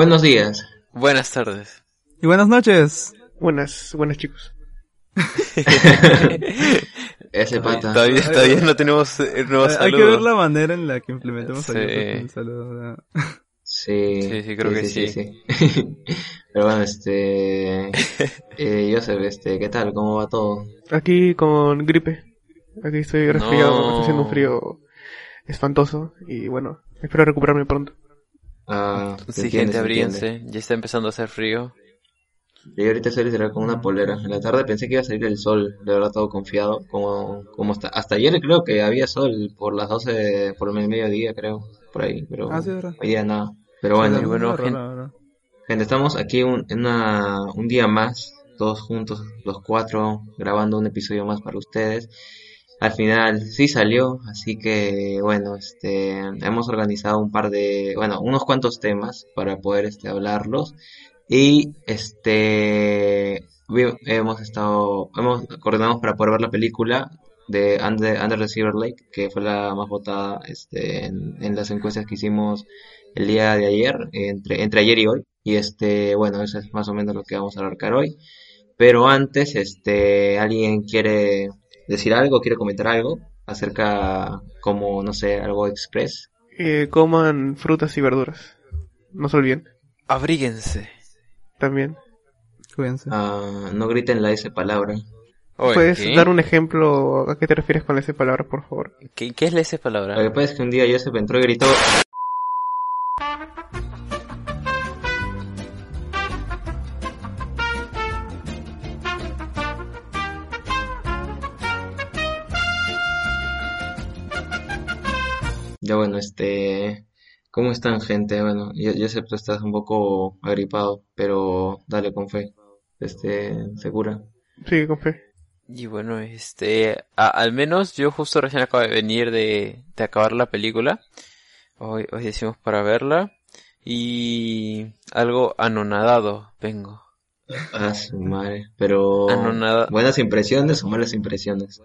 Buenos días. Buenas tardes. Y buenas noches. Buenas, buenas chicos. Ese pata. Todavía, todavía no tenemos el nuevo Hay- saludo. Hay que ver la manera en la que implementemos Sí. el saludo. Sí, sí, creo que sí. Pero bueno, este... Eh, Joseph, este, ¿qué tal? ¿Cómo va todo? Aquí con gripe. Aquí estoy resfriado, No. está haciendo un frío espantoso. Y bueno, espero recuperarme pronto. Ah, Sí, gente, se abríense. Ya está empezando a hacer frío. Yo ahorita estoy literal con una polera. En la tarde pensé que iba a salir el sol, de verdad todo confiado. Como, como hasta, hasta ayer creo que había sol por las 12, de- por el mediodía creo, por ahí. Pero Ah, sí, verdad. hoy día nada. Pero bueno, Sí, bueno, raro, gente. raro. Gente, estamos aquí un, en una, un día más, todos juntos, los cuatro, grabando un episodio más para ustedes. Al final sí salió, así que bueno, este, hemos organizado un par de, bueno, unos cuantos temas para poder este, hablarlos. Y este, hemos estado, hemos coordinado para poder ver la película de Under, Under the Silver Lake, que fue la más votada este, en, en las encuestas que hicimos el día de ayer, entre, entre ayer y hoy. Y este, bueno, eso es más o menos lo que vamos a abarcar hoy. Pero antes, este, ¿alguien quiere decir algo, quiere comentar algo acerca, como, no sé, algo express? Eh, coman frutas y verduras. No se olviden. Abríguense. También. Cuídense. Ah, no griten la S palabra. Oye, ¿Puedes ¿qué? dar un ejemplo a qué te refieres con esa palabra, por favor? ¿Qué, qué es esa Lo palabra? que pasa es que un día Joseph entró y gritó, este, ¿cómo están gente? Bueno, yo, yo sé que tú estás un poco agripado, pero dale con fe, este, segura. Sí, con fe. Y bueno, este, a- al menos yo justo recién acabo de venir de, de acabar la película. Hoy, hoy decimos para verla. Y algo anonadado vengo. Ah, su madre, pero Anonada- buenas impresiones o malas impresiones.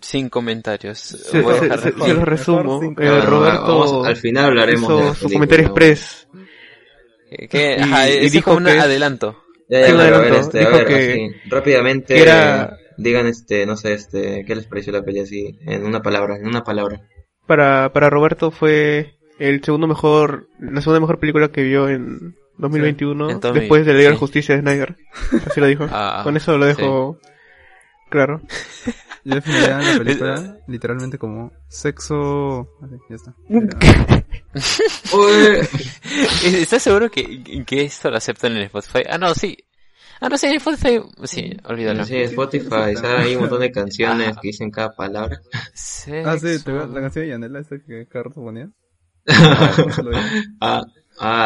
Sin comentarios. Se, Voy a dejar resumo. Eh, no, Roberto vamos- al final hablaremos de hizo la su comentario express. Que- que- y- ajá, y ese es dijo un que- adelanto. Ya, ya, Sí, un pero a ver, adelanto. este, a Dijo ver, que- así, rápidamente, que era- digan este, no sé, este, ¿qué les pareció la peli así? En una palabra, en una palabra. Para, para Roberto fue el segundo mejor, la segunda mejor película que vio en 2021 en todo mi- después de la Liga de sí. Justicia de Snyder. Así lo dijo. Ah, Con eso lo dejo claro. Yo definiría la película literalmente como sexo. Así, ya está. Uy, ¿Estás seguro que, que esto lo aceptan en Spotify? Ah, no, sí. Ah, no, sí, en Spotify. Sí, olvídalo. sí, Spotify, ¿sabes? hay un montón de canciones que dicen cada palabra. Ah, sí, ¿te Sexo. la canción de Yanela esta que Carlos ponía? Ah. Ah,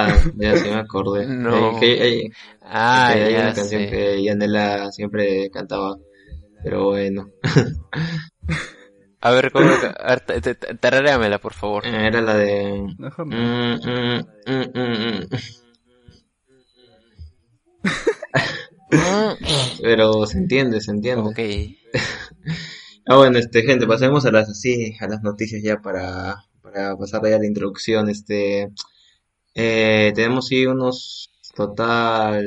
ah, ya sí me acordé. No. Eh, que hay, Ah, hay ya una canción sé. que Yanela siempre cantaba, pero bueno. A ver, ¿cómo? A ver, tararéamela, por favor. Era la de... Mm, mm, mm. Pero se entiende, se entiende. ok. Ah, bueno, este, gente, pasemos a las así, a las noticias ya para, para pasar ya a la introducción. Este, eh, tenemos sí unos total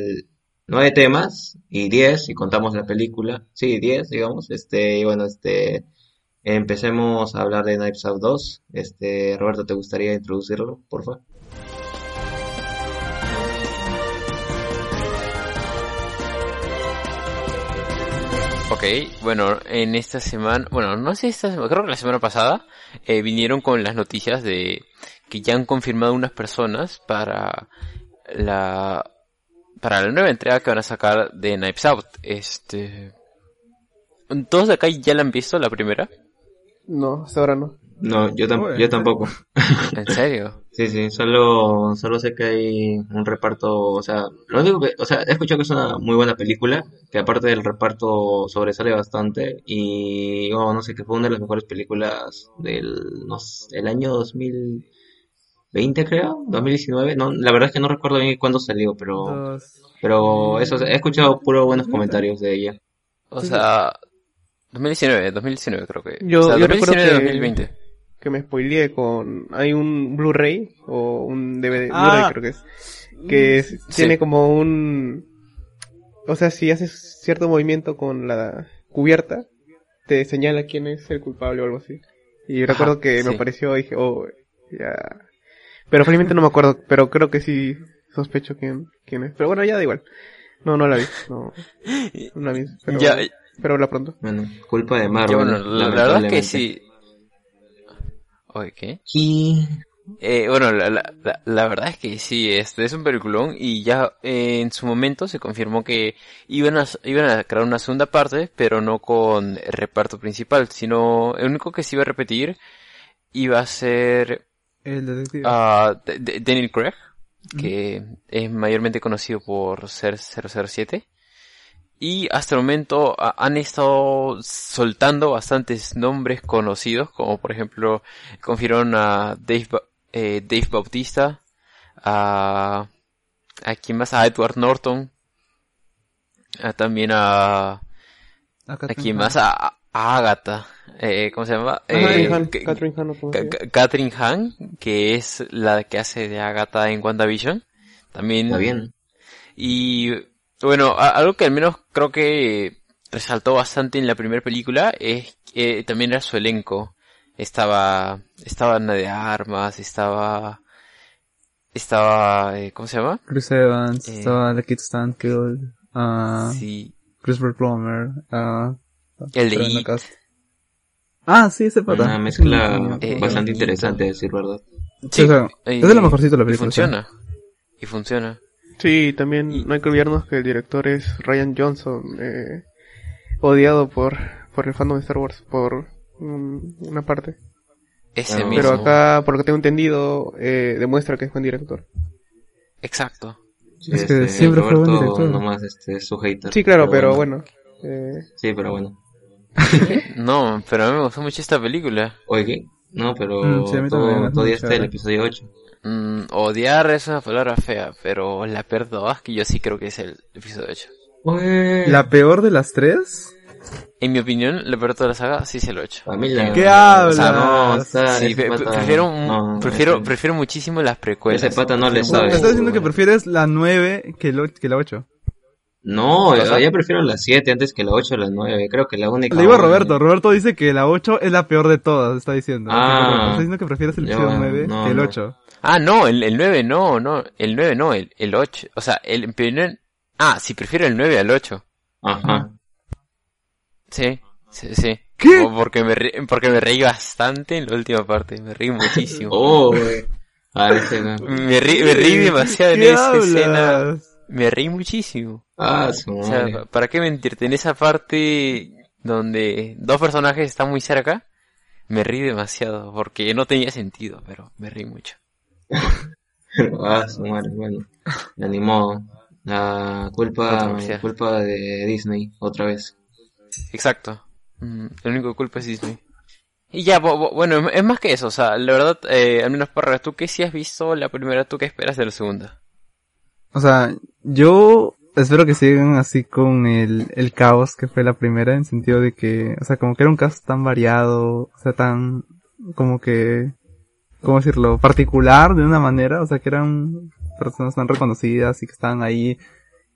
nueve temas y diez, si contamos la película. Sí, diez, digamos. Este, y bueno, este, empecemos a hablar de Knives Out 2. Este, Roberto, ¿te gustaría introducirlo, por favor? Ok, bueno, en esta semana, bueno, no sé esta semana, creo que la semana pasada, eh, vinieron con las noticias de que ya han confirmado unas personas para la, para la nueva entrega que van a sacar de Knives Out. Este, ¿todos de acá ya la han visto la primera? No, hasta ahora no. No, yo, tam- yo tampoco. ¿En serio? Sí, sí, solo, solo sé que hay un reparto, o sea, lo único que, o sea, he escuchado que es una muy buena película, que aparte del reparto sobresale bastante, y oh, no sé, que fue una de las mejores películas del, no sé, el año 2020 creo, 2019, no, la verdad es que no recuerdo bien cuándo salió, pero, Dos. pero eso, he escuchado puro buenos comentarios de ella. O sea, 2019, 2019 creo que. Yo- o sea, yo recuerdo 2019, que- 2020. que me spoileé con... Hay un Blu-ray o un DVD, Ah. Blu-ray creo que es, que es- Sí. tiene como un... O sea, si haces cierto movimiento con la cubierta, te señala quién es el culpable o algo así. Y recuerdo que me apareció y dije, oh, ya... Pero felizmente no me acuerdo, pero creo que sí sospecho quién, quién es. Pero bueno, ya da igual. No, no la vi. No, no la vi. Pero, Ya, pero la pronto. Bueno, culpa de Marvel. bueno, la, la verdad es que sí. Oye, ¿qué? Y Eh, bueno, la, la, la, la verdad es que sí, este es un peliculón y ya eh, en su momento se confirmó que iban a, iban a crear una segunda parte, pero no con el reparto principal, sino el único que se iba a repetir iba a ser El detective. ah, Daniel Craig, que es mayormente conocido por ser 007. Y hasta el momento ah, han estado soltando bastantes nombres conocidos, como por ejemplo confirmaron a Dave, Ba- eh, Dave Bautista, a, a quién más, a Edward Norton, a también a, A quién más, a Agatha, eh, ¿cómo se llama? Catherine Eh, Hahn, que- Catherine. Ca- Catherine que es la que hace de Agatha en WandaVision. También. está bien. Y bueno, a- algo que al menos creo que resaltó bastante en la primera película es que también era su elenco. Estaba, estaba Ana de Armas, estaba, estaba, eh, ¿cómo se llama? Chris Evans, Eh. estaba The Kid Stanfield, ah Sí, Christopher Plummer, ah el de It. Ah, sí, ese pata. Una mezcla Eh, bastante eh, interesante, a decir verdad. Sí, o sea, y- es de lo mejorcito de la y película. funciona. Y funciona. Sí, también no hay que olvidarnos que el director es Ryan Johnson, eh, odiado por, por el fandom de Star Wars, por mm, una parte. Ese Pero mismo. Pero acá, por lo que tengo entendido, eh, demuestra que es buen director. Exacto. Sí, Es que este, siempre fue buen Roberto director. nomás este, es su hater. Sí, claro, pero bueno. eh, Sí, pero bueno. No, pero a mí me gustó mucho esta película. Oye, ¿qué? No, pero Mm, sí, a mí todo- es todavía está el episodio 8. Mm, odiar es una palabra fea, pero la peor de que yo sí creo que es el episodio 8. La peor de las tres. En mi opinión, la peor de toda la saga sí es el 8. A mí la- ¿Qué o sea, hablas? Sí, pata- prefiero, no, prefiero, ese- prefiero muchísimo las precuelas. Ese pata no le Me sabe. estás diciendo que prefieres la 9 que, el o- que la 8. No, ¿Qué pasa? yo prefiero la 7 antes que la 8 o la 9. Creo que la única. Le digo a Roberto, Roberto dice que la 8 es la peor de todas, está diciendo. Ah. Está diciendo que prefieres el Yo, episodio 9 no, que el no. 8. Ah, no, el, el 9 no, no, el 9 no, el, el 8. O sea, el opinión... Ah, sí, prefiero el 9 al 8. Ajá. Sí, sí, sí. ¿Qué? O Porque me, re- porque me reí bastante en la última parte, me reí muchísimo. Oh, güey. A ver, ese, güey. Me reí, me reí demasiado en ¿Qué esa escena. Me reí muchísimo. Ah, su O sea, ¿para qué mentirte? En esa parte donde dos personajes están muy cerca, me reí demasiado porque no tenía sentido, pero me reí mucho. Ah, su madre, bueno. Le animó. La culpa, culpa de Disney, otra vez. Exacto. Mm, el único culpa es Disney. Y ya, bo- bo- bueno, es más que eso, o sea, la verdad, eh, al menos para tú que sí has visto la primera, tú qué esperas de la segunda. O sea, yo espero que sigan así con el, el caos que fue la primera, en sentido de que, o sea, como que era un caso tan variado, o sea, tan, como que, ¿cómo decirlo? Particular de una manera, o sea, que eran personas tan reconocidas y que estaban ahí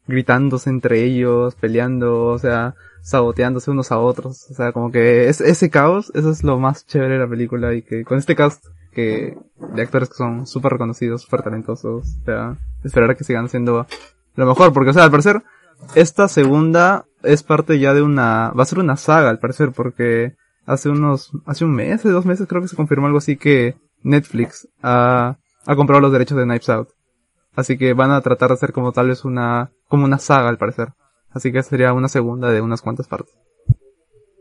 gritándose entre ellos, peleando, o sea, saboteándose unos a otros, o sea, como que es, ese caos, eso es lo más chévere de la película y que con este cast que de actores que son súper reconocidos, súper talentosos, o sea, esperar a que sigan siendo lo mejor, porque o sea, al parecer esta segunda es parte ya de una, va a ser una saga al parecer, porque hace unos, hace un mes, dos meses creo que se confirmó algo así que Netflix ha, ha comprado los derechos de Knives Out. Así que van a tratar de hacer como tal vez una, como una saga al parecer. Así que sería una segunda de unas cuantas partes.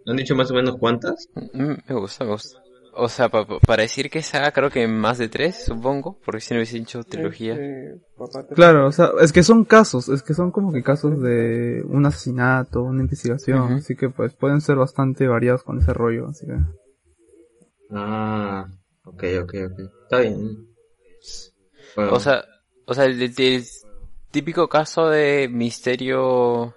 ¿Han dicho más o menos cuántas? Mm, Me gusta, me gusta. O sea, pa- pa- para decir que saga creo que más de tres, supongo, porque si no hubiese dicho trilogía. este, papá, Claro, o sea, es que son casos, es que son como que casos de un asesinato, una investigación, así que pues pueden ser bastante variados con ese rollo, así que. Ah, ok, ok, ok. Está bien. Bueno, O sea, o sea, el típico caso de misterio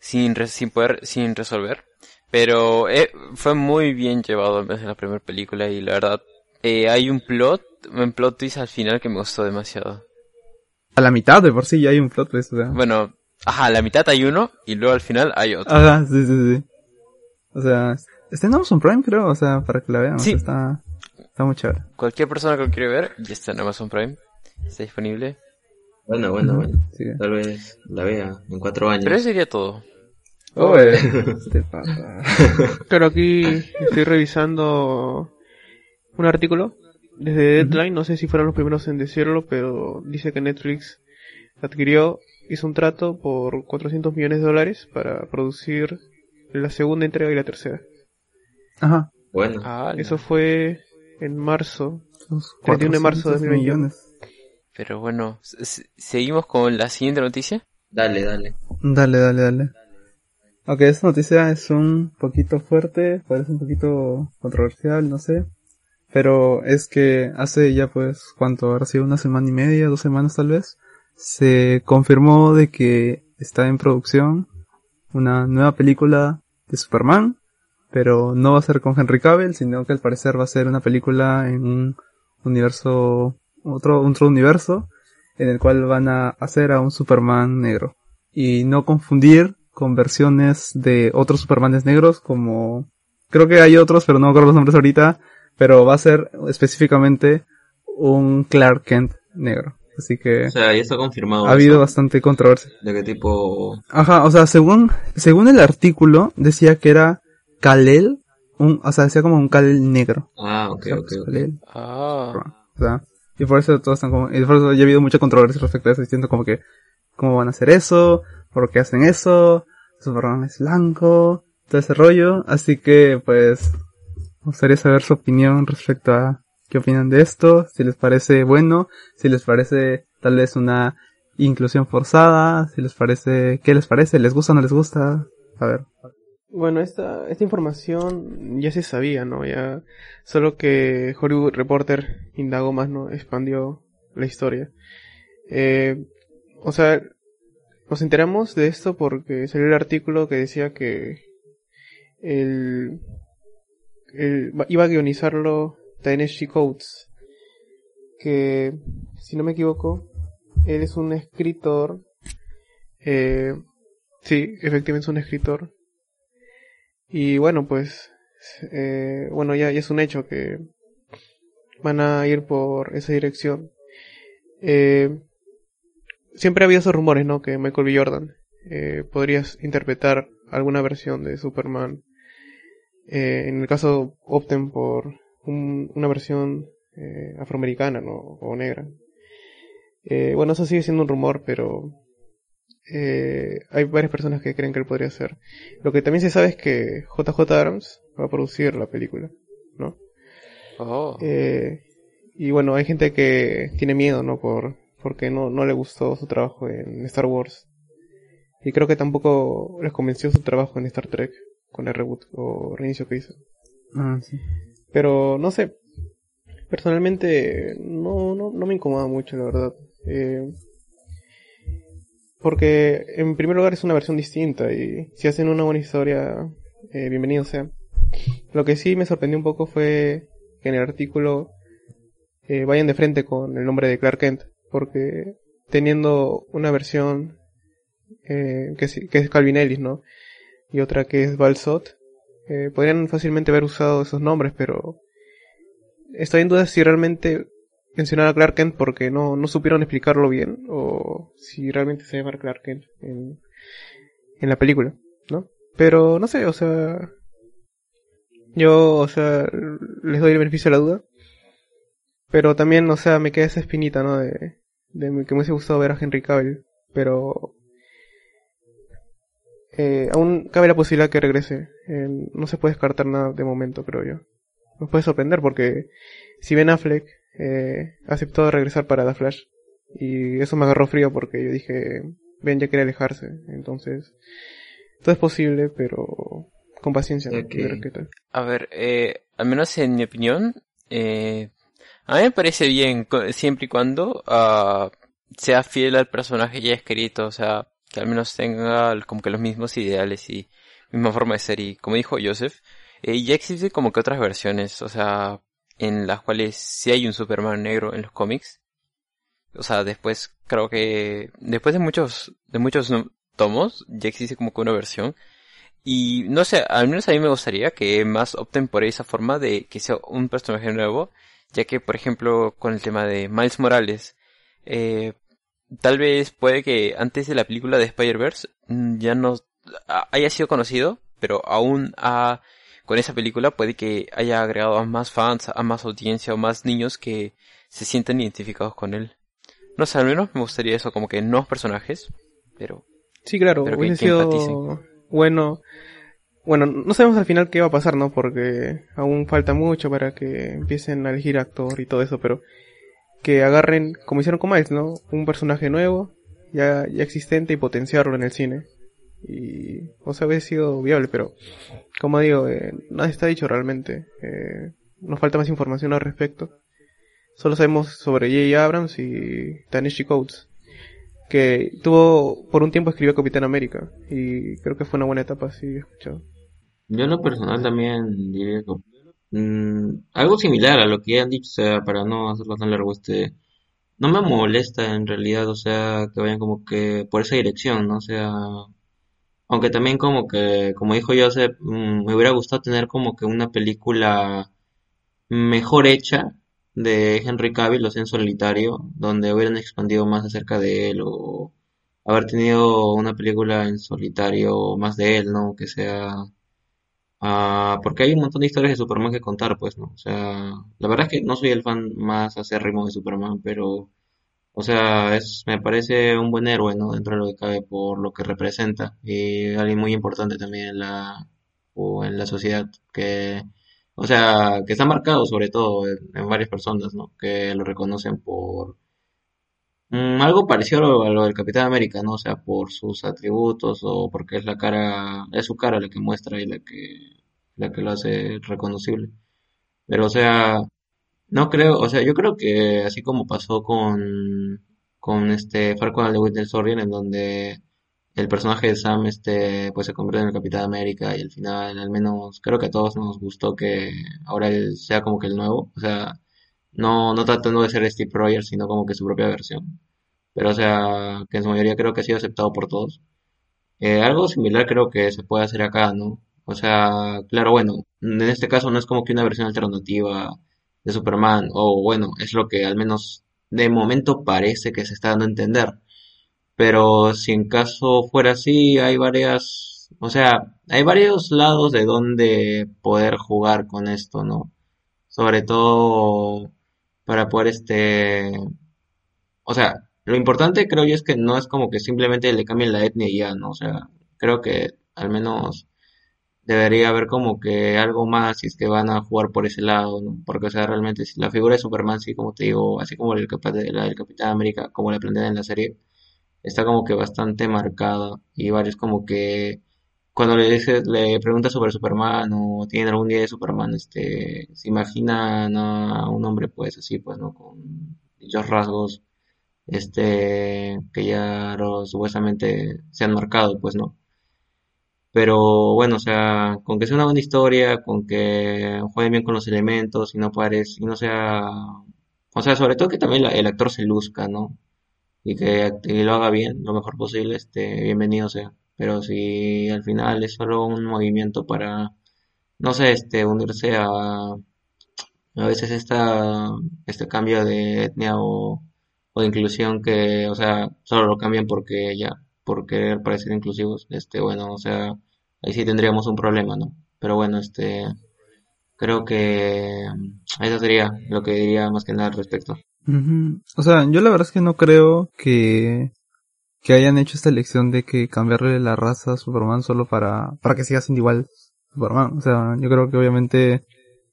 sin, re- sin poder, sin resolver. Pero eh, fue muy bien llevado en la primera película y la verdad eh, hay un plot, un plot twist al final que me gustó demasiado. A la mitad de por sí ya hay un plot twist, o sea. Bueno, ajá, a la mitad hay uno y luego al final hay otro. Ajá, sí, sí, sí. O sea, está en Amazon Prime creo, o sea, para que la vean. Sí. está, está muy chévere. Cualquier persona que lo quiera ver, ya está en Amazon Prime. Está disponible. Bueno, bueno, bueno. Sí. Tal vez la vea en cuatro años. Pero eso sería todo. Oye, este pata. Claro, aquí estoy revisando un artículo desde Deadline, no sé si fueron los primeros en decirlo, pero dice que Netflix adquirió, hizo un trato por 400 millones de dólares para producir la segunda entrega y la tercera. Ajá. Bueno, Ah, Eso fue en marzo. Los 31 de marzo de 400 2021. millones. Pero bueno, seguimos con la siguiente noticia. dale, dale. Dale, dale, dale. Ok, esta noticia es un poquito fuerte, parece un poquito controversial, no sé. Pero es que hace ya pues, ¿cuánto? Ahora sido una semana y media, dos semanas tal vez. Se confirmó de que está en producción una nueva película de Superman. Pero no va a ser con Henry Cavill, sino que al parecer va a ser una película en un universo, otro, otro universo, en el cual van a hacer a un Superman negro y no confundir con versiones de otros Supermanes negros como creo que hay otros pero no me acuerdo los nombres ahorita pero va a ser específicamente un Clark Kent negro así que O sea, ya está confirmado. ha habido bastante controversia ¿De qué tipo? ajá o sea según según el artículo decía que era Kal-El un o sea decía como un Kal-El negro Ah, ok, O sea, ok. pues, ok. Kal-El, Ah, o sea, y por eso todos están como, y por eso ya ha habido mucha controversia respecto a eso, diciendo como que, ¿cómo van a hacer eso? ¿Por qué hacen eso? Superman es blanco, todo ese rollo, así que pues, me gustaría saber su opinión respecto a qué opinan de esto, si les parece bueno, si les parece tal vez una inclusión forzada, si les parece, ¿qué les parece? ¿Les gusta o no les gusta? A ver. Bueno, esta, esta información ya se sabía, ¿no? Ya, solo que Hollywood Reporter indagó más, ¿no? Expandió la historia. Eh, o sea, nos enteramos de esto porque salió el artículo que decía que el, el- iba a guionizarlo Tennessee Coates, que, si no me equivoco, él es un escritor, eh, sí, efectivamente es un escritor, y bueno, pues, eh, bueno, ya, es un hecho que van a ir por esa dirección. Eh, siempre ha habido esos rumores, ¿no? Que Michael B. Jordan eh, podrías interpretar alguna versión de Superman. Eh, en el caso opten por un- una versión eh, afroamericana, ¿no? O negra. Eh, bueno, eso sigue siendo un rumor, pero eh, hay varias personas que creen que él podría ser. Lo que también se sabe es que JJ Abrams va a producir la película, ¿no? oh. Eh, y bueno, hay gente que tiene miedo, ¿no? Por, porque no, no le gustó su trabajo en Star Wars. Y creo que tampoco les convenció su trabajo en Star Trek, con el reboot o reinicio que hizo. Ah, sí. Pero no sé, personalmente no, no, no me incomoda mucho, la verdad. Eh, porque en primer lugar es una versión distinta y si hacen una buena historia, eh, bienvenido sea. Lo que sí me sorprendió un poco fue que en el artículo eh, vayan de frente con el nombre de Clark Kent, porque teniendo una versión eh, que, es, Calvin Ellis, ¿no? Y otra que es Balsot, eh, podrían fácilmente haber usado esos nombres, pero estoy en duda si realmente mencionar a Clark Kent porque no, no supieron explicarlo bien o si realmente se llama Clark Kent en, en la película, ¿no? Pero no sé, o sea, yo, o sea, les doy el beneficio de la duda, pero también, o sea, me queda esa espinita, ¿no? De, de que me hubiese gustado ver a Henry Cavill, pero eh, aún cabe la posibilidad que regrese. Eh, no se puede descartar nada de momento, creo yo. Nos puede sorprender porque si Ben Affleck eh, aceptó regresar para The Flash y eso me agarró frío porque yo dije Ben ya quería alejarse, entonces todo es posible, pero con paciencia. ¿no? Ok. Ver qué tal. A ver, eh, al menos en mi opinión, eh, a mí me parece bien siempre y cuando ah, sea fiel al personaje ya escrito, o sea, que al menos tenga como que los mismos ideales y misma forma de ser. Y como dijo Joseph, eh, ya existen como que otras versiones, o sea, en las cuales sí hay un Superman negro en los cómics. O sea, después creo que después de muchos de muchos tomos ya existe como que una versión y no sé, al menos a mí me gustaría que más opten por esa forma de que sea un personaje nuevo, ya que por ejemplo con el tema de Miles Morales, eh, tal vez puede que antes de la película de Spider-Verse mm, ya no haya sido conocido, pero aún ha, con esa película puede que haya agregado a más fans, a más audiencia o más niños que se sienten identificados con él. No sé, al menos me gustaría eso, como que nuevos personajes, pero... Sí, claro, sido bueno. Bueno, no sabemos al final qué va a pasar, ¿no? Porque aún falta mucho para que empiecen a elegir actor y todo eso, pero que agarren, como hicieron con Miles, ¿no? Un personaje nuevo, ya, ya existente y potenciarlo en el cine. Y, o sea, hubiese sido viable, pero, como digo, eh, nada está dicho realmente. Eh, nos falta más información al respecto. Solo sabemos sobre J.J. Abrams y Tanishi Coates que tuvo, por un tiempo escribió Capitán América y creo que fue una buena etapa, sí, escuchado. Yo en lo personal también diría que mm, algo similar a lo que han dicho, o sea, para no hacerlo tan largo, este, no me molesta en realidad, o sea, que vayan como que por esa dirección, ¿no? O sea, aunque también como que, como dijo yo, mm, me hubiera gustado tener como que una película mejor hecha, de Henry Cavill, Los en solitario, donde hubieran expandido más acerca de él o haber tenido una película en solitario más de él, ¿no? Que sea... ah porque hay un montón de historias de Superman que contar, pues, ¿no? O sea, la verdad es que no soy el fan más acérrimo de Superman, pero, o sea, es, me parece un buen héroe, ¿no? Dentro de lo que cabe por lo que representa y alguien muy importante también en la, o en la sociedad que o sea, que está marcado sobre todo en, varias personas, ¿no? Que lo reconocen por mm, algo parecido a lo del Capitán América, ¿no? O sea, por sus atributos o porque es la cara, es su cara la que muestra y la que, la que lo hace reconocible. Pero, o sea, no creo, o sea, yo creo que así como pasó con, con este Falcon and the Winter Soldier, en donde el personaje de Sam este pues se convierte en el Capitán América y al final al menos creo que a todos nos gustó que ahora él sea como que el nuevo, o sea, no, no tratando de ser Steve Rogers, sino como que su propia versión. Pero o sea, que en su mayoría creo que ha sido aceptado por todos. Eh, algo similar creo que se puede hacer acá, ¿no? O sea, claro, bueno, en este caso no es como que una versión alternativa de Superman, o bueno, es lo que al menos de momento parece que se está dando a entender pero si en caso fuera así, hay varias, o sea, hay varios lados de donde poder jugar con esto, ¿no? Sobre todo para poder este, o sea, lo importante creo yo es que no es como que simplemente le cambien la etnia y ya, ¿no? O sea, creo que al menos debería haber como que algo más si es que van a jugar por ese lado, ¿no? Porque, o sea, realmente si la figura de Superman, sí, como te digo, así como el, la del Capitán América, como la plantean en la serie, está como que bastante marcada y varios como que cuando le dice, le pregunta sobre Superman o tiene algún día de Superman, este, se imaginan a un hombre pues así, pues, ¿no? Con dichos rasgos, este, que ya supuestamente se han marcado, pues, ¿no? Pero bueno, o sea, con que sea una buena historia, con que juegue bien con los elementos y no pares, y no sea, o sea, sobre todo que también el actor se luzca, ¿no? y que lo haga bien, lo mejor posible, este, bienvenido sea. Pero si al final es solo un movimiento para, no sé, este, unirse a, a veces esta, este cambio de etnia o, o de inclusión que, o sea, solo lo cambian porque ya, por querer parecer inclusivos, este, bueno, o sea, ahí sí tendríamos un problema, ¿no? Pero bueno, este, creo que eso sería lo que diría más que nada al respecto. O sea, yo la verdad es que no creo que, que hayan hecho esta elección de que cambiarle la raza a Superman solo para, para que siga siendo igual Superman. O sea, yo creo que obviamente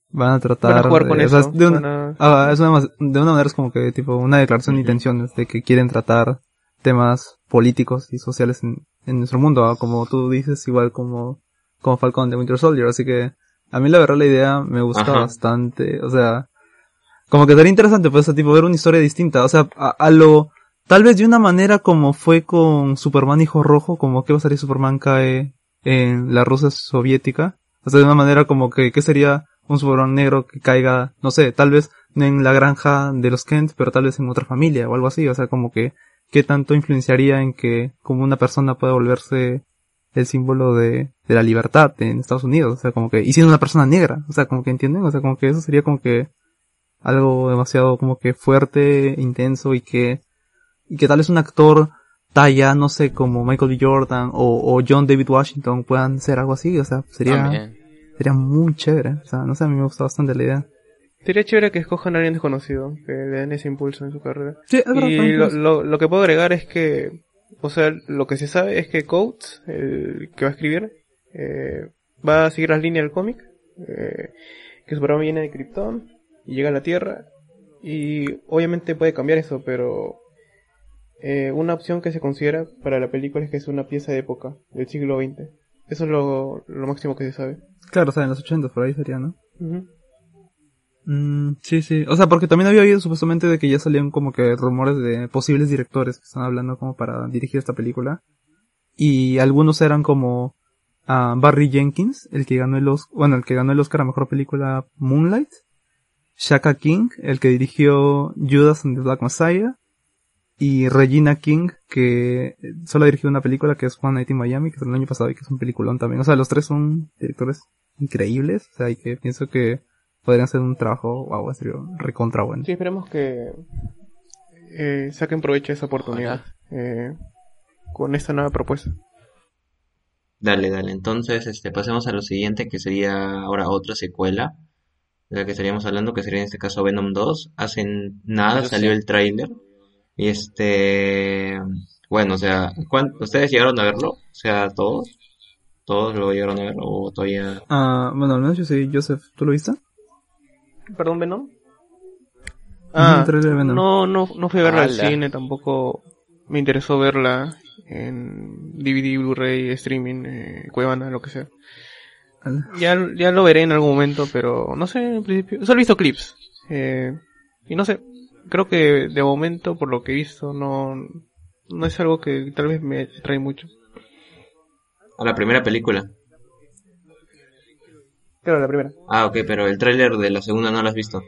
van a tratar de, eso. de, una, ah, es una, de una manera es como que tipo una declaración de intenciones de que quieren tratar temas políticos y sociales en, en nuestro mundo, ¿ah? como tú dices, igual como, como Falcon de Winter Soldier, así que a mí la verdad la idea me gusta bastante, o sea, como que sería interesante, pues, tipo, ver una historia distinta. O sea, a, lo, tal vez de una manera como fue con Superman Hijo Rojo, como que va a salir Superman cae en la Rusia soviética. O sea, de una manera como que, ¿qué sería un Superman negro que caiga, no sé, tal vez en la granja de los Kent, pero tal vez en otra familia o algo así, o sea, como que, ¿qué tanto influenciaría en que como una persona pueda volverse el símbolo de, de la libertad en Estados Unidos? O sea, como que, y siendo una persona negra, o sea, como que entienden, o sea, como que eso sería como que algo demasiado como que fuerte, intenso y que, y que tal vez un actor talla, no sé, como Michael B. Jordan o, o John David Washington puedan ser algo así, o sea, sería, También. sería muy chévere, o sea, no sé, a mí me gusta bastante la idea. Sería chévere que escojan a alguien desconocido, que le den ese impulso en su carrera. Sí, es verdad, Y lo, lo, lo que puedo agregar es que, o sea, lo que se sabe es que Coates, el que va a escribir, eh, va a seguir las líneas del cómic, eh, que Superman viene de Krypton y llega a la Tierra, y obviamente puede cambiar eso, pero eh, una opción que se considera para la película es que es una pieza de época del siglo XX. Eso es lo, lo máximo que se sabe. Claro, o sea, en los 80 por ahí sería, ¿no? Mm, sí, sí. O sea, porque también había oído supuestamente de que ya salían como que rumores de posibles directores que están hablando como para dirigir esta película. Y algunos eran como ah, Barry Jenkins, el que ganó el Oscar, bueno, el que ganó el Oscar a mejor película Moonlight. Shaka King, el que dirigió Judas and the Black Messiah. Y Regina King, que solo dirigió una película que es One Night in Miami, que es el año pasado y que es un peliculón también. O sea, los tres son directores increíbles. O sea, y que pienso que podrían hacer un trabajo, wow, serio, recontra bueno. Sí, esperemos que eh, saquen provecho de esa oportunidad eh, con esta nueva propuesta. Dale, dale. Entonces, este, pasemos a lo siguiente, que sería ahora otra secuela de la que estaríamos hablando, que sería en este caso Venom 2. Hace nada Yo salió sí. el tráiler. Y este, bueno, o sea, ¿cuán- ¿ustedes llegaron a verlo? O sea, todos, todos lo llegaron a ver o todavía. Ah, bueno, al menos yo sí, Joseph, ¿tú lo viste? ¿Perdón, Venom? Ah, Venom. no, no, no fui a verla al cine, tampoco me interesó verla en DVD, Blu-ray, streaming, eh, Cuevana, lo que sea. Ya, ya lo veré en algún momento, pero no sé, en principio, solo he visto clips. Eh, y no sé, creo que de momento, por lo que he visto, no, no es algo que tal vez me trae mucho. A la primera película. Claro, la primera. Ah, ok, pero el tráiler de la segunda no lo has visto.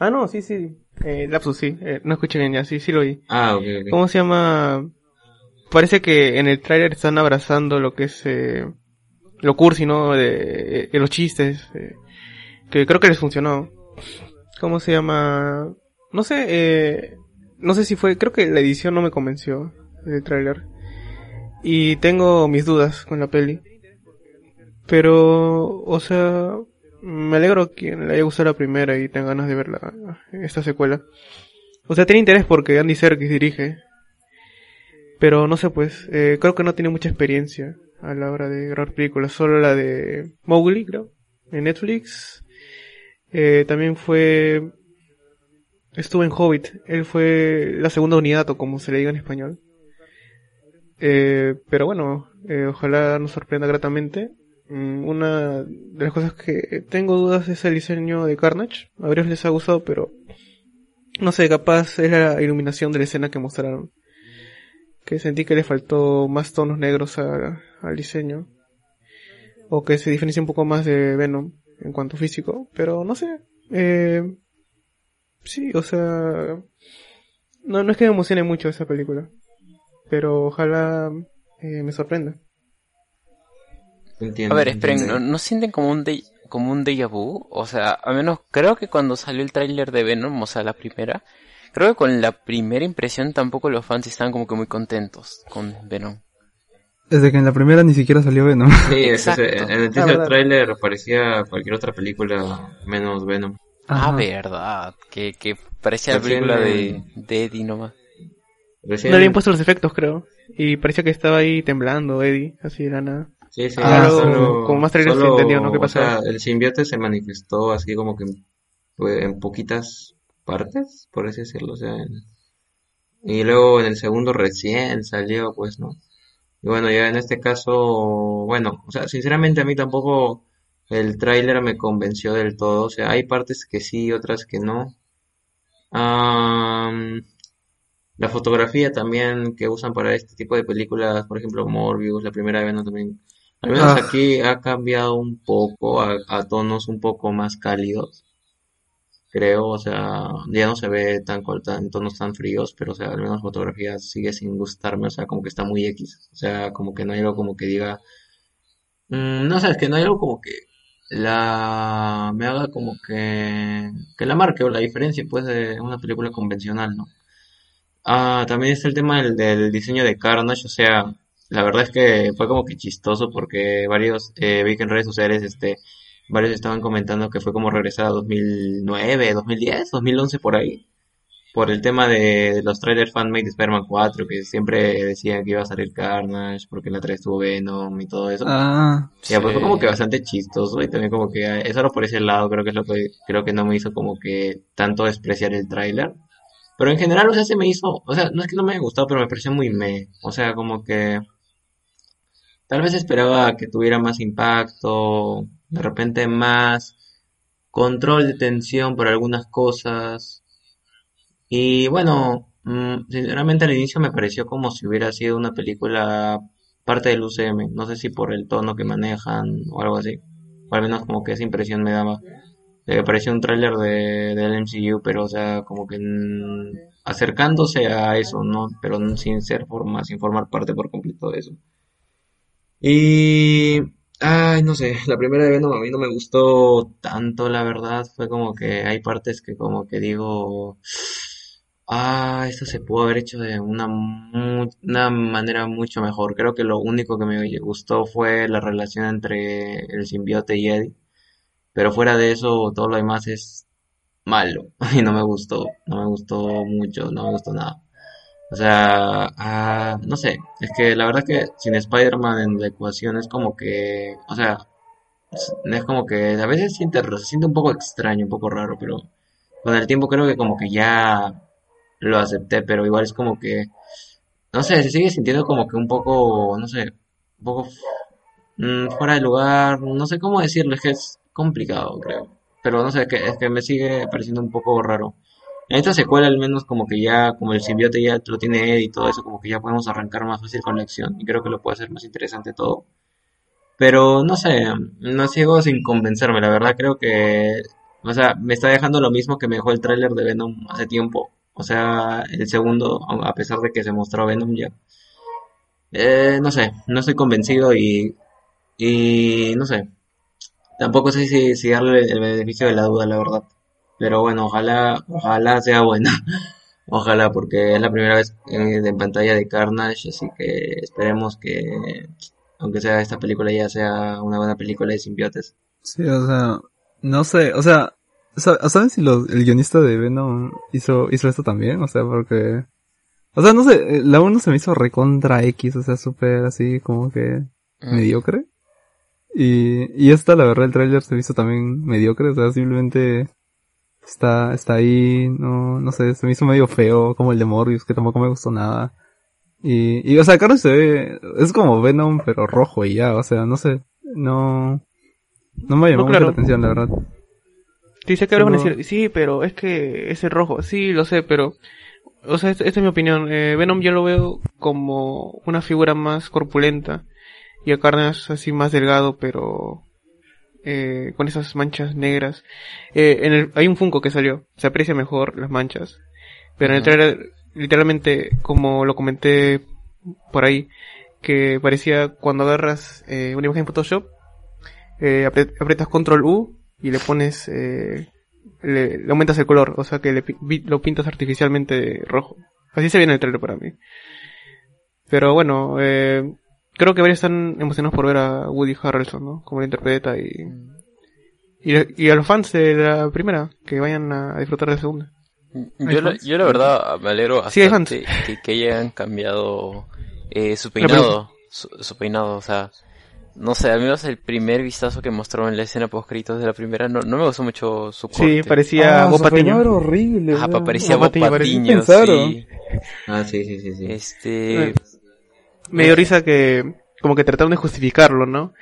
Ah, no, sí, sí. Eh, lapsus, sí. Eh, no escuché bien ya, sí, sí lo vi. Ah, ok, ok. ¿Cómo se llama? Parece que en el tráiler están abrazando lo que es eh, lo cursi, ¿no? De, de los chistes. eh, que creo que les funcionó. ¿Cómo se llama? No sé, eh, no sé si fue, creo que la edición no me convenció del tráiler. Y tengo mis dudas con la peli. Pero, o sea, me alegro que le haya gustado la primera y tenga ganas de ver la, esta secuela. O sea, tiene interés porque Andy Serkis dirige. Pero no sé, pues, eh, creo que no tiene mucha experiencia a la hora de grabar películas. Solo la de Mowgli, creo, en Netflix. Eh, también fue... Estuvo en Hobbit. Él fue la segunda unidad, o como se le diga en español. Eh, pero bueno, eh, ojalá nos sorprenda gratamente. Mm, Una de las cosas que tengo dudas es el diseño de Carnage. A varios les ha gustado, pero no sé, capaz es la iluminación de la escena que mostraron. Que sentí que le faltó más tonos negros al diseño. O que se diferencia un poco más de Venom en cuanto físico. Pero no sé. Eh, sí, o sea... No, no es que me emocione mucho esa película. Pero ojalá eh, me sorprenda. Entiendo, A ver, esperen, entiendo. ¿no, no sienten como un, de, como un déjà vu? O sea, al menos creo que cuando salió el tráiler de Venom, o sea, la primera, creo que con la primera impresión tampoco los fans estaban como que muy contentos con Venom. Desde que en la primera ni siquiera salió Venom. Sí, es Exacto. en el teaser trailer parecía cualquier otra película menos Venom. Ah, Ajá. verdad, que, que parecía la película de, de Eddie nomás. Recién- No le habían puesto los efectos, creo. Y parecía que estaba ahí temblando Eddie, así de la nada. Sí, sí, Ah, solo- solo- como más trailers solo, entendió, ¿no? ¿Qué o pasaba? sea, el simbiote se manifestó así como que pues, en poquitas partes, por así decirlo, o sea, en- y luego en el segundo recién salió, pues, ¿no? Y bueno, ya en este caso, bueno, o sea, sinceramente a mí tampoco el tráiler me convenció del todo, o sea, hay partes que sí, otras que no. Am, la fotografía también que usan para este tipo de películas, por ejemplo, Morbius, la primera vez, ¿no? También Al menos Ah. aquí ha cambiado un poco a, a tonos un poco más cálidos, creo, o sea, ya no se ve tan, tan tonos tan fríos, pero o sea, al menos fotografía sigue sin gustarme, o sea, como que está muy X, o sea, como que no hay algo como que diga, mm, no sé, es que no hay algo como que la me haga como que que la marque o la diferencia pues de una película convencional, ¿no? Ah, también está el tema del, del diseño de Carnage, o sea, la verdad es que fue como que chistoso porque varios, eh, vi que en redes sociales, este, varios estaban comentando que fue como regresar a 2009, 2010, 2011 por ahí, por el tema de, de los trailers fanmade de Spider-Man 4, que siempre decían que iba a salir Carnage porque la 3 estuvo Venom y todo eso. Ah, Ya, pues fue como que bastante chistoso y también como que eh, eso era por ese lado, creo que es lo que creo que no me hizo como que tanto despreciar el tráiler. Pero en general, o sea, se me hizo, o sea, no es que no me haya gustado, pero me pareció muy meh. O sea, como que tal vez esperaba que tuviera más impacto, de repente más control de tensión por algunas cosas. Y bueno, mm, sinceramente al inicio me pareció como si hubiera sido una película parte del UCM. No sé si por el tono que manejan o algo así. O al menos como que esa impresión me daba. Me pareció un tráiler de, del MCU, pero o sea, como que mm, acercándose a eso, ¿no? Pero sin ser forma, sin formar parte por completo de eso. Y... Ay, no sé, la primera de Venom a mí no me gustó tanto, la verdad. Fue como que hay partes que como que digo... Ah, esto se pudo haber hecho de una, una manera mucho mejor. Creo que lo único que me gustó fue la relación entre el simbionte y Eddie. Pero fuera de eso, todo lo demás es malo. Y no me gustó. No me gustó mucho, no me gustó nada. O sea, ah, no sé. Es que la verdad que sin Spider-Man en la ecuación es como que, o sea, es como que a veces siente, se siente un poco extraño, un poco raro, pero con el tiempo creo que como que ya lo acepté, pero igual es como que, no sé, se sigue sintiendo como que un poco, no sé, un poco mm, fuera de lugar, no sé cómo decirlo, es que es complicado, creo. Pero no sé, es que, es que me sigue pareciendo un poco raro. En esta secuela al menos como que ya, como el simbionte ya lo tiene Ed y todo eso, como que ya podemos arrancar más fácil con la acción y creo que lo puede hacer más interesante todo. Pero no sé, no sigo sin convencerme, la verdad creo que, o sea, me está dejando lo mismo que me dejó el tráiler de Venom hace tiempo. O sea, el segundo, a pesar de que se mostró Venom ya. Eh, no sé, no estoy convencido y, y no sé. Tampoco sé si, si darle el beneficio de la duda, la verdad. Pero bueno, ojalá, ojalá sea buena. Ojalá, porque es la primera vez eh, en pantalla de Carnage, así que esperemos que, aunque sea esta película, ya sea una buena película de simbiotes. sí, o sea, no sé, o sea, sa- ¿saben si los- el guionista de Venom hizo, hizo esto también? O sea, porque, o sea, no sé, eh, la 1 se me hizo recontra X, o sea, súper así como que mediocre. Y, y esta, la verdad, el tráiler se me hizo también mediocre, o sea, simplemente está, está ahí, no, no sé, se me hizo medio feo, como el de Morbius, que tampoco me gustó nada. Y, y o sea, Carlos se ve, es como Venom, pero rojo y ya, o sea, no sé, no, no me llamó No, mucho la atención, la verdad. Dice que ahora van a decir, sí, pero es que es el rojo. Sí, lo sé, pero... O sea, esta, esta es mi opinión. Eh, Venom yo lo veo como una figura más corpulenta. Y a Carnage así más delgado, pero... eh, con esas manchas negras. Eh, en el, hay un Funko que salió. Se aprecia mejor las manchas. Pero en el trailer, literalmente, como lo comenté por ahí, que parecía cuando agarras eh, una imagen en Photoshop, eh, aprietas control U y le pones, eh, le, le aumentas el color, o sea que le lo pintas artificialmente rojo. Así se viene el trailer para mí. Pero bueno, eh, creo que varios están emocionados por ver a Woody Harrelson, ¿no? Como lo interpreta y, y, y a los fans de la primera, que vayan a disfrutar de la segunda. Yo la, yo la verdad me alegro Sí, hay fans. bastante que, que hayan cambiado eh, su peinado, su, su peinado, o sea, no sé, al menos el primer vistazo que mostró en la escena post créditos de la primera no, no me gustó mucho su corte. Sí, parecía Ah, Bob Patiño. era horrible. Ajá, weón. parecía Bob Patiño, sí. Ah, sí, sí, sí, sí. Este, Me dio risa que como que trataron de justificarlo, ¿no?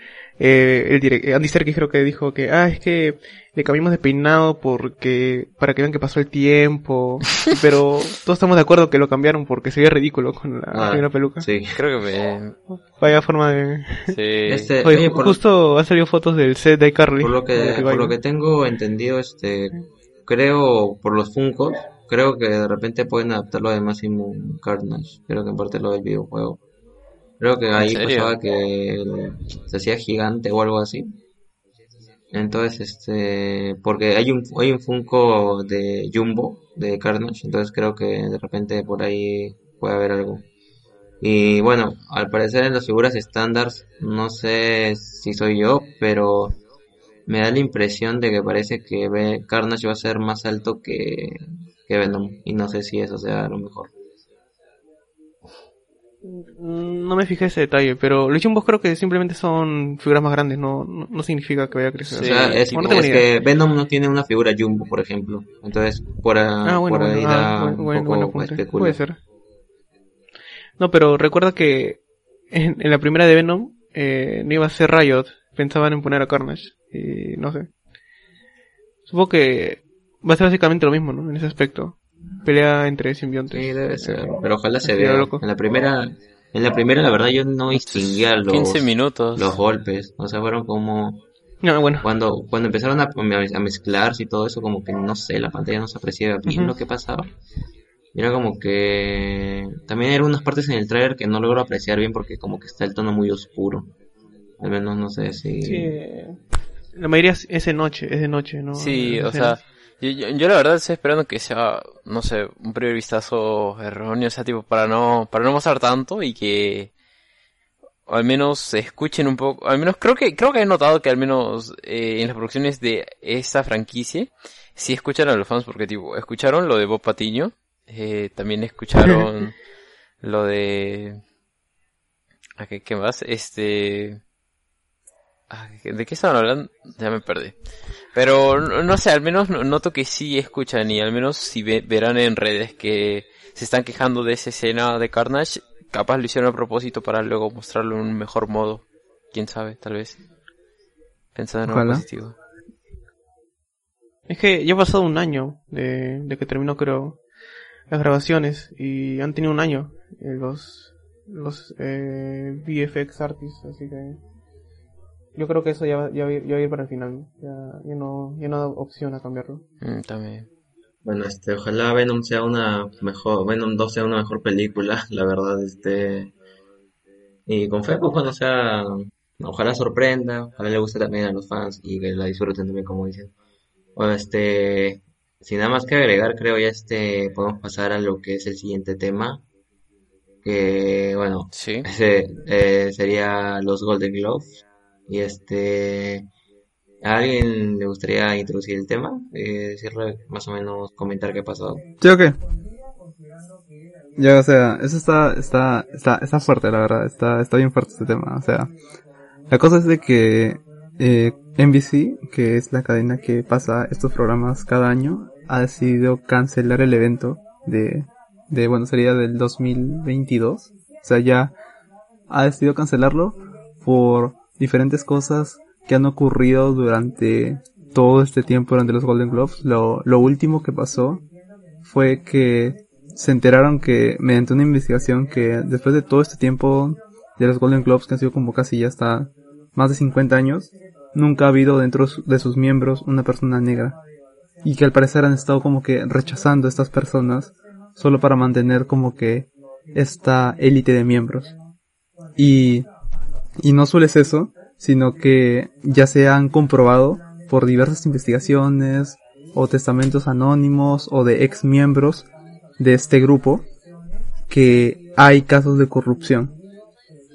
eh, el direct, Andy Serkis creo que dijo que, ah, es que le cambiamos de peinado porque, para que vean que pasó el tiempo, pero todos estamos de acuerdo que lo cambiaron porque se veía ridículo con la Ah, peluca. Sí. Creo que me... Vaya forma de... Sí. Este, Oye, oye, ju- por, justo han salido fotos del set de iCarly. por lo que, por lo que tengo entendido, este, creo, por los Funkos, creo que de repente pueden adaptarlo de Máximo Carnage. Creo que en parte lo del videojuego. Creo que ahí pasaba que se hacía gigante o algo así. Entonces, este, porque hay un, hay un Funko de Jumbo, de Carnage, entonces creo que de repente por ahí puede haber algo. Y bueno, al parecer en las figuras estándar, no sé si soy yo, pero me da la impresión de que parece que Carnage va a ser más alto que, que Venom, y no sé si eso sea lo mejor. Mm, No me fijé ese detalle, pero los jumbos creo que simplemente son figuras más grandes, no, no, no significa que vaya a crecer. O sea, es, Bueno, no es que Venom no tiene una figura Jumbo, por ejemplo. Entonces, por, a- Ah, bueno, por ahí bueno, da ah, buen- un buen- poco buen apunte. especula. Puede ser. No, pero recuerda que en, en la primera de Venom eh, no iba a ser Riot, pensaban en poner a Carnage, y no sé. Supongo que va a ser básicamente lo mismo, ¿no? En ese aspecto. Pelea entre simbiontes. Sí, debe ser, pero ojalá se vea. En la primera, en la primera la verdad yo no distinguía los, 15 minutos. los golpes, o sea, fueron como No, bueno. cuando cuando empezaron a, a mezclarse y todo eso, como que no sé, la pantalla no se apreciaba bien lo que pasaba. Era como que también hay algunas partes en el trailer que no logro apreciar bien porque como que está el tono muy oscuro. Al menos no sé si Sí, eh, la mayoría es de noche, es de noche, ¿no? Sí, Las o sea. Yo, yo, yo la verdad estoy esperando que sea, no sé, un primer vistazo erróneo, o sea, tipo, para no, para no mostrar tanto y que al menos se escuchen un poco, al menos creo que, creo que he notado que al menos eh, en las producciones de esta franquicia sí escuchan a los fans porque tipo, escucharon lo de Bob Patiño, eh, también escucharon lo de, ¿a qué, qué más? Este, ah, ¿de qué estaban hablando? Ya me perdí. Pero no, no sé, al menos no- noto que sí escuchan y al menos si ve- verán en redes que se están quejando de esa escena de Carnage, capaz lo hicieron a propósito para luego mostrarlo en un mejor modo. Quién sabe, tal vez. Pensando en algo Ojalá. positivo. Es que ya ha pasado un año de, de que terminó, creo, las grabaciones y han tenido un año eh, los los eh, VFX artists, así que yo creo que eso ya, va- ya, va a ir- ya va a ir para el final, ya, ya no ya no da opción a cambiarlo. Mm, también. Bueno, este, ojalá Venom sea una mejor, Venom 2 sea una mejor película, la verdad, este, y con fe, pues bueno, o sea, ojalá sorprenda, ojalá le guste también a los fans y que la disfruten también, como dicen. Bueno, este, sin nada más que agregar, creo ya este, podemos pasar a lo que es el siguiente tema, que, bueno, Sí. ese, eh, sería los Golden Globes, y este, ¿a alguien le gustaría introducir el tema? Eh, decirle más o menos, comentar qué ha pasado. ¿Sí o qué? Ya, o sea, eso está, está, está, está fuerte, la verdad, está, está bien fuerte este tema, o sea, la cosa es de que, eh, NBC, que es la cadena que pasa estos programas cada año, ha decidido cancelar el evento de, de, bueno, sería del 2022, o sea, ya ha decidido cancelarlo por diferentes cosas que han ocurrido durante todo este tiempo durante los Golden Globes. Lo, lo último que pasó fue que se enteraron que mediante una investigación que después de todo este tiempo de los Golden Globes que han sido como casi ya hasta más de 50 años, nunca ha habido dentro de sus miembros una persona negra. Y que al parecer han estado como que rechazando a estas personas solo para mantener como que esta élite de miembros. Y, y no solo es eso, sino que ya se han comprobado por diversas investigaciones o testamentos anónimos o de ex miembros de este grupo que hay casos de corrupción.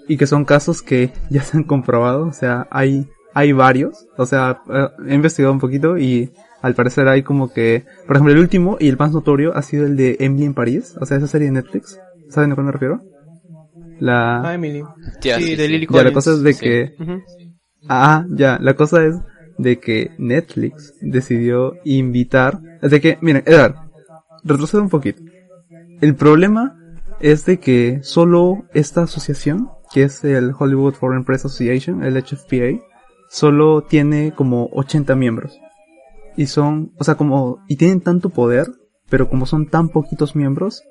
Y que son casos que ya se han comprobado, o sea, hay hay varios, o sea, eh, he investigado un poquito y al parecer hay como que, por ejemplo, el último y el más notorio ha sido el de Emily en París, o sea, esa serie de Netflix, ¿saben a cuál me refiero? La Ah, Emily. Ya, sí, sí, de sí. Lily ya la cosa es de sí. que Ujú. Ah, ya, la cosa es de que Netflix decidió invitar, de que, miren, Edgar, retrocedo un poquito. El problema es de que solo esta asociación, que es el Hollywood Foreign Press Association, el HFPA, solo tiene como 80 miembros. Y son, o sea, como, y tienen tanto poder, pero como son tan poquitos miembros,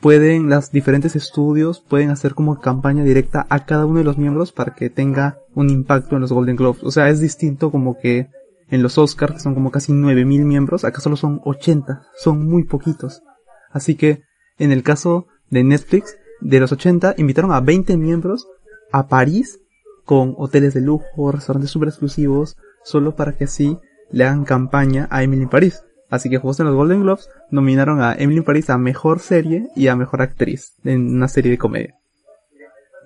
pueden, las diferentes estudios pueden hacer como campaña directa a cada uno de los miembros para que tenga un impacto en los Golden Globes. O sea, es distinto como que en los Oscars, que son como casi 9000 miembros, acá solo son 80, son muy poquitos. Así que, en el caso de Netflix, de los 80, invitaron a 20 miembros a París con hoteles de lujo, restaurantes super exclusivos, solo para que así le hagan campaña a Emily in Paris. Así que justo en los Golden Globes nominaron a Emily Paris a mejor serie y a mejor actriz en una serie de comedia.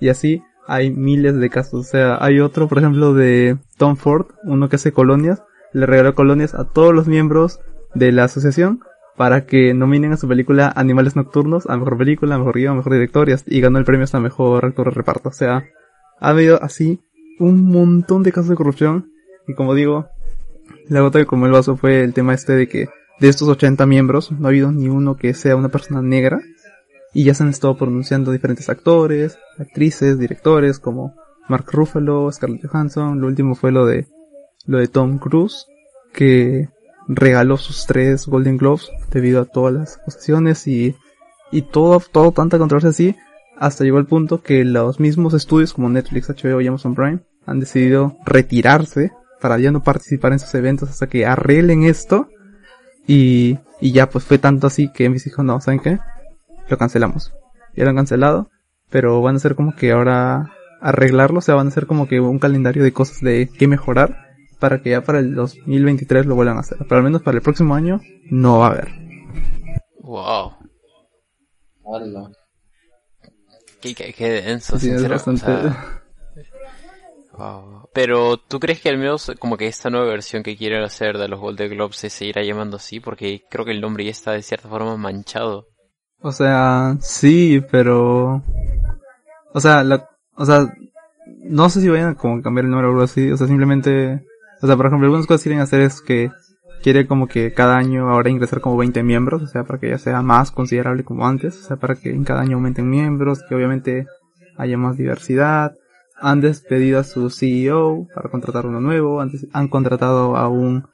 Y así hay miles de casos. O sea, hay otro, por ejemplo, de Tom Ford, uno que hace colonias, le regaló colonias a todos los miembros de la asociación para que nominen a su película Animales Nocturnos a mejor película, a mejor guion, a mejor director y, ganó el premio hasta mejor actor de reparto. O sea, ha habido así un montón de casos de corrupción y como digo, la gota que como el vaso fue el tema este de que de estos 80 miembros no ha habido ni uno que sea una persona negra y ya se han estado pronunciando diferentes actores, actrices, directores como Mark Ruffalo, Scarlett Johansson, lo último fue lo de lo de Tom Cruise que regaló sus tres Golden Globes debido a todas las acusaciones y, y todo, todo tanta controversia así, hasta llegó el punto que los mismos estudios como Netflix, HBO y Amazon Prime han decidido retirarse para ya no participar en sus eventos hasta que arreglen esto y, y ya pues fue tanto así que mis hijos no, ¿saben qué? Lo cancelamos. Ya lo han cancelado, pero van a ser como que ahora arreglarlo, o sea, van a ser como que un calendario de cosas de qué mejorar para que ya para el 2023 lo vuelvan a hacer. Pero al menos para el próximo año no va a haber. Wow. Hola. Qué, qué, denso, sí, wow. Pero, ¿tú crees que al menos como que esta nueva versión que quieren hacer de los Golden Globes se seguirá llamando así? Porque creo que el nombre ya está de cierta forma manchado. O sea, sí, pero... O sea, la... o sea, no sé si vayan a como cambiar el nombre o algo así. O sea, simplemente o sea, por ejemplo, algunas cosas que quieren hacer es que quiere como que cada año ahora ingresar como 20 miembros, o sea, para que ya sea más considerable como antes, o sea, para que en cada año aumenten miembros, que obviamente haya más diversidad. Han despedido a su CEO para contratar uno nuevo, antes han contratado a un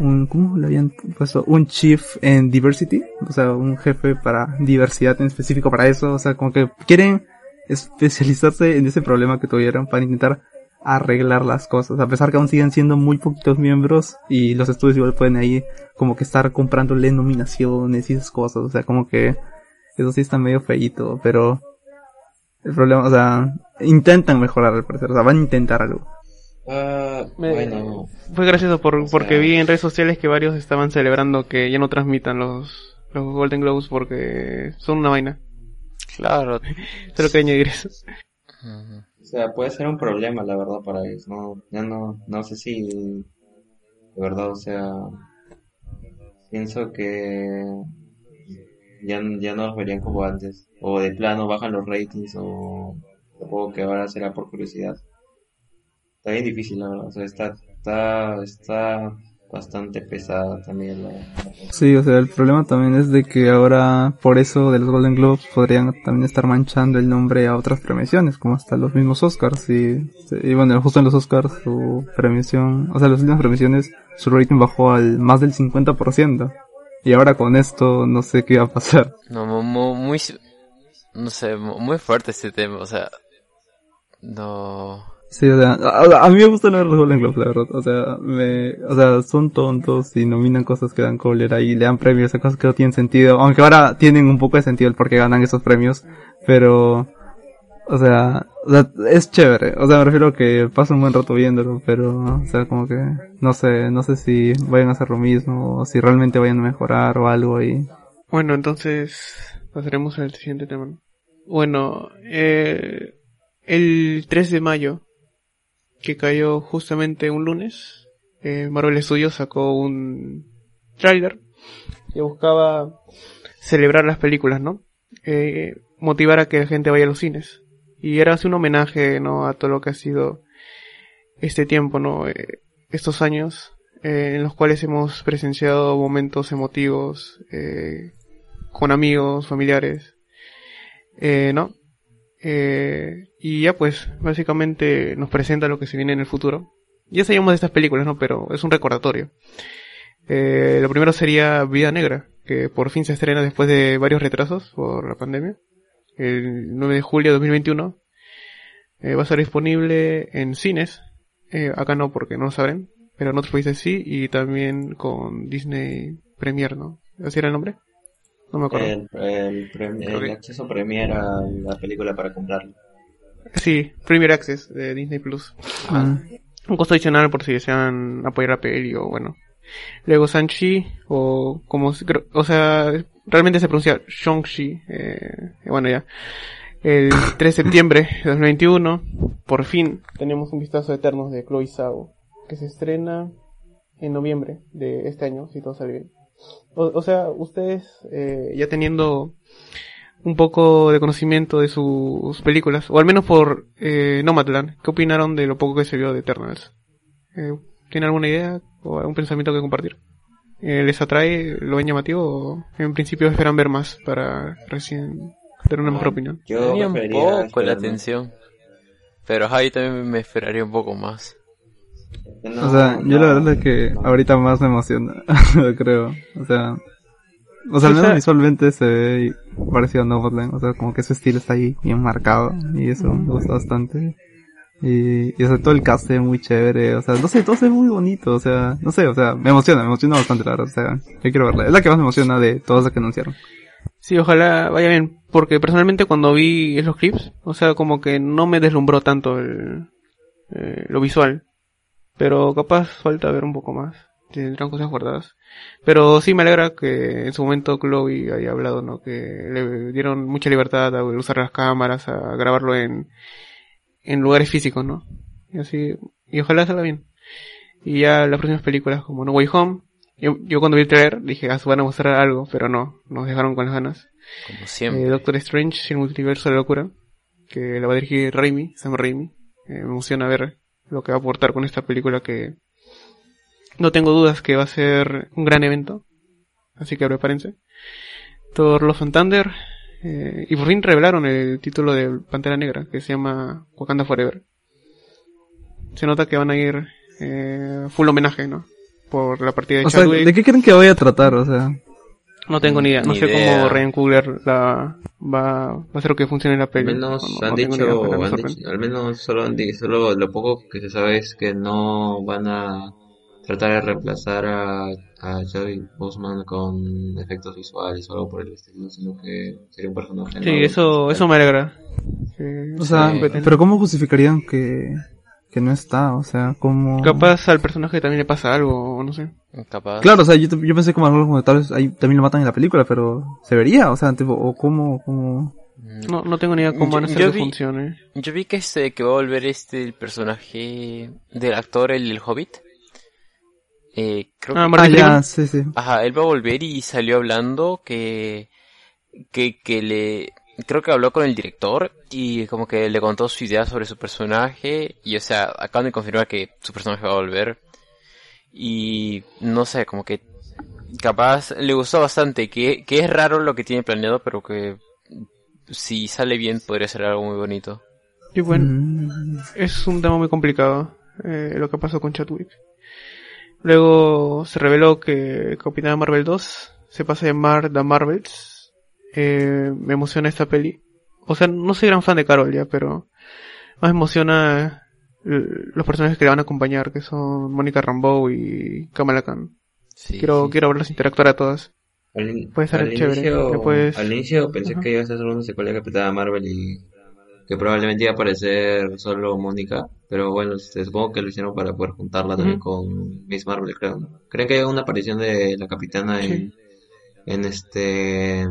un, ¿cómo le habían puesto? Un chief en diversity, o sea, un jefe para diversidad en específico para eso, o sea, como que quieren especializarse en ese problema que tuvieron para intentar arreglar las cosas, a pesar que aún siguen siendo muy poquitos miembros y los estudios igual pueden ahí como que estar comprándole nominaciones y esas cosas, o sea, como que eso sí está medio feíto, pero el problema, o sea, intentan mejorar al parecer, o sea, van a intentar algo. Uh, bueno, fue gracioso por, porque vi en redes sociales que varios estaban celebrando que ya no transmitan los, los Golden Globes porque son una vaina. Claro. Solo que añadir eso. O sea, puede ser un problema, la verdad, para ellos. No, ya no, no sé si, de verdad, o sea, pienso que ya, ya no los verían como antes. O de plano bajan los ratings, o supongo que ahora será por curiosidad. Está bien difícil, la verdad. O sea, está, está, está bastante pesada también la, Sí, o sea, el problema también es de que ahora por eso de los Golden Globes podrían también estar manchando el nombre a otras premiaciones, como hasta los mismos Oscars y, y bueno, justo en los Oscars su premiación, o sea, las últimas premiaciones su rating bajó al más del 50%. Y ahora con esto no sé qué va a pasar. No, muy, muy no sé, muy fuerte este tema, o sea, no Sí, o sea, a, mí me gusta los Golden Globes, la verdad. O sea, me, o sea, son tontos y nominan cosas que dan cólera y le dan premios a cosas que no tienen sentido. Aunque ahora tienen un poco de sentido el por qué ganan esos premios. Pero, o sea, o sea, es chévere. O sea, me refiero a que paso un buen rato viéndolo, pero, o sea, como que, no sé, no sé si vayan a hacer lo mismo o si realmente vayan a mejorar o algo y... Bueno, entonces, pasaremos al siguiente tema. Bueno, eh, el 3 de mayo que cayó justamente un lunes, eh, Marvel Studios sacó un trailer que buscaba celebrar las películas, ¿no? Eh, motivar a que la gente vaya a los cines. Y era así un homenaje, ¿no? A todo lo que ha sido este tiempo, ¿no? Eh, estos años eh, en los cuales hemos presenciado momentos emotivos eh, con amigos, familiares, ¿no? Eh, y ya pues, básicamente nos presenta lo que se viene en el futuro. ya sabíamos de estas películas, ¿no? Pero es un recordatorio. Eh, lo primero sería Vida Negra, que por fin se estrena después de varios retrasos por la pandemia. El 9 de julio de 2021. Eh, va a estar disponible en cines. Eh, acá no, porque no lo saben. Pero en otros países sí. Y también con Disney Premier, ¿no? ¿Así era el nombre? No me acuerdo. El, el, prem- acceso premier a la película para comprarlo. Sí, Premier Access de Disney Plus. Ah, Un costo adicional por si desean apoyar la peli o bueno. Luego Sanchi o como se- creo- o sea, realmente se pronuncia Shang-Chi. Eh, bueno ya. El 3 de septiembre de 2021, por fin tenemos un vistazo de Eternos de Chloe Zhao, que se estrena en noviembre de este año, si todo sale bien. O, o sea, ustedes eh, ya teniendo un poco de conocimiento de sus películas, o al menos por eh, Nomadland, ¿qué opinaron de lo poco que se vio de Eternals? Eh, ¿Tienen alguna idea o algún pensamiento que compartir? Eh, ¿Les atrae lo ven llamativo o en principio esperan ver más para recién tener una mejor opinión? Yo Tenía un poco la atención. Pero yo también me esperaría un poco más. No, o sea, yo la verdad es que ahorita más me emociona, creo. O sea, o sea, al o menos sea- visualmente se ve parecido a Nomadland, o sea, como que su estilo está ahí bien marcado y eso me gusta bastante. Y, y o sea, todo el cast muy chévere, o sea, no sé, todo se ve muy bonito, o sea, no sé, o sea, me emociona, me emociona bastante la verdad, o sea, yo quiero verla. Es la que más me emociona de todas las que anunciaron. Sí, ojalá vaya bien, porque personalmente cuando vi esos clips, o sea, como que no me deslumbró tanto el, eh, lo visual, pero capaz falta ver un poco más, tendrán cosas guardadas. Pero sí me alegra que en su momento Chloe haya hablado, ¿no? Que le dieron mucha libertad a usar las cámaras, a grabarlo en, en lugares físicos, ¿no? Y así, y ojalá salga bien. Y ya las próximas películas como No Way Home, yo, yo cuando vi el trailer dije, ah, van a mostrar algo, pero no, nos dejaron con las ganas. Como Eh, siempre. Doctor Strange, el multiverso de la locura, que la va a dirigir Raimi, Sam Raimi. Eh, me emociona ver lo que va a aportar con esta película que no tengo dudas que va a ser un gran evento. Así que prepárense. Thor Love and Thunder. eh, y por fin revelaron el título de Pantera Negra, que se llama Wakanda Forever. Se nota que van a ir eh, full homenaje, ¿no? Por la partida de O sea. ¿de qué creen que vaya a tratar? O sea, No tengo ni idea. No Ni sé idea. cómo Ryan Coogler la, va, va a hacer que funcione la Al peli. menos No- han no idea, dicho, han dicho- al menos solo han di- solo lo poco que se sabe es que no van a tratar de reemplazar a, a Chadwick Boseman con efectos visuales o algo por el estilo, sino que sería un personaje Sí, nuevo. eso, eso me alegra. O sea, Sí. pero ¿cómo justificarían que, que no está? O sea, ¿cómo...? Capaz al personaje también le pasa algo, o no sé. Capaz. Claro, o sea, yo, yo pensé como algo como tal vez ahí también lo matan en la película, pero se vería, o sea, tipo, o cómo, cómo... Mm, No, no tengo ni idea cómo van a hacer yo que vi- funcione. Yo vi que este que va a volver este el personaje del actor el, el Hobbit. Eh, creo Ah, que Ah, ya, sí, sí. ajá, él va a volver y salió hablando que que que le creo que habló con el director y como que le contó su idea sobre su personaje y o sea, acaban de confirmar que su personaje va a volver y no sé, como que capaz le gustó bastante, que, que es raro lo que tiene planeado, pero que si sale bien podría ser algo muy bonito. Y bueno, Mm, es un tema muy complicado, eh, lo que pasó con Chadwick. Luego se reveló que Capitana Marvel 2 se pasa a llamar The Marvels. Eh, me emociona esta peli. O sea, no soy gran fan de Carol ya, pero más emociona eh, los personajes que le van a acompañar, que son Mónica Rambeau y Kamala Khan. Sí, Quiero, sí. quiero verlas interactuar a todas. Al, Puede ser al chévere, inicio, después- al inicio pensé Ajá. que iba a ser solo una secuela de Capitana Marvel y que probablemente iba a aparecer solo Mónica, pero bueno, este, supongo que lo hicieron para poder juntarla también con Miss Marvel, creo. ¿Creen que hay una aparición de la Capitana en, en este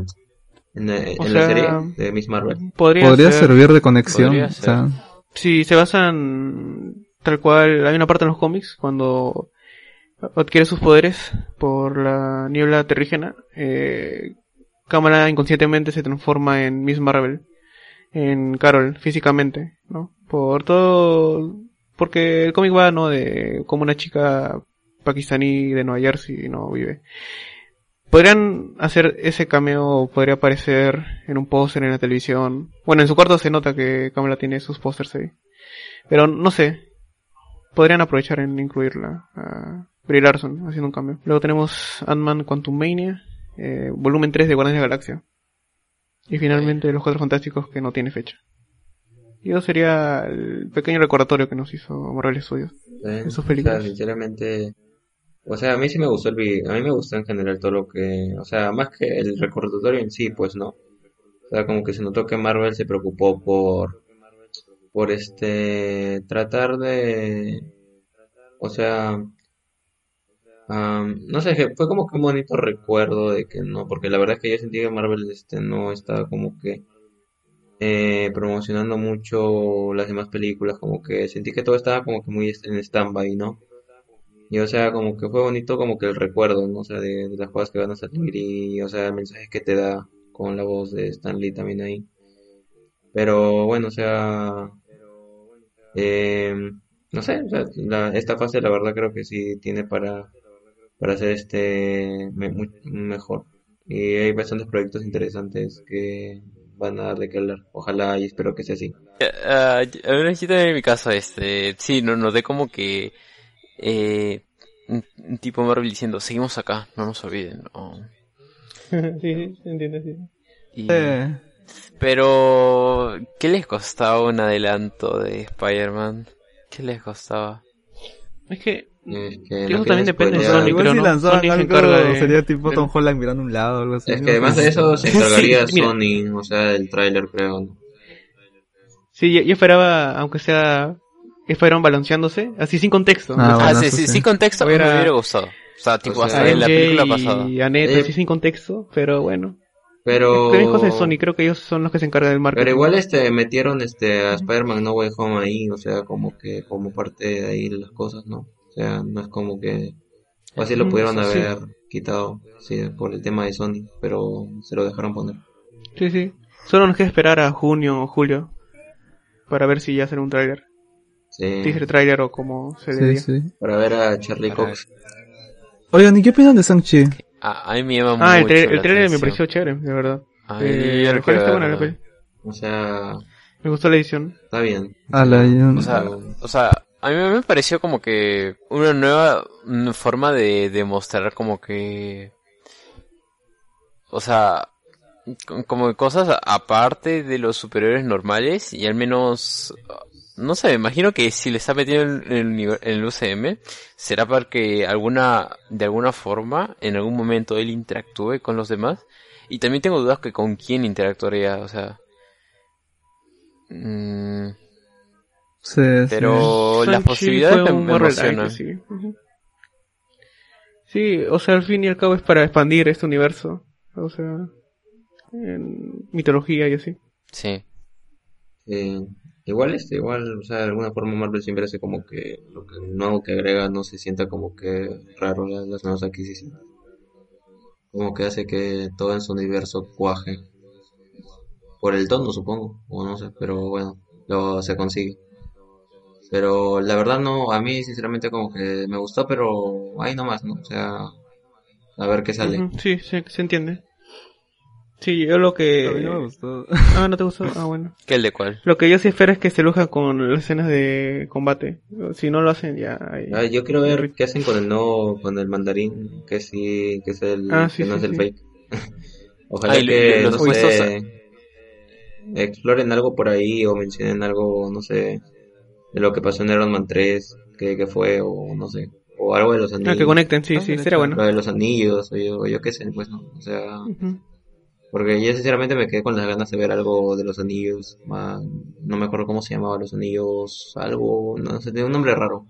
en, la serie de Miss Marvel? Podría, Podría ser, servir de conexión, Podría o sea, Si se basan tal cual, hay una parte en los cómics cuando adquiere sus poderes por la niebla terrígena, eh, Kamala inconscientemente se transforma en Miss Marvel, en Carol, físicamente, ¿no? Por todo, porque el cómic va, ¿no? De como una chica pakistaní de Nueva Jersey, ¿no? Vive. Podrían hacer ese cameo, podría aparecer en un póster en la televisión. Bueno, en su cuarto se nota que Kamala tiene sus pósters ahí. Pero no sé. podrían aprovechar en incluirla a Brie Larson haciendo un cambio. Luego tenemos Ant-Man Quantum Mania, eh, volumen 3 de Guardianes de la Galaxia. Y finalmente Los Cuatro Fantásticos que no tiene fecha. Y eso sería el pequeño recordatorio que nos hizo Marvel Studios. Eh, Esos o sea, películas. sinceramente, o sea, a mí sí me gustó el video, a mí me gustó en general todo lo que, o sea, más que el recordatorio en sí, pues no. O sea, como que se notó que Marvel se preocupó por, por este, tratar de, o sea, no sé, fue como que un bonito recuerdo de que no, porque la verdad es que yo sentí que Marvel este no estaba como que eh, promocionando mucho las demás películas, como que sentí que todo estaba como que muy en stand-by, ¿no? Y o sea, como que fue bonito como que el recuerdo, ¿no? O sea, de, las cosas que van a salir y, o sea, el mensaje que te da con la voz de Stan Lee también ahí. Pero bueno, o sea, eh, no sé, la- esta fase la verdad creo que sí tiene para, para hacer este mejor. Y hay bastantes proyectos interesantes que van a dar de qué hablar. Ojalá y espero que sea así. Ah, a ver, en mi caso, este, sí, no, noté como que, eh, un, tipo Marvel diciendo, seguimos acá, no nos olviden, ¿no? sí, sí, se entiende, sí. Y- Eh, pero, ¿qué les costaba un adelanto de Spider-Man? ¿Qué les costaba? Es que Es que Eso no también depende de. Sony, igual creo, si ¿no? lanzaban Sony se encarga de- sería tipo Tom Holland mirando a un lado o algo así. Es que además de eso se encargaría Sí, mira. Sony, o sea, el tráiler creo. Sí, yo, yo esperaba, aunque sea Spider-Man balanceándose, así sin contexto. Ah, Ah, bueno, sí, sí, sí. sin contexto Hubiera- me hubiera gustado. O sea, tipo, O hasta en la película pasada. y Annette, Eh, así sin contexto, pero bueno. Pero, de Sony, creo que ellos son los que se encargan del marketing. pero igual este metieron este a Spider-Man No Way Home ahí, o sea, como que como parte de ahí las cosas, ¿no? O sea, no es como que o así lo Mm, pudieron sí. haber quitado, sí, por el tema de Sony, pero se lo dejaron poner. Sí, sí. Solo nos queda esperar a junio o julio para ver si ya será un tráiler. Sí, Teaser tráiler o como se Sí, diría. sí. para ver a Charlie Para Cox. Oigan, ¿y qué opinan de Shang-Chi? A, a mí me llama Ah, el, mucho tra- el la tráiler me pareció chévere, de verdad. Ay, Eh, buena la peli. O sea, Me gustó la edición. está bien. Ala, yo- O sea, o sea, a mí me pareció como que una nueva forma de demostrar como que, o sea, co- como cosas a- aparte de los superiores normales y al menos, no sé, me imagino que si le está metiendo en el, en el UCM será para que alguna, de alguna forma, en algún momento él interactúe con los demás y también tengo dudas que con quién interactuaría, o sea. mm, sí, sí. pero las Shang-Chi posibilidades me, me emocionan. Sí. Sí, o sea, al fin y al cabo es para expandir este universo. O sea, en mitología y así. Sí. Eh, igual este, igual, o sea, de alguna forma Marvel siempre hace como que lo que nuevo que agrega no se sienta como que raro las, las nuevas adquisiciones. Como que hace que todo en su universo cuaje. Por el tono, supongo, o no sé, pero bueno, lo se consigue. Pero la verdad no, a mí sinceramente como que me gustó, pero ahí nomás, ¿no? O sea, a ver qué sale. Sí, se, se entiende. Sí, yo lo A mí no me que... gustó. Ah, ¿no te gustó? Ah, bueno. ¿Qué el de cuál? Lo que yo sí espero es que se lujan con las escenas de combate. Si no lo hacen, ya... ahí- Ah, yo quiero ver qué hacen con el nuevo, con el mandarín, que sí, que es el, Ah, sí, que no sí, es el sí. fake. Ojalá Ah, que, los no sé, exploren algo por ahí o mencionen algo, no sé, de lo que pasó en Iron Man 3, que, que fue, o no sé, o algo de los Ah, anillos. que conecten, sí, Ah, sí, hecho. bueno. Lo de los anillos, o yo, o yo qué sé, pues no, o sea, Ujú. Porque yo sinceramente me quedé con las ganas de ver algo de los anillos, ma- no me acuerdo cómo se llamaba, los anillos, algo, no sé, tiene un nombre raro.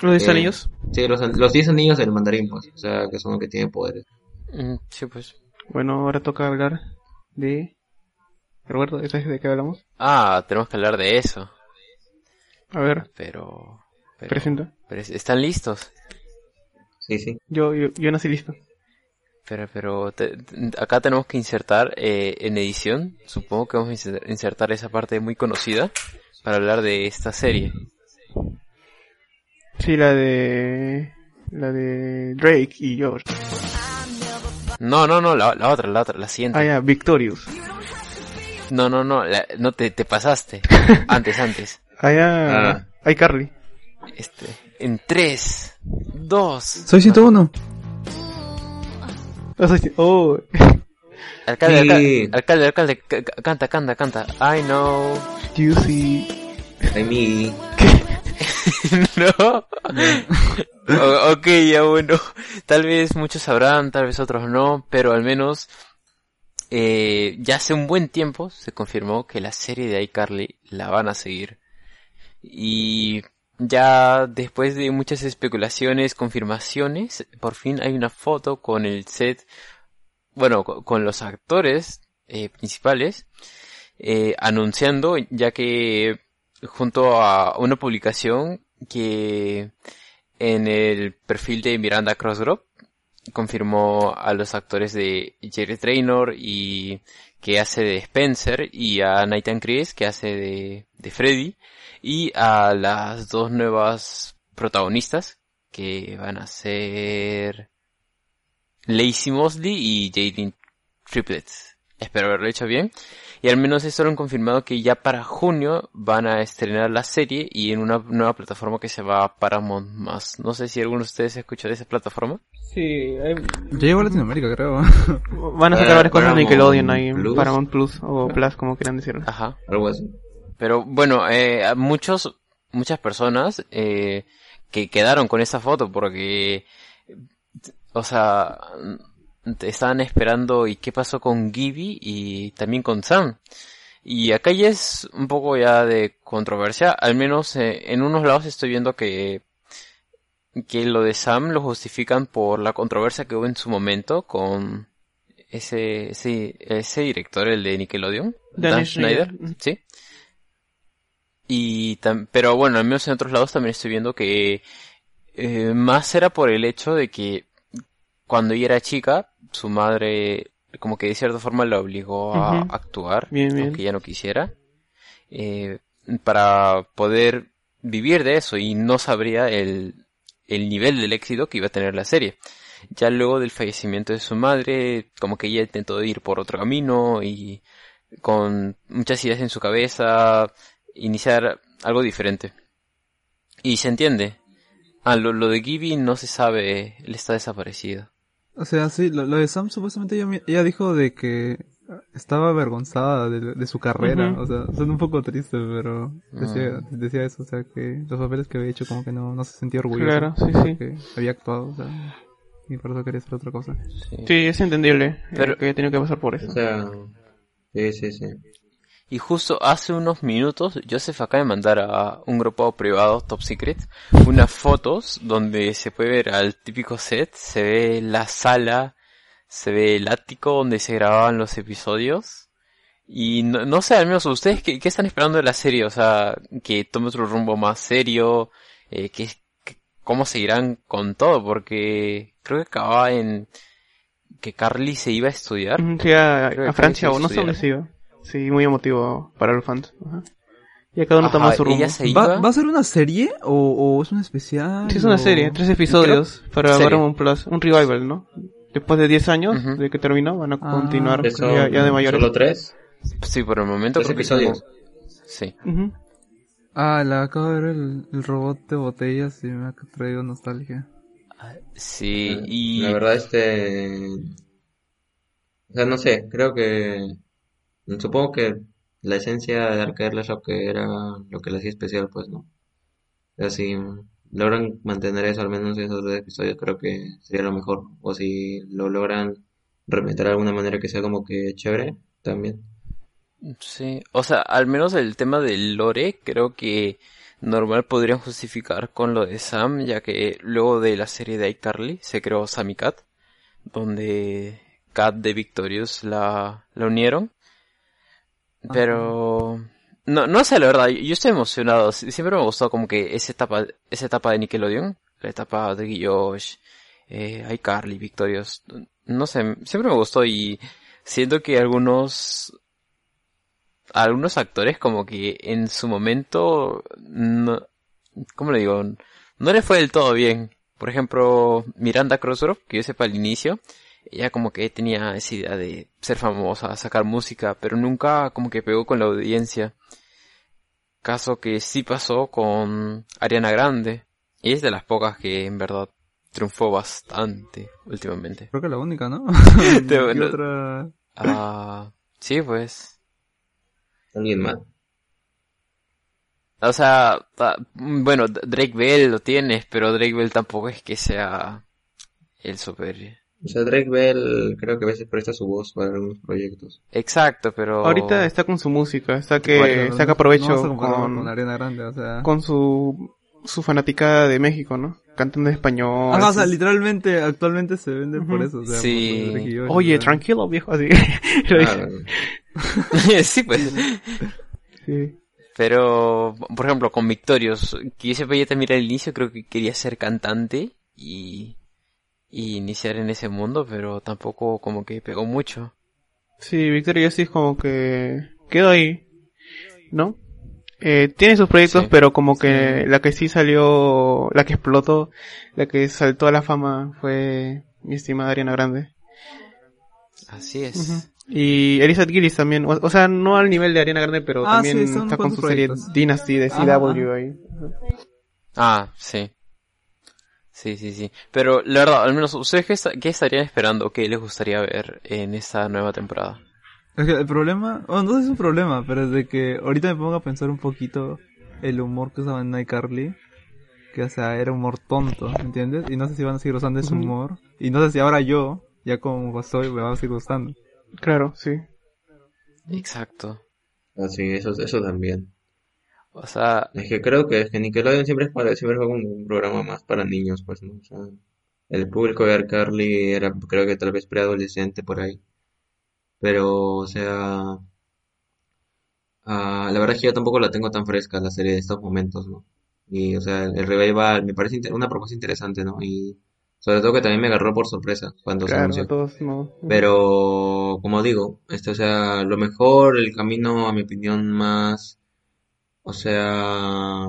Los 10 Eh, anillos. Sí, los, los 10 anillos del mandarín, pues, o sea, que son los que tienen poderes. Mm, Sí, pues. Bueno, ahora toca hablar de... Roberto, ¿esa es de qué hablamos? Ah, tenemos que hablar de eso. A ver, Pero... pero, presenta. pero es- ¿Están listos? Sí, sí. Yo, yo, yo nací listo. Pero, pero te- te- acá tenemos que insertar eh, en edición, supongo que vamos a inser- insertar esa parte muy conocida para hablar de esta serie. Sí, la de... La de Drake y George. No, no, no, la, la otra, la otra, la siguiente. Ah, ya, Victorious. No, no, no, la- no te, te pasaste. antes, antes. Ah, ya... Ah. iCarly. Este, en 3, 2. Soy 101. O sea, oh, Alcalde, Sí. alcalde, alcalde, alcalde, canta, canta, canta. I know. juicy. Ay, mi. no. O- ok, ya bueno. Tal vez muchos sabrán, tal vez otros no, pero al menos eh, ya hace un buen tiempo se confirmó que la serie de iCarly la van a seguir. Y ya después de muchas especulaciones, confirmaciones, por fin hay una foto con el set, bueno, co- con los actores eh, principales, eh, anunciando, ya que junto a una publicación que en el perfil de Miranda Crossgrove confirmó a los actores de Jerry Traynor y que hace de Spencer y a Nathan Chris que hace de, de Freddy y a las dos nuevas protagonistas que van a ser Lacey Mosley y Jaden Triplets. Espero haberlo hecho bien. Y al menos esto lo han confirmado que ya para junio van a estrenar la serie y en una nueva plataforma que se va Paramount más. No sé si alguno de ustedes escuchó de esa plataforma. Sí, hay- Ya llegó a Latinoamérica, creo. van a sacar Eh, varias cosas de Nickelodeon ahí. Paramount Plus o Plus, como quieran decirlo. Ajá. Algo así. Pero bueno, eh, muchos, muchas personas eh, que quedaron con esa foto porque, o sea, estaban esperando y qué pasó con Gibby y también con Sam. Y acá ya es un poco ya de controversia, al menos eh, en unos lados estoy viendo que que lo de Sam lo justifican por la controversia que hubo en su momento con ese ese, ese director, el de Nickelodeon, Dan Schneider, Schneider. sí. Y tam- pero bueno, al menos en otros lados también estoy viendo que eh, más era por el hecho de que cuando ella era chica, su madre como que de cierta forma la obligó a actuar, Bien, bien. aunque ella no quisiera, eh, para poder vivir de eso y no sabría el, el nivel del éxito que iba a tener la serie. Ya luego del fallecimiento de su madre, como que ella intentó ir por otro camino y con muchas ideas en su cabeza, iniciar algo diferente. Y se entiende. Ah, lo, lo de Gibby no se sabe, él está desaparecido. O sea, sí, lo, lo de Sam supuestamente ella, ella dijo de que estaba avergonzada de, de su carrera. Ujú. O sea, suena un poco triste, pero decía, Ah. decía eso, o sea, que los papeles que había hecho como que no, no se sentía orgulloso. Claro, sí, sí. Que había actuado, o sea, y por eso quería hacer otra cosa. Sí. Sí, es entendible Pero- eh, que he tenido que pasar por eso. O sea, sí, sí, sí. Y justo hace unos minutos, Joseph acaba de mandar a un grupo privado, Top Secret, unas fotos donde se puede ver al típico set, se ve la sala, se ve el ático donde se grababan los episodios. Y no, no sé, al menos ustedes, ¿qué, qué están esperando de la serie? O sea, que tome otro rumbo más serio, eh, que, que- cómo seguirán con todo, porque creo que acababa en que Carly se iba a estudiar. Sí, a, a Francia o no sé dónde se iba. Sí, muy emotivo para los fans. Ajá. Ya cada uno Ajá, toma su rumbo. ¿Va, ¿Va a ser una serie o, o es un especial? Sí, es una o- serie, tres episodios para Serie. Paramount Plus, un revival, ¿no? Después de 10 años de que terminó, van a Ah. continuar Eso, ya, ya de mayores. Solo tres. Sí, por el momento Tres creo episodios. Sí. Ah, la acabo de ver el, el robot de botellas y me ha traído nostalgia. Sí, y La verdad, este. O sea, no sé, creo que. Supongo que la esencia de Arcade es lo que era, lo que le hacía especial, pues, ¿no? Si logran mantener eso, al menos esos dos episodios, creo que sería lo mejor. O si lo logran remeter de alguna manera que sea como que chévere, también. sí, o sea, al menos el tema del lore creo que normal podrían justificar con lo de Sam, ya que luego de la serie de iCarly se creó Sammy Cat, donde Cat de Victorious la, la unieron. Pero no, no sé la verdad, yo estoy emocionado, Sie- siempre me gustó como que esa etapa, esa etapa de Nickelodeon, la etapa de Guillosh, eh, iCarly, Victorious, no sé, siempre me gustó y siento que algunos algunos actores como que en su momento no, ¿cómo le digo? No le fue del todo bien. Por ejemplo, Miranda Crossgrove, que yo sepa al inicio, ella como que tenía esa idea de ser famosa, sacar música, pero nunca como que pegó con la audiencia. Caso que sí pasó con Ariana Grande. Y es de las pocas que en verdad triunfó bastante últimamente. Creo que la única, ¿no? Te- ¿Qué bueno. otra? Ah, sí, pues. ¿Alguien más? O sea, ta- bueno, Drake Bell lo tienes, pero Drake Bell tampoco es que sea el super... O sea, Drake Bell creo que a veces presta su voz para algunos proyectos. Exacto, pero... Ahorita está con su música, está que Bueno, saca provecho no con, con Ariana Grande, o sea. con su, su fanaticada de México, ¿no? Cantando en español. Ajá, o sea, literalmente, actualmente se vende por eso, o sea, Sí. por Oye, tranquilo, viejo, así. Sí, pues. Sí. Pero, por ejemplo, con Victorious, que yo siempre ya también al inicio creo que quería ser cantante y, y iniciar en ese mundo, pero tampoco como que pegó mucho. Sí, Victoria sí es como que quedó ahí, ¿no? Eh, tiene sus proyectos, Sí. pero como que la que sí salió, la que explotó, la que saltó a la fama fue mi estimada Ariana Grande. Así es. Y Elizabeth Gillis también, o, o sea, no al nivel de Ariana Grande, pero Ah, también sí, está con su serie. Dynasty de CW ahí. Ah, sí. Sí, sí, sí. Pero la verdad, al menos, ¿ustedes qué, qué estarían esperando? ¿Qué les gustaría ver en esta nueva temporada? Es que el problema, bueno, no sé si es un problema, pero es de que ahorita me pongo a pensar un poquito el humor que usaba en iCarly, que o sea, era humor tonto, ¿entiendes? Y no sé si van a seguir usando ese humor, y no sé si ahora yo, ya como soy, me va a seguir gustando. Claro, sí. Exacto. Así, eso, eso también. O sea, Es que creo que, es que Nickelodeon siempre es para, siempre fue como un programa más para niños, pues, ¿no? O sea, el público de Carly era, creo que tal vez preadolescente por ahí. Pero, o sea, ah, la verdad es que yo tampoco la tengo tan fresca la serie de estos momentos, ¿no? Y, o sea, el revival me parece una propuesta interesante, ¿no? Y sobre todo que también me agarró por sorpresa cuando se anunció. a todos no. Pero, como digo, este, o sea, lo mejor, el camino, a mi opinión, más, o sea,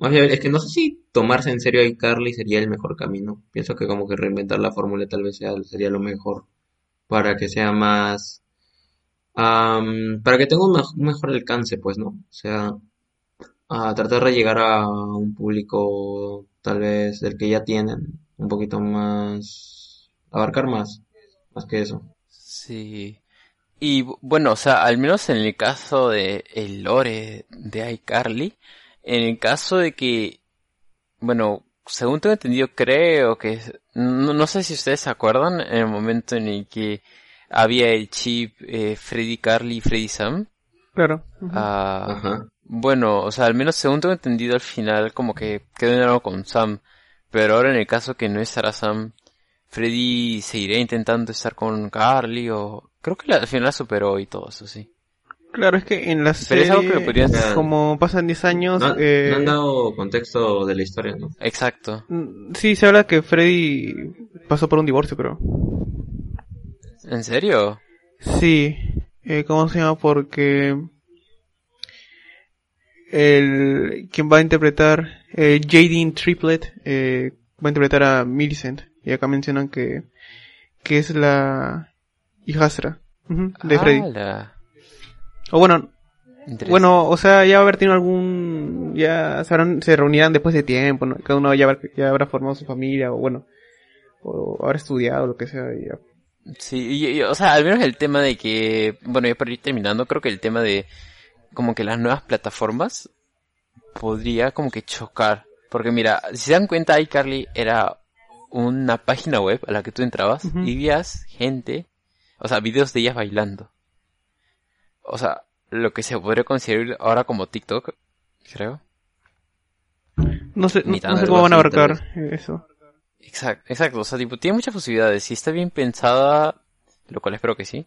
es que no sé si tomarse en serio a iCarly sería el mejor camino. Pienso que como que reinventar la fórmula tal vez sea, sería lo mejor para que sea más, am, para que tenga un, mej- un mejor alcance, pues, ¿no? O sea, a tratar de llegar a un público tal vez del que ya tienen, un poquito más, abarcar más, más que eso. sí. Y bu- bueno, o sea, al menos en el caso de el lore de iCarly, en el caso de que, bueno, según tengo entendido, creo que, no, no sé si ustedes se acuerdan, en el momento en el que había el chip eh, Freddy Carly y Freddy Sam, Claro. ah, Ajá. Bueno, o sea, al menos según tengo entendido al final como que quedó en algo con Sam. Pero ahora en el caso que no estará Sam, Freddy seguirá intentando estar con Carly o... Creo que la- al final la superó y todo eso, sí. Claro, es que en la Pero es algo que serie, podrían- como pasan 10 años, No, eh, no han dado contexto de la historia, ¿no? Exacto. mm, sí se habla que Freddy pasó por un divorcio, creo. ¿En serio? Sí, eh, ¿cómo se llama? Porque el quien va a interpretar eh, Jadine Triplet eh, va a interpretar a Millicent y acá mencionan que que es la hijastra ujú, de Freddy. ¡Hala! O bueno, bueno, o sea, ya va a haber tenido algún ya se, habrán- se reunirán después de tiempo, ¿no? Cada uno ya, habrá- ya habrá formado su familia o bueno, o habrá estudiado lo que sea y ya. Sí, y- y- o sea, al menos el tema de que, bueno, ya para ir terminando, creo que el tema de como que las nuevas plataformas podría como que chocar. Porque mira, si se dan cuenta, iCarly era una página web a la que tú entrabas y veías gente, o sea, videos de ellas bailando. O sea, lo que se podría considerar ahora como TikTok, creo. No sé, no, no sé cómo van a abarcar eso. Exacto, exacto, o sea, tipo, tiene muchas posibilidades. Si está bien pensada, lo cual espero que sí,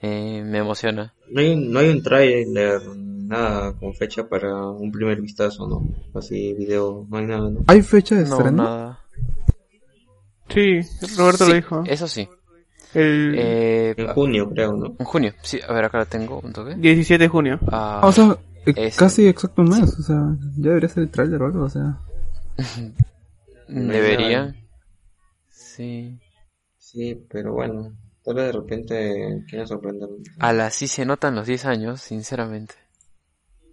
eh, me emociona. No hay, no hay un tráiler, nada con fecha para un primer vistazo, ¿no? Así, video, no hay nada, ¿no? ¿Hay fecha de No, estreno? nada. Sí, Roberto Sí, lo dijo. Eso sí. El Eh, En junio, creo, ¿no? en junio. Sí, a ver, acá la tengo, un toque. 17 de junio. Ah, Ah, o sea, eh, Ese. casi exacto un mes, o sea, ya debería ser el trailer o algo, o sea. debería. Sí. Sí, pero bueno, tal vez de repente quieren sorprender. A la sí se notan los 10 años, sinceramente.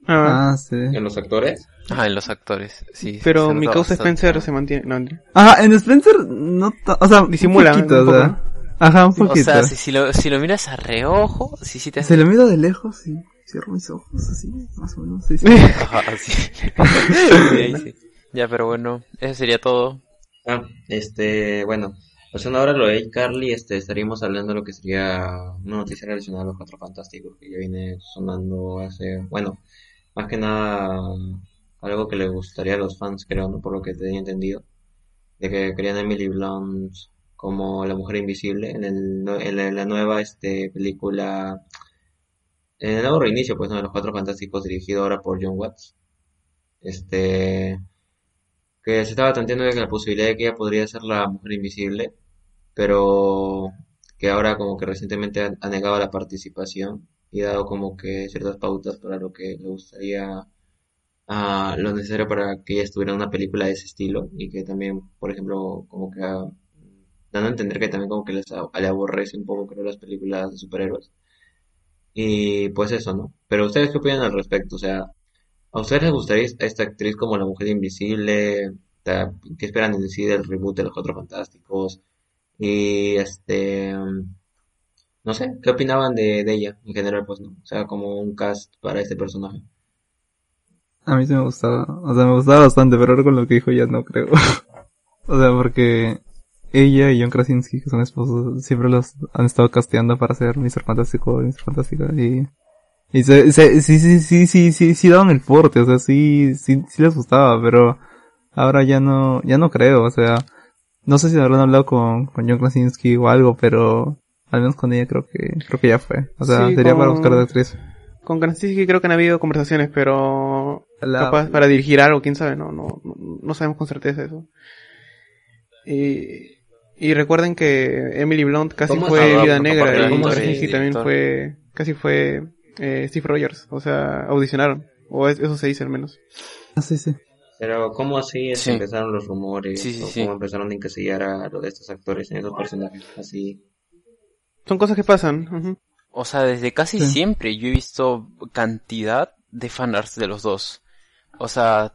Ah, Ah, sí. En los actores. Ah, en los actores, sí. pero mi causa bastante. Spencer se mantiene. No. Ajá, en Spencer no o sea, Disimula, un poquito, un o sea. Ajá, un poquito. O sea, si, si lo, si lo miras a reojo, sí, sí te hace... Se lo miro de lejos y cierro mis ojos así, más o menos. Sí, sí. Ajá, sí. Sí, ahí sí. Ya, pero bueno, eso sería todo. Ah, este, bueno, pasando ahora a lo de Carly, este, estaríamos hablando de lo que sería una noticia relacionada a los Cuatro Fantásticos, que ya viene sonando hace, bueno, más que nada algo que le gustaría a los fans, creo, ¿no? Por lo que tenía entendido, de que querían a Emily Blunt como la Mujer Invisible en, el, en la, nueva, este, película, en el nuevo reinicio, pues, ¿no? De los Cuatro Fantásticos, dirigido ahora por John Watts. Este, que se estaba tanteando la posibilidad de que ella podría ser la mujer invisible, pero que ahora como que recientemente ha, ha negado la participación y ha dado como que ciertas pautas para lo que le gustaría, ah, lo necesario para que ella estuviera en una película de ese estilo y que también, por ejemplo, como que ah, dando a entender que también como que les, le aborrece un poco creo las películas de superhéroes. Y pues eso, ¿no? Pero ustedes qué opinan al respecto? O sea, ¿A ustedes les gustaría esta actriz como la Mujer Invisible? ¿Qué esperan en sí del reboot de los Cuatro Fantásticos? Y este, mm, no sé, ¿qué opinaban de, de ella en general? Pues no, o sea, como un cast para este personaje. A mí sí me gustaba, o sea, me gustaba bastante, pero ahora con lo que dijo ya no creo. o sea, porque ella y John Krasinski, que son esposos, siempre los han estado casteando para ser Mr. Fantástico Mr. Fantástico y... Y se, se- sí, sí, sí, sí, sí, sí daban el porte, o sea, sí, sí, sí les gustaba, pero ahora ya no, ya no creo, o sea, no sé si habrán hablado con, con John Krasinski o algo, pero al menos con ella creo que, creo que ya fue. O sea, Sí, sería para con- buscar de actriz. Con Krasinski creo que han habido conversaciones, pero La- capaz para dirigir algo, quién sabe, no, no, no, sabemos con certeza eso. Y, y recuerden que Emily Blunt casi ¿Cómo fue? Vida ¿Cómo Negra y? Krasinski también fue, casi fue eh, Steve Rogers, o sea, audicionaron, o es- eso se dice al menos. Ah, sí, sí. Pero ¿cómo así es Sí. empezaron los rumores? Sí, sí, o sí. ¿Cómo empezaron a encasillar a lo de estos actores en esos personajes? Así. Son cosas que pasan. ujú. O sea, desde casi Sí. siempre yo he visto cantidad de fanarts de los dos. O sea,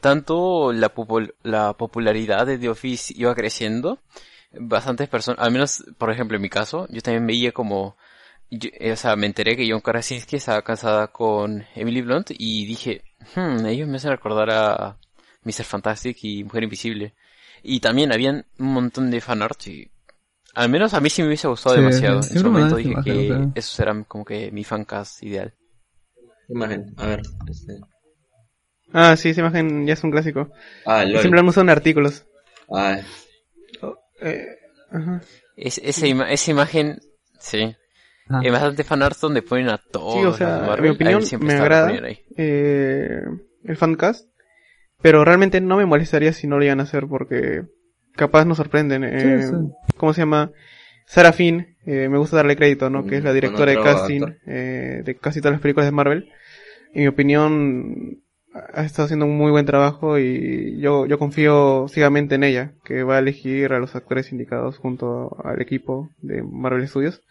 tanto la, popul- la popularidad de The Office iba creciendo, bastantes personas, al menos, por ejemplo, en mi caso, yo también veía como, yo- eh, o sea, me enteré que John Krasinski estaba casada con Emily Blunt y dije, hmm, ellos me hacen recordar a Mr. Fantastic y Mujer Invisible. Y también habían un montón de fanarts y al menos a mí sí me hubiese gustado Sí, demasiado. En su momento dije imagen, que o sea. esos eran como que mi fancast ideal. Imagen, a ver. Este. Ah, sí, esa imagen ya es un clásico. Ah, LOL. Siempre usado en artículos. Ah, Eh, ajá. Es, esa, ima- esa imagen, sí. Ah. Hay bastante fanarts donde ponen a todos. Sí, o sea, Marvel. mi opinión siempre me agrada eh, el fancast, pero realmente no me molestaría si no lo iban a hacer porque capaz nos sorprenden. eh, Sí, sí. ¿Cómo se llama? Sarah Finn, eh, me gusta darle crédito, ¿no? Que es la Mm, directora de casting eh, de casi todas las películas de Marvel. En mi opinión, ha estado haciendo un muy buen trabajo y yo, yo confío ciegamente en ella, que va a elegir a los actores indicados junto al equipo de Marvel Studios.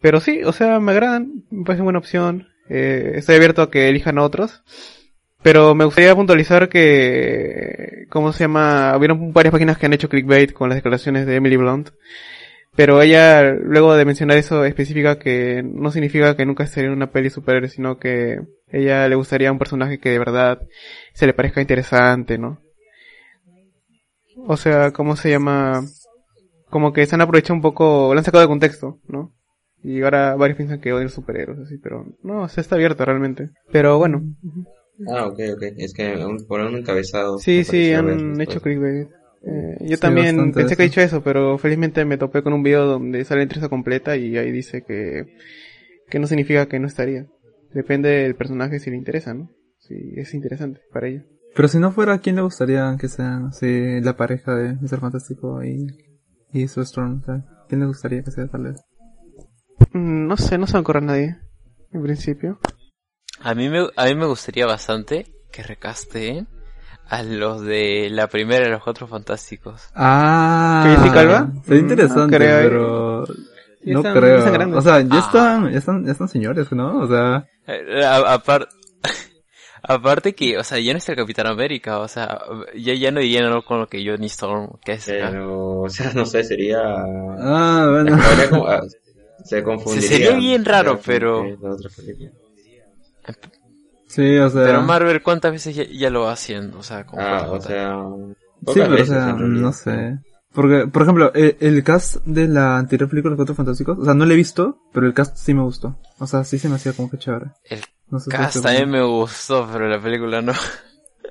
Pero sí, o sea, me agradan, me parece buena opción. Eh, estoy abierto a que elijan a otros. Pero me gustaría puntualizar que, ¿cómo se llama? Hubieron varias páginas que han hecho clickbait con las declaraciones de Emily Blunt. Pero ella, luego de mencionar eso, especifica que no significa que nunca estaría en una peli superhéroe, sino que ella le gustaría un personaje que de verdad se le parezca interesante, ¿no? O sea, ¿cómo se llama? Como que se han aprovechado un poco, lo han sacado de contexto, ¿no? Y ahora varios piensan que odian superhéroes, así, pero no, se está abierto realmente. Pero bueno, ah, ok, ok. Es que por un encabezado. sí, sí, han hecho clickbait. Eh, yo Sí, también pensé que he dicho eso, pero felizmente me topé con un video donde sale la entrevista completa y ahí dice que, que no significa que no estaría. Depende del personaje si le interesa, ¿no? Si es interesante para ella. Pero si no fuera, ¿a quién le gustaría que sea así, la pareja de Mr. Fantástico y, y Sue Storm? O sea, ¿quién le gustaría que sea tal vez? Mm, No sé, no se me ocurre a nadie, en principio. A mí me, a mí me gustaría bastante que recasteen a los de la primera de los cuatro fantásticos. Ah, ¿Que Jessica Alba? Sería Mm, interesante, no creo, eh. pero no están- creo. están o sea, ya Ah. están, ya están, ya están señores, ¿no? O sea, Eh, a- apar- Aparte que, o sea, ya no está el Capitán América, o sea, ya, ya no dirían algo con lo que Johnny Storm, que es... Pero, o sea, no sé, sería... Ah, bueno. ah, se confundiría. sería bien raro, pero-. Sí, o sea. Pero Marvel, ¿cuántas veces ya, ya lo va haciendo? O sea, como Ah, o sea... Sí, pero o sea, no sé. Porque, por ejemplo, el, el cast de la anterior película Los Cuatro Fantásticos, o sea, no lo he visto, pero el cast sí me gustó. O sea, sí se me hacía como que chévere. El No sé si cast también me gustó, pero la película no.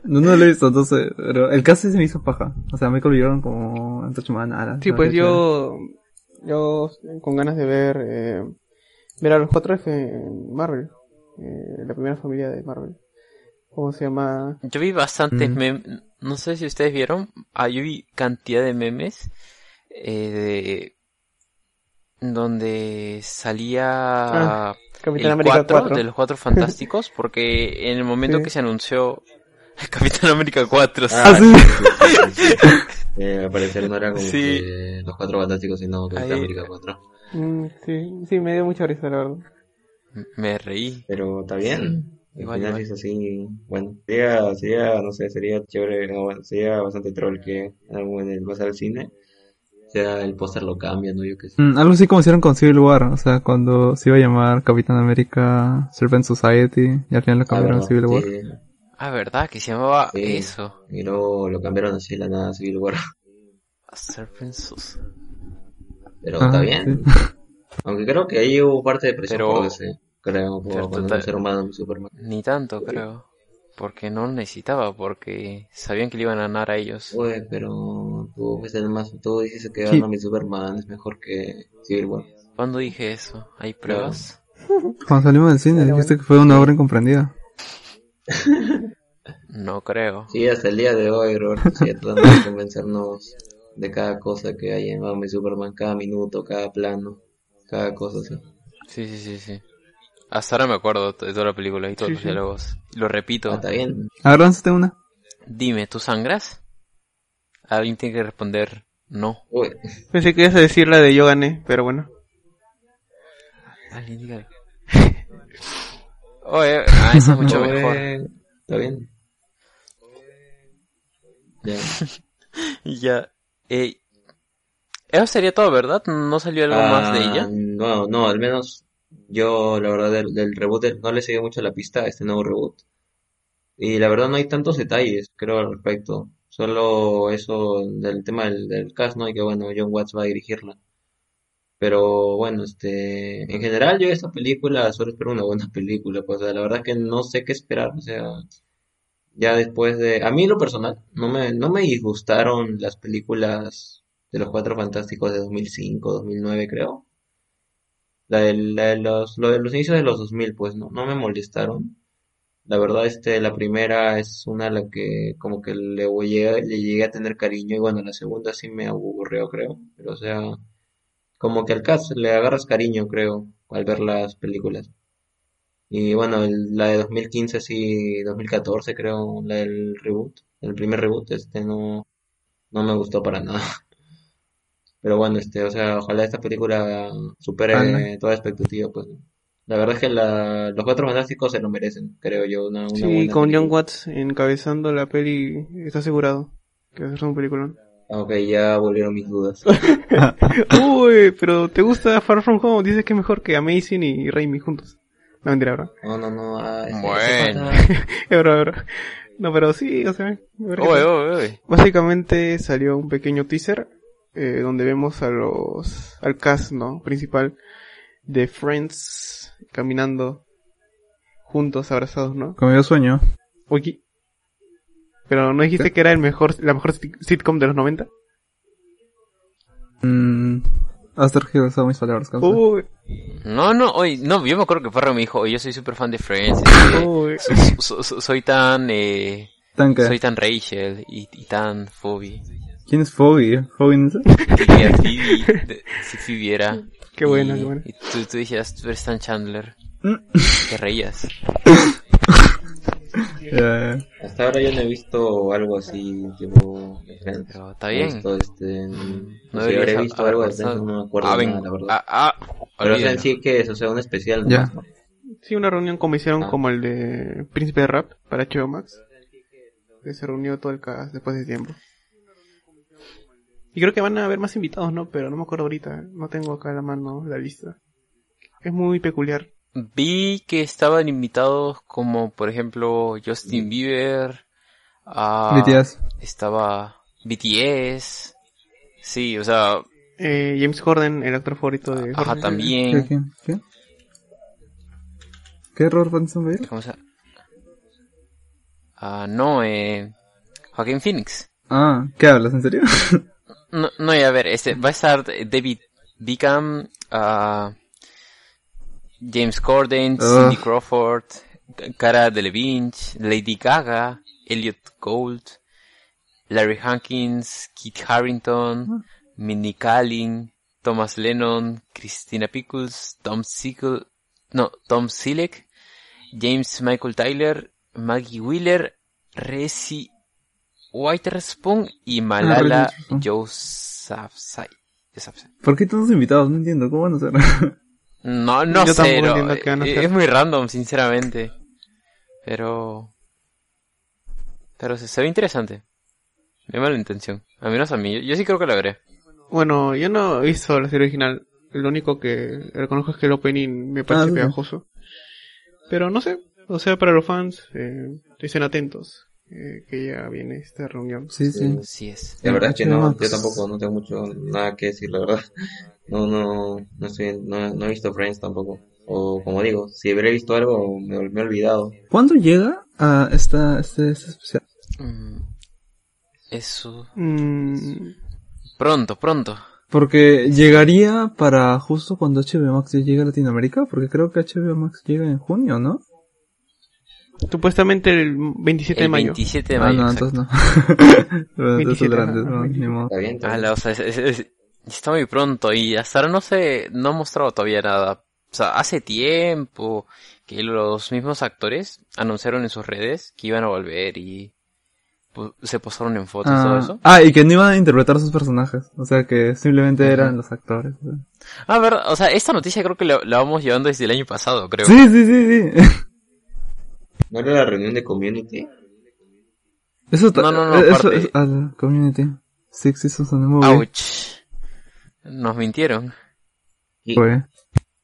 No, no lo he visto, entonces, pero el cast sí se me hizo paja. O sea, Michael Jordan como Antorcha Humana, Alan. Sí, me pues yo, yo con ganas de ver, eh, ver a los 4F en Marvel, eh, la primera familia de Marvel. ¿Cómo se llama? Yo vi bastantes Mm. memes, no sé si ustedes vieron, vi cantidad de memes eh, de donde salía Ah, Capitán el América 4 4. de los cuatro fantásticos, porque en el momento Sí. que se anunció Capitán América 4, Ah, sí. sí, sí, sí. Eh, al parecer no era como Sí. que los cuatro fantásticos, sino Capitán Ahí- América 4. Mm, sí, sí, me dio mucha risa, la verdad. me reí. Pero está bien. Al Igual, final igual. es así, bueno, sería, sería, no sé, sería chévere, no, sería bastante troll que algo en el vas al cine, sea el póster lo cambian, ¿no? Yo qué sé. Mm, algo así como hicieron con Civil War, o sea, cuando se iba a llamar Capitán América Serpent Society, y al final lo Ah, cambiaron a. Civil War. Sí, Ah, ¿verdad? Que se llamaba Sí. eso. y luego lo cambiaron así de la nada a Civil War, Serpent Sus- pero Ah, está bien. sí. Aunque creo que ahí hubo parte de presión Pero- por DC, creo, por total- un ser humano en Superman. Ni tanto, creo. Porque no lo necesitaba, porque sabían que le iban a ganar a ellos. Uy, pero tú fuiste el más, tú dices que Sí. Y Superman es mejor que Civil War. ¿Cuándo dije eso? ¿Hay pruebas? Cuando salimos del cine, dijiste que fue una obra incomprendida. No creo. Sí, hasta el día de hoy, Roberto, sí, tratando de convencernos de cada cosa que hay en Batman y Superman, cada minuto, cada plano, cada cosa así. Sí, sí, sí, sí. Hasta ahora me acuerdo de toda la película y todos Sí, los sí. diálogos. Lo repito. Ah, está bien. A ver, lánzate una. Dime, ¿tú sangras? Alguien tiene que responder no. Uy, Pensé que ibas a decir la de yo gané, pero bueno. Alguien diga. Oye, ah, esa es mucho mejor. Está bien. Ya. Ya. Eh, eso sería todo, ¿verdad? ¿No salió algo más de Ah, ella? No, no, al menos yo, la verdad, del, del reboot no le seguí mucho la pista a este nuevo reboot. Y la verdad no hay tantos detalles, creo, al respecto. Solo eso del tema del, del cast, ¿no? Y que bueno, John Watts va a dirigirla. Pero bueno, este, en general yo esta película solo espero una buena película, pues la verdad que no sé qué esperar, o sea, ya después de, a mí lo personal, no me, no me disgustaron las películas de los Cuatro Fantásticos de 2005, 2009 creo. La de, los, lo de los inicios de los 2000, pues no, no me molestaron. La verdad, este, la primera es una a la que como que le, voy- llegué, le llegué a tener cariño y bueno, la segunda sí me aburrió, creo. Pero o sea, como que al cast le agarras cariño, creo, al ver las películas. Y bueno, la de 2015 sí, 2014 creo, la del reboot, el primer reboot, este no, no me gustó para nada. Pero bueno, este, o sea, ojalá esta película supere Ojalá. toda expectativa, pues. La verdad es que la, los Cuatro Fantásticos se lo merecen, creo yo, una, una Sí, buena con John película. Watts encabezando la peli, está asegurado que va a ser un película. Ok, ya volvieron mis dudas. Uy, pero ¿te gusta Far From Home? Dices que es mejor que Amazing y Raimi juntos. No, mentira, bro. No, no, no. ah, ese- ese Bueno. pata- Es bro, es bro. No, pero sí, o sea, oye, oye. Básicamente salió un pequeño teaser eh, donde vemos a los al cast no principal de Friends caminando juntos abrazados no Como yo sueño. Oye, pero no dijiste que era el mejor la mejor sit- sitcom de los 90 Mm, has tergiversado mis palabras, uy. No, no, oye, no, yo me acuerdo que Farro me dijo, oye, yo soy súper fan de Friends, este, uy so- so- soy tan, eh, soy tan Rachel y, y tan Phoebe. ¿Quién es Foggy? ¿Foggy no sé? Phoebe, si Phoebe era. Qué buena, y, qué buena. Y tú, tú decías, tú eres tan Chandler. Mm. Te reías. Eh, Hasta ahora yo no he visto algo así, tipo. Pero está bien. visto este, no sé, habré ha- visto algo. Friends, no me acuerdo Ah, de ven- nada, la verdad. ah, ah, Pero o sea, en sí que es, o sea, un especial nomás, ¿no? Sí, una reunión como hicieron Ah. como el de Príncipe de Rap para HBO Max. Que se reunió todo el cast después de tiempo. Y creo que van a haber más invitados, ¿no? Pero no me acuerdo ahorita. No tengo acá a la mano la lista. Es muy peculiar. Vi que estaban invitados como, por ejemplo, Justin Bieber, a... BTS. estaba BTS, sí, o sea, Eh, James Corden, el actor favorito de ajá, Jorge. ¿Qué, también, qué, qué? ¿Qué error. Ah, no, eh, Joaquín Phoenix. Ah, ¿qué hablas? ¿En serio? No, no, y a ver, este, va a estar David Beckham, ah, James Corden, Ugh. Cindy Crawford, Cara Delevingne, Lady Gaga, Elliot Gould, Larry Hankins, Kit Harrington, Minnie Kaling, Thomas Lennon, Christina Pickles, Tom Siegel, no, Tom Selleck, James Michael Tyler, Maggie Wheeler, Resi Witherspoon y Malala Reese Witherspoon. Yousafzai. ¿Por qué tantos invitados? No entiendo, ¿cómo van a ser? No, no Yo sé, no, van a eh, hacer. es muy random, sinceramente. Pero... Pero se, se ve interesante. Me llama la intención. A menos a mí, yo, yo sí creo que la veré. Bueno, yo no he visto la serie original. Lo único que reconozco es que el opening me parece Ah, sí. pegajoso. Pero no sé. O sea, para los fans, eh, estén atentos. Eh, que ya viene esta reunión. Sí, sí. Así es. La verdad es que no, yo tampoco no tengo mucho nada que decir, la verdad. No, no, no estoy, no, no he visto Friends tampoco. O como digo, si habré visto algo, me, me he olvidado. ¿Cuándo llega a esta, este, este especial? Mm, Eso... Mm, Pronto, pronto. Porque llegaría para justo cuando HBO Max ya llegue a Latinoamérica, porque creo que HBO Max llega en junio, ¿no? Supuestamente el 27 de El mayo. 27 de ah, mayo. no, exacto. entonces no. Pero entonces 27, durante, ajá, no, ni modo. Está bien, está Ah, bien. la- o sea, es- es- es- está muy pronto y hasta ahora no se, no ha mostrado todavía nada. O sea, hace tiempo que los mismos actores anunciaron en sus redes que iban a volver y pu- se posaron en fotos y todo Ah, eso. ah, y que no iban a interpretar sus personajes. O sea, que simplemente eran los actores. o sea. Ah, verdad, o sea, esta noticia creo que la, la vamos llevando desde el año pasado, creo. Sí, sí, sí, sí. ¿No era la reunión de Community? Eso No, no, no, eso aparte- es- ah, la community. Six Seasons on the Movie. Ouch. Nos mintieron. Y- Fue.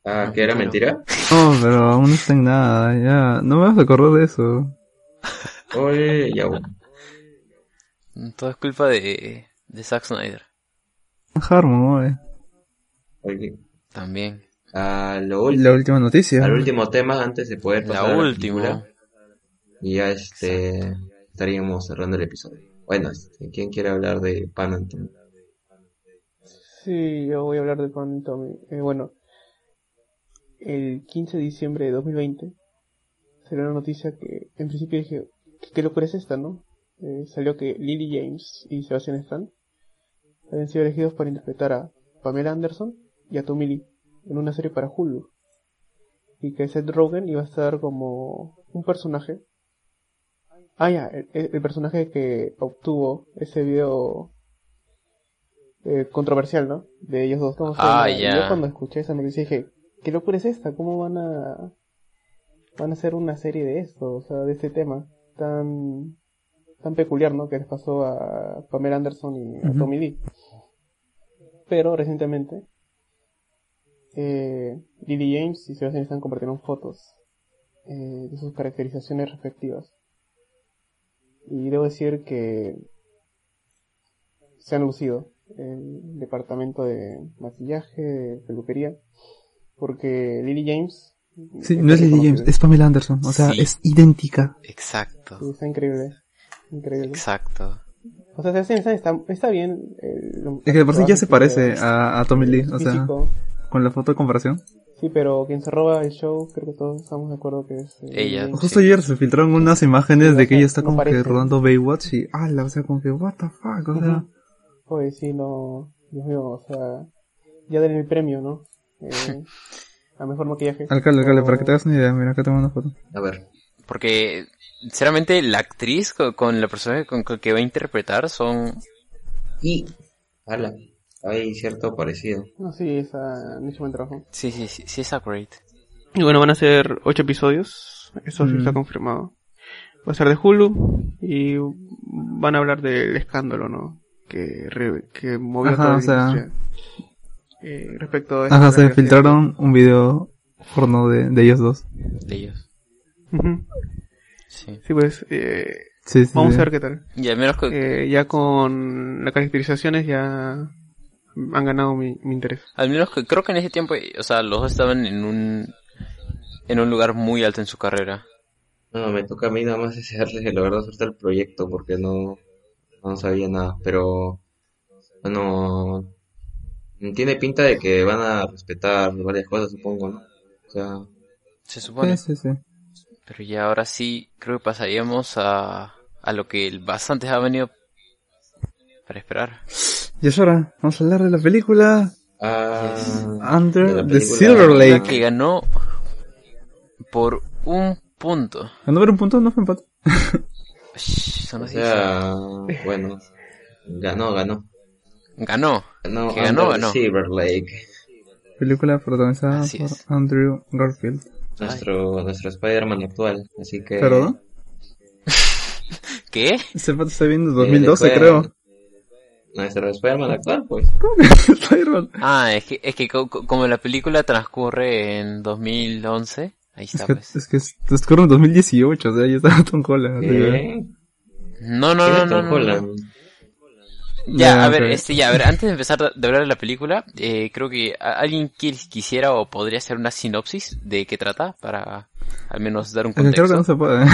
Ah, ¿que era mentira? No, pero aún no está en nada, ya. No me vas a acordar de eso. Oye, ya bueno. Todo es culpa de, de Zack Snyder. Harmon, oye. Oye, También. a lo último. La última noticia. al último tema antes de poder pasar La a última. Y ya este estaríamos cerrando el episodio. Bueno, este, ¿quién quiere hablar de Pan Anthony? Sí, yo voy a hablar de Pan. Eh, bueno, el 15 de diciembre de 2020 salió una noticia que en principio dije, ¿qué, qué locura es esta, no? Eh, salió que Lily James y Sebastian Stan habían sido elegidos para interpretar a Pamela Anderson y a Tommy Lee en una serie para Hulu. Y que Seth Rogen iba a estar como un personaje. Ah, ya, el, el personaje que obtuvo ese video eh, controversial, ¿no? De ellos dos. ¿Cómo se Ah, llama? Yo cuando escuché esa noticia dije, ¿qué locura es esta? ¿Cómo van a van a hacer una serie de esto? O sea, de este tema tan tan peculiar, ¿no? Que les pasó a Pamela Anderson y a. Tommy Lee. Pero recientemente eh, Lily James y Sebastian Stan compartieron fotos eh, de sus caracterizaciones respectivas. Y debo decir que se han lucido el departamento de maquillaje, de peluquería, porque Lily James... Sí, no es Lily. James, es Pamela Anderson. O sea, Sí. es idéntica. Exacto. Sí, está increíble. Increíble. Exacto. O sea, está, está bien. el- Es que de por sí ya se parece a, a Tommy Lee. O sea, con la foto de comparación. Sí, pero quien se roba el show, creo que todos estamos de acuerdo que es... eh, Ella. Justo ayer se filtraron unas imágenes Sí, de que ella está no como que rodando Baywatch y, ala, o sea, como que, what the fuck, o sea. Ujú. Oye, sí, no... Dios mío, o sea... Ya denle el premio, ¿no? Eh, a mejor maquillaje. Alcalde, alcalde, O- para que te hagas una idea, mira, acá te mando una foto. A ver, Porque, sinceramente, la actriz co- con, la persona con, con que va a interpretar son... y habla, hay cierto parecido. No, sí, esa... Han hecho buen trabajo. Sí, sí, sí, sí, es great. Y bueno, van a ser ocho episodios. Eso sí Mm. está confirmado. Va a ser de Hulu y van a hablar del escándalo, ¿no? Que, re- que movió Ajá, toda la o sea- industria. Eh, respecto a Ajá, se filtraron un video porno de, de ellos dos. De ellos. Sí. Sí, pues, eh, Sí, sí. vamos sí. a ver qué tal. Y al menos que, Eh, ya con las caracterizaciones ya han ganado mi, mi interés. al menos que creo que en ese tiempo, o sea, los dos estaban en un, en un lugar muy alto en su carrera. No, me toca a mí nada más desearle la verdad suerte al proyecto porque no, no sabía nada, pero bueno, tiene pinta de que van a respetar varias cosas, supongo, ¿no? O sea, Se supone. Sí, sí, sí. Pero ya ahora sí, creo que pasaríamos a, a lo que el bastante ha venido para esperar. Y es hora, vamos a hablar de la película ah, Under the Silver La Lake. que ganó por un punto. ¿Ganó por un punto? ¿No fue empate? O sea, bueno, ganó, ganó. Ganó. Ganó Que ganó, ganó. Silver Lake. Película protagonizada Así por es. Andrew Garfield. Nuestro, nuestro Spider-Man actual, así que... ¿Perdón? ¿Qué? Ese pato está viendo eh, 2012, después- creo. Nuestro Spider-Man actual, pues. Spider-Man. Ah, es que, es que co- co- como la película transcurre en 2011, ahí Es está pues. es que es- transcurre en 2018, o sea, ya estaba Tom Holland. o sea, ya- ¿Qué? No, no, ¿Quién no, es no, Tom no, no. Ya, a ver, ok. este, ya, a ver, antes de empezar de hablar de la película, eh, creo que alguien qui- quisiera o podría hacer una sinopsis de qué trata para al menos dar un Es que creo que no contexto. se puede.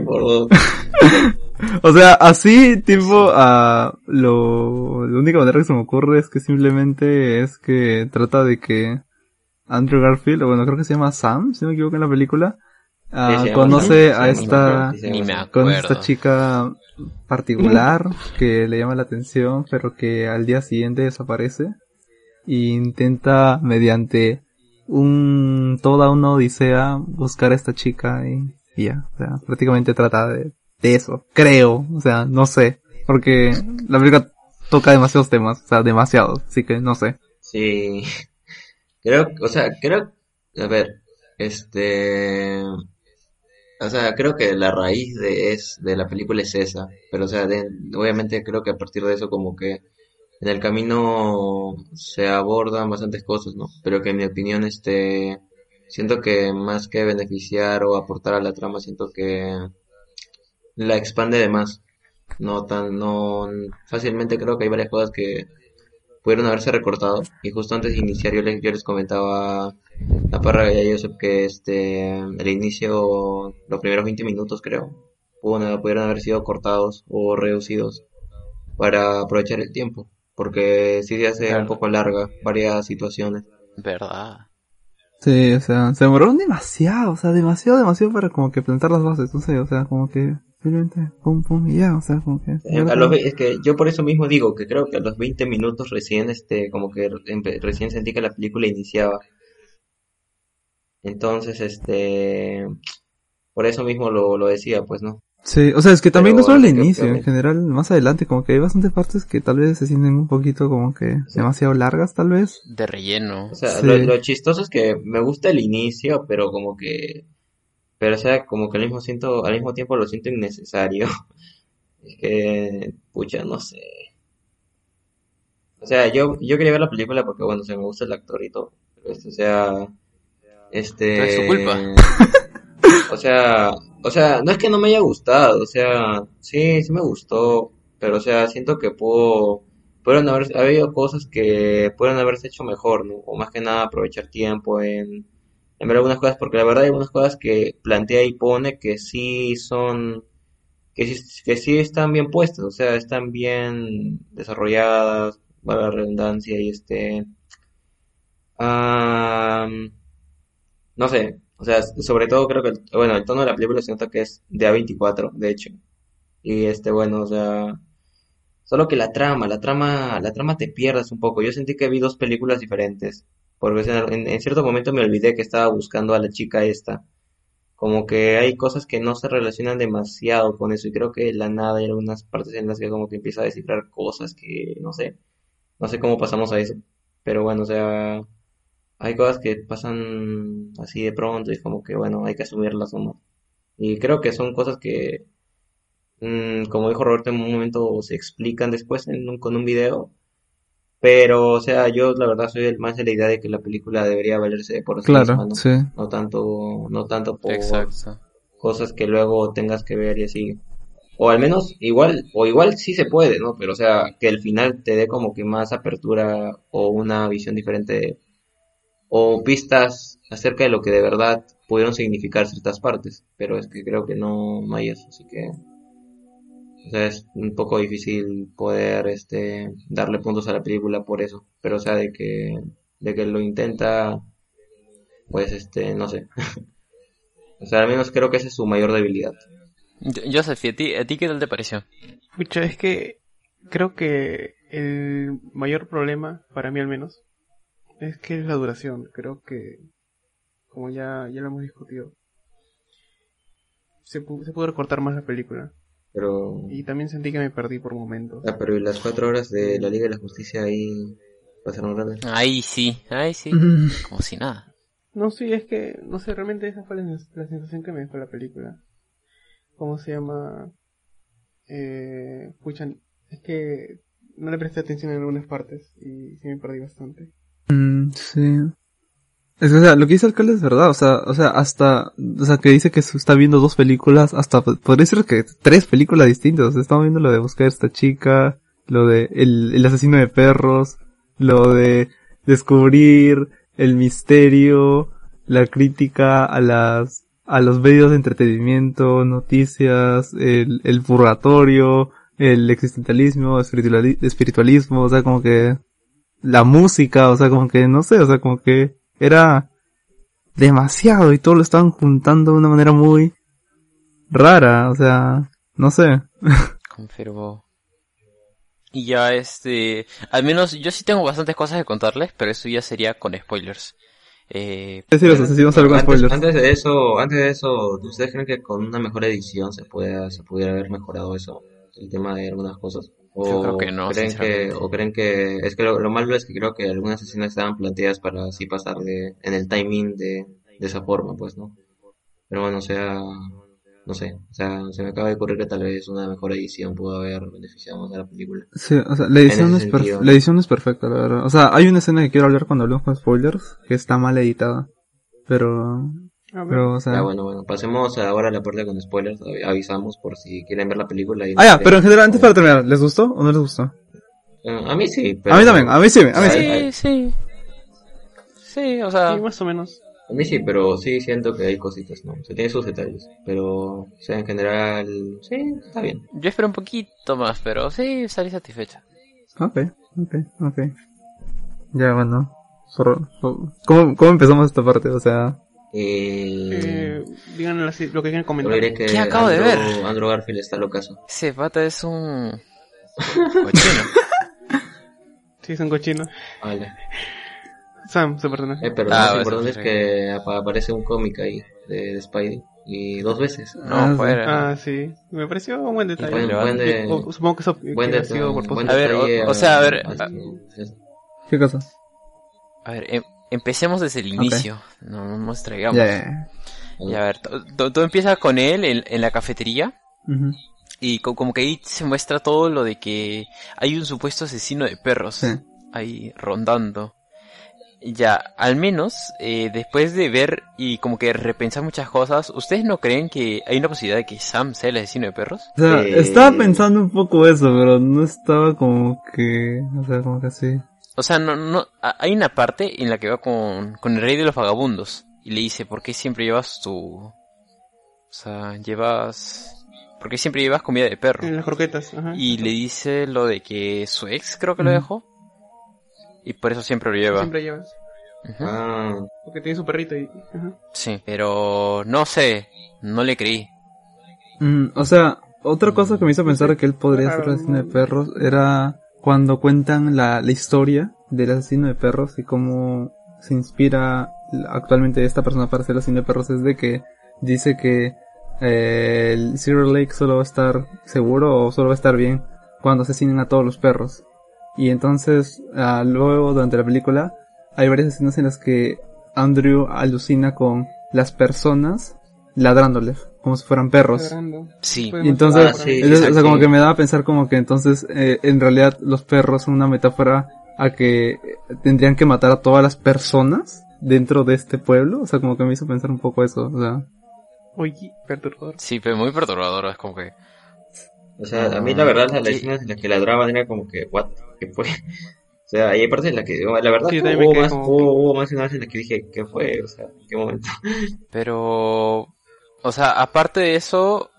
Por dos. o sea, así, tipo, a lo, la única manera que se me ocurre es que simplemente es que trata de que Andrew Garfield, o bueno, creo que se llama Sam, si no me equivoco en la película, ah, Sí, conoce Sam, a esta, con esta chica particular que le llama la atención, pero que al día siguiente desaparece e intenta mediante un toda una odisea buscar a esta chica y, y ya, o sea, prácticamente trata de, de eso, creo, o sea, no sé, porque la película toca demasiados temas, o sea, demasiados, así que no sé. Sí. Creo, o sea, creo, a ver, este, o sea, creo que la raíz de es de la película es esa, pero o sea, obviamente creo que a partir de eso como que en el camino se abordan bastantes cosas, ¿no? Pero que en mi opinión, este, siento que más que beneficiar o aportar a la trama, siento que la expande de más. No tan, no, fácilmente creo que hay varias cosas que pudieron haberse recortado. Y justo antes de iniciar yo les, yo les comentaba a Parra y a Joseph que este, el inicio, los primeros 20 minutos creo, pudo- pudieron haber sido cortados o reducidos para aprovechar el tiempo. Porque sí se hace Claro. un poco larga varias situaciones. ¿Verdad? Sí, o sea, se demoraron demasiado, o sea, demasiado, demasiado para como que plantar las bases, no sé, o sea, como que pum pum y ya, o sea, como que... Eh, a los es que yo por eso mismo digo que creo que a los 20 minutos recién, este, como que empe- recién sentí que la película iniciaba. Entonces, este, por eso mismo lo, lo decía, pues, ¿no? Sí, o sea, es que también Pero no solo que inicio, en general, más adelante, como que hay bastantes partes que tal vez se sienten un poquito como que demasiado largas, tal vez. De relleno. O sea, Sí. lo, lo chistoso es que me gusta el inicio, pero como que, pero o sea, como que al mismo siento, al mismo tiempo lo siento innecesario. Es que, pucha, no sé. O sea, yo, yo quería ver la película porque, bueno, o sea, me gusta el actor y todo. Pero, este, o sea, este... No es su culpa. O sea, o sea, no es que no me haya gustado, o sea, sí, sí me gustó, pero, o sea, siento que pudo, pudieron haber, habido cosas que pudieron haberse hecho mejor, ¿no? O más que nada aprovechar tiempo en, en ver algunas cosas, porque la verdad hay algunas cosas que plantea y pone que sí son, que sí, que sí están bien puestas, o sea, están bien desarrolladas, para la redundancia y este, ah, no sé, o sea, sobre todo creo que, el- bueno, el tono de la película se nota que es de A24, de hecho, y este, bueno, o sea, Solo que la trama, la trama, la trama te pierdes un poco. Yo sentí que vi dos películas diferentes. Porque o en, cierto momento me olvidé que estaba buscando a la chica esta. Como que hay cosas que no se relacionan demasiado con eso. Y creo que la nada hay algunas partes en las que como que empieza a descifrar cosas que no sé. No sé cómo pasamos a eso. Pero bueno, o sea, hay cosas que pasan así de pronto y como que, bueno, hay que asumirlas nomás. Y creo que son cosas que, mm, como dijo Roberto, en un momento se explican después en un- con un video. Pero, o sea, yo la verdad soy el más de la idea de que la película debería valerse por sí misma, Claro, ¿no? sí. No tanto, no tanto por Exacto. cosas que luego tengas que ver y así. O al menos, igual, o igual sí se puede, ¿no? Pero, o sea, que el final te dé como que más apertura o una visión diferente o pistas acerca de lo que de verdad pudieron significar ciertas partes. Pero es que creo que no, no hay eso, así que, o sea, es un poco difícil poder, este, darle puntos a la película por eso. Pero, o sea, de que, de que lo intenta, pues, este, no sé. O sea, al menos creo que esa es su mayor debilidad. Yo- Joseph, ¿y a ti, a ti qué tal te pareció? Pucha, es que creo que el mayor problema, para mí al menos, es que es la duración. Creo que, como ya, ya lo hemos discutido, se, pu- se pudo recortar más la película. Pero, Y también sentí que me perdí por momentos. ah, pero ¿y las cuatro horas de la Liga de la Justicia ahí pasaron grandes? Ahí sí, ahí sí. Como si nada. No, sí, es que, no sé, realmente esa fue la, la sensación que me dejó la película. ¿Cómo se llama? Eh, es que no le presté atención en algunas partes y sí me perdí bastante. Mm, sí. Es que, o sea, lo que dice el alcalde es verdad, o sea, o sea, hasta, o sea, que dice que está viendo dos películas, hasta podría decir que tres películas distintas, o sea, estamos viendo lo de buscar a esta chica, lo de el, el asesino de perros, lo de descubrir el misterio, la crítica a las, a los medios de entretenimiento, noticias, el, el purgatorio, el existencialismo, espirituali- espiritualismo, o sea, como que la música, o sea, como que, no sé, o sea, como que era demasiado y todo lo estaban juntando de una manera muy rara, o sea, no sé. Confirmo. Y ya este, al menos yo sí tengo bastantes cosas que contarles, pero eso ya sería con spoilers. Eh, los asesinos algo antes, spoilers. antes de eso, antes de eso, ¿ustedes creen que con una mejor edición se pueda, se pudiera haber mejorado eso? El tema de algunas cosas. O Yo creo que no, creen que, o creen que, es que lo, lo malo es que creo que algunas escenas estaban planteadas para así pasar de, en el timing de, de esa forma, pues, ¿no? Pero bueno, o sea, no sé, o sea, se me acaba de ocurrir que tal vez una mejor edición pudo haber beneficiado más a la película. Sí, o sea, la edición, es sentido. la edición es perfecta, la verdad. O sea, hay una escena que quiero hablar cuando hablemos con spoilers, que está mal editada. Pero. Pero, o sea... Ya, bueno, bueno, pasemos ahora a la parte con spoilers, av- avisamos por si quieren ver la película. Y Ah, ya, pero en general, antes para terminar, ¿les gustó o no les gustó? Eh, A mí sí, pero... A mí también, a mí sí, a mí sí. sí, sí. Sí, o sea, Sí, más o menos. A mí sí, pero sí siento que hay cositas, ¿no? Se tiene sus detalles, pero, o sea, en general, sí, está bien. yo espero un poquito más, pero sí, salí satisfecha. Ok, ok, ok. Ya, bueno. Por- por- ¿Cómo, ¿Cómo empezamos esta parte? O sea... Eh, Eh, así, lo que quieran solo comentar. diré que ¿Qué acabo de Andrew, ver? Andrew Garfield está locazo. Ese pata es un... cochino. Sí, son cochinos. Vale. Sam, su personaje. Eh, pero Ah, lo importante es que apa- aparece un cómic ahí de, de Spidey. Y dos veces. No, Ah, fuera. Ah, sí. Me pareció un buen detalle. Buen, buen de, O- supongo que eso que buen ha de- sido por buen A ver, detalle o- o sea, a ver, este, ¿Qué cosa? A ver, em- empecemos desde el inicio. No, no nos traigamos. Ya. Y a ver, to- to- todo empieza con él en, en la cafetería. Y co- como que ahí se muestra todo lo de que hay un supuesto asesino de perros Sí. ahí rondando. Ya, al menos, eh, después de ver y como que repensar muchas cosas, ¿ustedes no creen que hay una posibilidad de que Sam sea el asesino de perros? O sea, Eh, estaba pensando un poco eso, pero no estaba como que, o sea, como que así. O sea, no, no, hay una parte en la que va con, con el rey de los vagabundos y le dice, ¿por qué siempre llevas tu... O sea, llevas... ¿Por qué siempre llevas comida de perro? En las croquetas. Ajá. Y le dice lo de que su ex creo que lo dejó. Y por eso siempre lo lleva. Siempre llevas. Ah, Porque tiene su perrito y... Ajá. Sí, pero no sé, no le creí. Mm, o sea, otra cosa que me hizo pensar que él podría ser el asesino de perros era cuando cuentan la, la historia del asesino de perros y cómo se inspira actualmente esta persona para ser asesino de perros es de que dice que eh, el Zero Lake solo va a estar seguro o solo va a estar bien cuando asesinen a todos los perros. Y entonces, ah, luego durante la película, hay varias escenas en las que Andrew alucina con las personas ladrándoles, como si fueran perros. Ladrando. Sí. Y entonces, Ah, sí, entonces, o sea, como que me daba a pensar como que entonces, eh, en realidad los perros son una metáfora a que tendrían que matar a todas las personas dentro de este pueblo. O sea, como que me hizo pensar un poco eso. O sea, Oye, perturbador. Sí, pero muy perturbador, es como que... O sea, a mí la verdad las escenas en las que ladraban era como que, what, ¿qué fue? O sea, hay partes en las que, la verdad, Sí, hubo, más, como hubo, hubo más escenas en las que dije, ¿qué fue? O sea, ¿en qué momento? Pero, o sea, aparte de eso,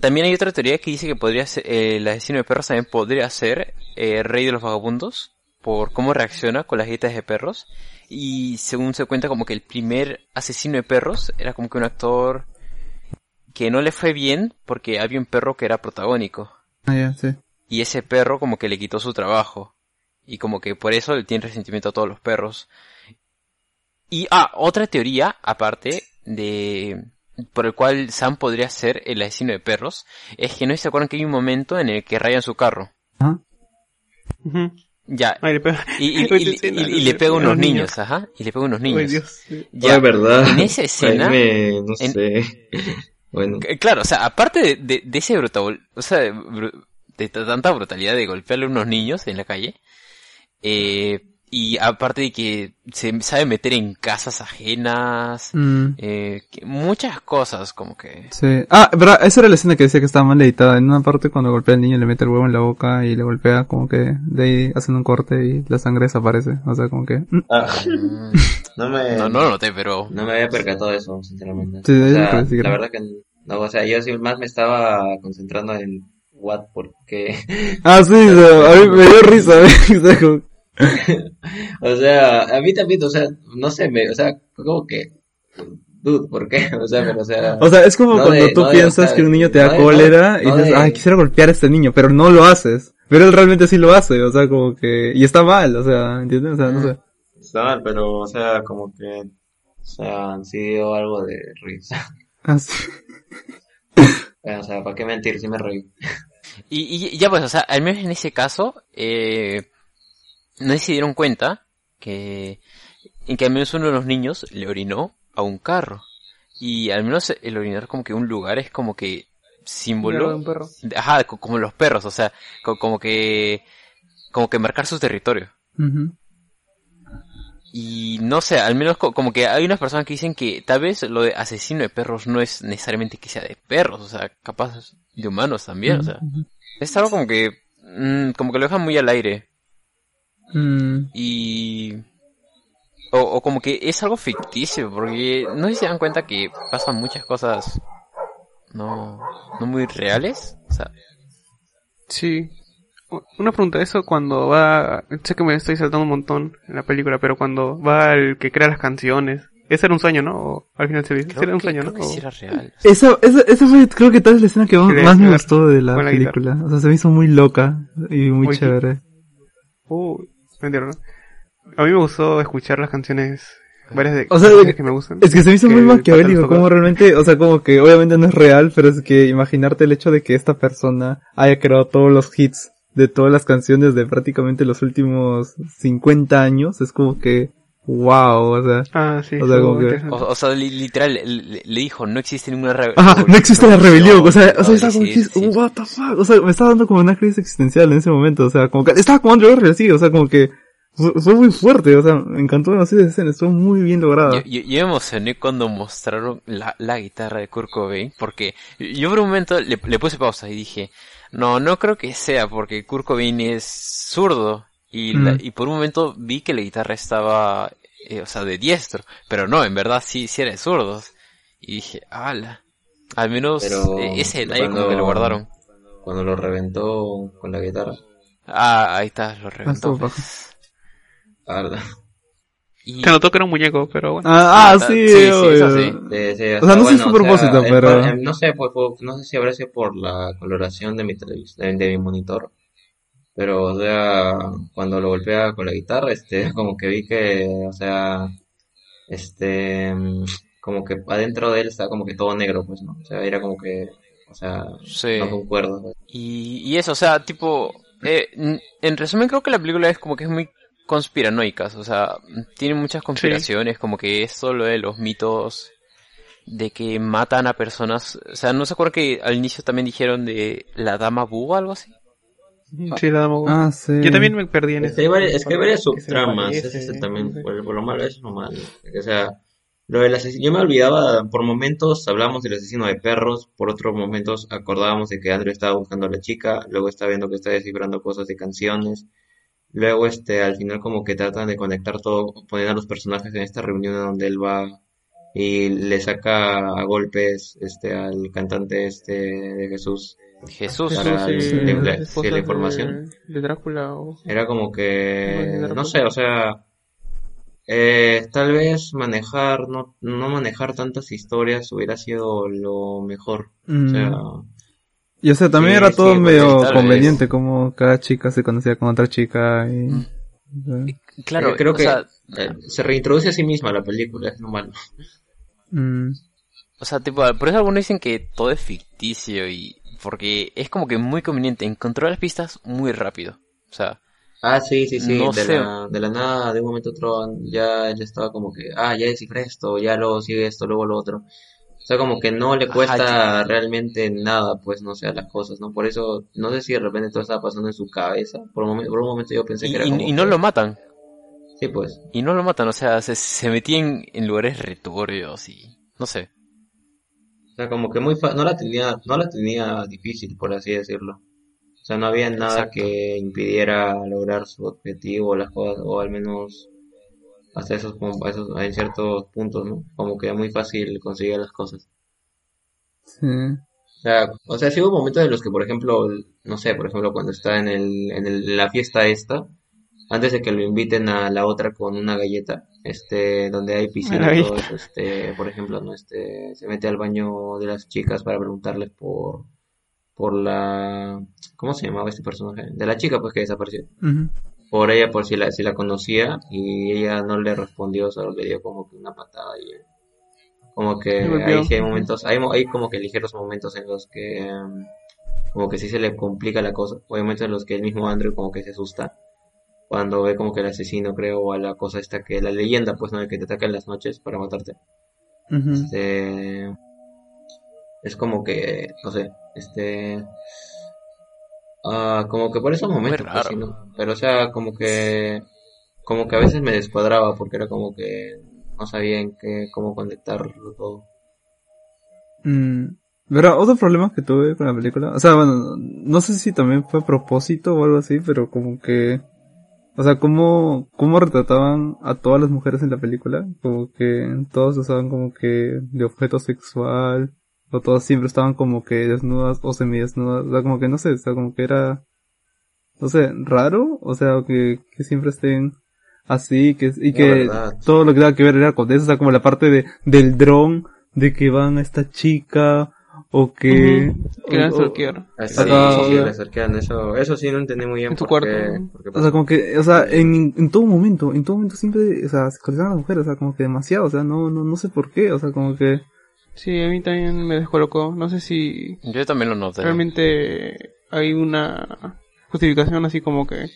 también hay otra teoría que dice que podría ser, eh, el asesino de perros también podría ser eh, rey de los vagabundos por cómo reacciona con las dietas de perros. Y según se cuenta como que el primer asesino de perros era como que un actor que no le fue bien porque había un perro que era protagónico. ah, ya, sí. Y ese perro como que le quitó su trabajo. Y como que por eso le tiene resentimiento a todos los perros. Y, ah, otra teoría, aparte, de, por el cual Sam podría ser el asesino de perros, es que no se acuerdan que hay un momento en el que rayan su carro. Ajá. Ya. Ay, le pega. Y, le pega unos niños, ajá. Y le pega a unos Ay, niños. Dios. sí. Ya. Verdad. En esa escena, me- no en- sé. bueno, Claro, o sea, aparte de, de, de ese brutal, o sea, de, de tanta brutalidad de golpearle a unos niños en la calle, eh, y aparte de que se sabe meter en casas ajenas, Mm, eh, muchas cosas como que... sí. Ah, verdad, esa era la escena que decía que estaba mal editada. En una parte cuando golpea al niño le mete el huevo en la boca y le golpea como que de ahí hacen un corte y la sangre desaparece. O sea, como que... mm, ah, mm, no me, No, no lo noté, pero... no me había percatado de eso, sinceramente. Sí, o sea, la verdad que, no, o sea, yo sí más me estaba concentrando en what, porque, Ah, sí, o sea, a mí me dio risa. ¿eh? O sea, a mí también, o sea, no sé, me, o sea, como que, dude, ¿por qué? O sea, pero, o sea, O sea, es como No cuando de- tú no piensas que un niño te no da de- no- cólera y no dices, de- ay, quisiera golpear a este niño, pero no lo haces. Pero él realmente sí lo hace, o sea, como que... Y está mal, o sea, ¿entiendes? O sea, no sé. está mal, pero, o sea, como que, o sea, sí dio algo de risa. Ah, sí. O sea, ¿para qué mentir? Sí me reí. Y, y ya pues, o sea, al menos en ese caso, eh, no se dieron cuenta que, en que al menos uno de los niños le orinó a un carro. Y al menos el orinar como que un lugar es como que de símbolo, un perro. ajá, co- como los perros, o sea, co- como que, como que marcar su territorio. Y no sé, al menos co- como que hay unas personas que dicen que tal vez lo de asesino de perros no es necesariamente que sea de perros, o sea, capaz de humanos también, o sea. Es algo como que, mm, como que lo dejan muy al aire. Mm, Y... O, o como que es algo ficticio, porque no sé si se dan cuenta que pasan muchas cosas no, no muy reales. O sea, Sí. Una pregunta, eso cuando va, sé que me estoy saltando un montón en la película, pero cuando va el que crea las canciones, ese era un sueño, ¿no? O al final se dice, era un que, sueño, creo ¿no? que era real. Esa, esa, esa fue, creo que tal vez la escena que más, me gustó de la película. O sea, se me hizo muy loca y muy chévere. Uh, A mí me gustó escuchar las canciones, varias de O sea, canciones que me gustan. Es que se me hizo muy maquiavélico, como realmente, o sea, como que obviamente no es real, pero es que imaginarte el hecho de que esta persona haya creado todos los hits de todas las canciones de prácticamente los últimos 50 años, es como que, wow, o sea, Ah, sí. O sea, como que-. O, o sea, li- literal, le, dijo, no existe ninguna re- ajá, no existe la rebelión, o sea, o sea, No, estaba como sí, que, sí. what the fuck, o sea, me estaba dando como una crisis existencial en ese momento, o sea, como que, estaba como Andrew Garfield así, o sea, como que, fue, fue muy fuerte, o sea, me encantó demasiado esa escena, estuvo muy bien lograda. Yo, yo, yo me emocioné cuando mostraron la, la guitarra de Kurt Cobain, porque yo por un momento le, le puse pausa y dije, no, no creo que sea, porque Kurt Cobain es zurdo. Y, la- Mm. y por un momento vi que la guitarra estaba, eh, o sea, de diestro, pero no, en verdad sí, sí era de zurdos. Y dije, ala, al menos Pero eh, ese detalle como cuando- que lo guardaron. Cuando lo reventó con la guitarra. Ah, ahí está, lo reventó. estuvo pues. La verdad. Y, Se notó que era un muñeco, pero bueno. Ah, ah, Ah, sí, sí, sí, obvio. eso sí. Sí, sí, O sea, no sé si fue a propósito, pero- en- no sé, pues, no sé si habrá sido por la coloración de mi televisor, de, de mi monitor. Pero, o sea, cuando lo golpea con la guitarra, este, como que vi que, o sea, este, como que adentro de él está como que todo negro, pues, ¿no? O sea, era como que, o sea, Sí. no concuerdo. pues. Y, y eso, o sea, tipo, eh, en resumen creo que la película es como que es muy conspiranoicas, o sea, tienen muchas conspiraciones, como que es solo de los mitos de que matan a personas, o sea, ¿no se acuerda que al inicio también dijeron de la dama búho algo así? Sí, la dama Ah, sí. Yo también me perdí en Es eso. que hay varias, es que hay varias subtramas, es sé. por, por lo malo eso es lo malo. O sea, lo del asesino, yo me olvidaba, por momentos hablamos del asesino de perros, por otros momentos acordábamos de que Andrew estaba buscando a la chica, luego está viendo que está descifrando cosas de canciones, luego este, al final como que tratan de conectar todo, poner a los personajes en esta reunión donde él va y le saca a golpes este al cantante este de Jesús. Jesús. Para sí, el- sí, esposas la información. De, de Drácula o... Era como que, no, sé, o sea, eh, tal vez manejar, no, no manejar tantas historias hubiera sido lo mejor. O Mm. sea, Y o sea, también Sí, era todo medio tal vez- conveniente, como cada chica se conocía con otra chica y... Mm. o sea, Claro, eh, creo que sea, eh, se reintroduce a sí misma la película, es lo malo. mm, O sea, tipo, por eso algunos dicen que todo es ficticio y porque es como que muy conveniente encontrar las pistas muy rápido. O sea, Ah, sí, sí, sí, No de sé. la, de la nada, de un momento a otro, ya él estaba como que, ah, ya descifré esto, ya luego sigue esto, luego lo otro. O sea, como que no le Ajá, cuesta realmente nada, pues, no sé, a las cosas, ¿no? Por eso, no sé si de repente todo estaba pasando en su cabeza. Por un momento, por un momento yo pensé y, que era y- como y no lo matan. Sí, pues. Y no lo matan, o sea, se, se metían en lugares retorcios y no sé. O sea, como que muy fa- no la tenía, no la tenía difícil, por así decirlo. O sea, no había nada Exacto. que impidiera lograr su objetivo, las cosas, o al menos hasta esos, esos, en ciertos puntos, ¿no? Como que era muy fácil conseguir las cosas. sí. O sea, o sea, sí hubo momentos en los que, por ejemplo, no sé, por ejemplo, cuando está en el, en el- la fiesta esta, antes de que lo inviten a la otra con una galleta, este, donde hay piscina y Maravilla. todo eso, este, por ejemplo, no, este, se mete al baño de las chicas para preguntarles por, por la, ¿cómo se llamaba este personaje? De la chica, pues, que desapareció. Por ella, por si la, si la conocía, y ella no le respondió, solo le dio como que una patada y como que ahí sí hay momentos, hay, hay como que ligeros momentos en los que em, como que sí se le complica la cosa, o hay momentos en los que el mismo Andrew como que se asusta cuando ve como que el asesino creo o a la cosa esta que la leyenda pues no de que te ataca en las noches para matarte. Ujú. Este es como que no sé, este ah, como que por esos momentos pues, sí, ¿no? Pero o sea, como que como que a veces me descuadraba porque era como que no sabía en qué cómo conectarlo todo. Mm, Pero otro problema que tuve con la película, o sea, bueno, no sé si también fue a propósito o algo así, pero como que, o sea, cómo, cómo retrataban a todas las mujeres en la película, como que todos usaban como que de objeto sexual, o todas siempre estaban como que desnudas o semidesnudas, o sea, como que no sé, o sea, como que era, no sé, raro, o sea, que, que siempre estén así, que, y que todo lo que tenga que ver era con eso, o sea, como la parte de, del dron, de que van a esta chica, o que... Que eran sí, sí, o- le acerquean eso, eso sí no entendí muy bien En tu por qué- cuarto. O sea, como que, o sea, en, en todo momento, en todo momento siempre, o sea, se a las mujeres, o sea, como que demasiado, o sea, no, no, no sé por qué, o sea, como que, Sí, a mí también me descolocó. No sé si Yo también lo noté. realmente hay una justificación así como que,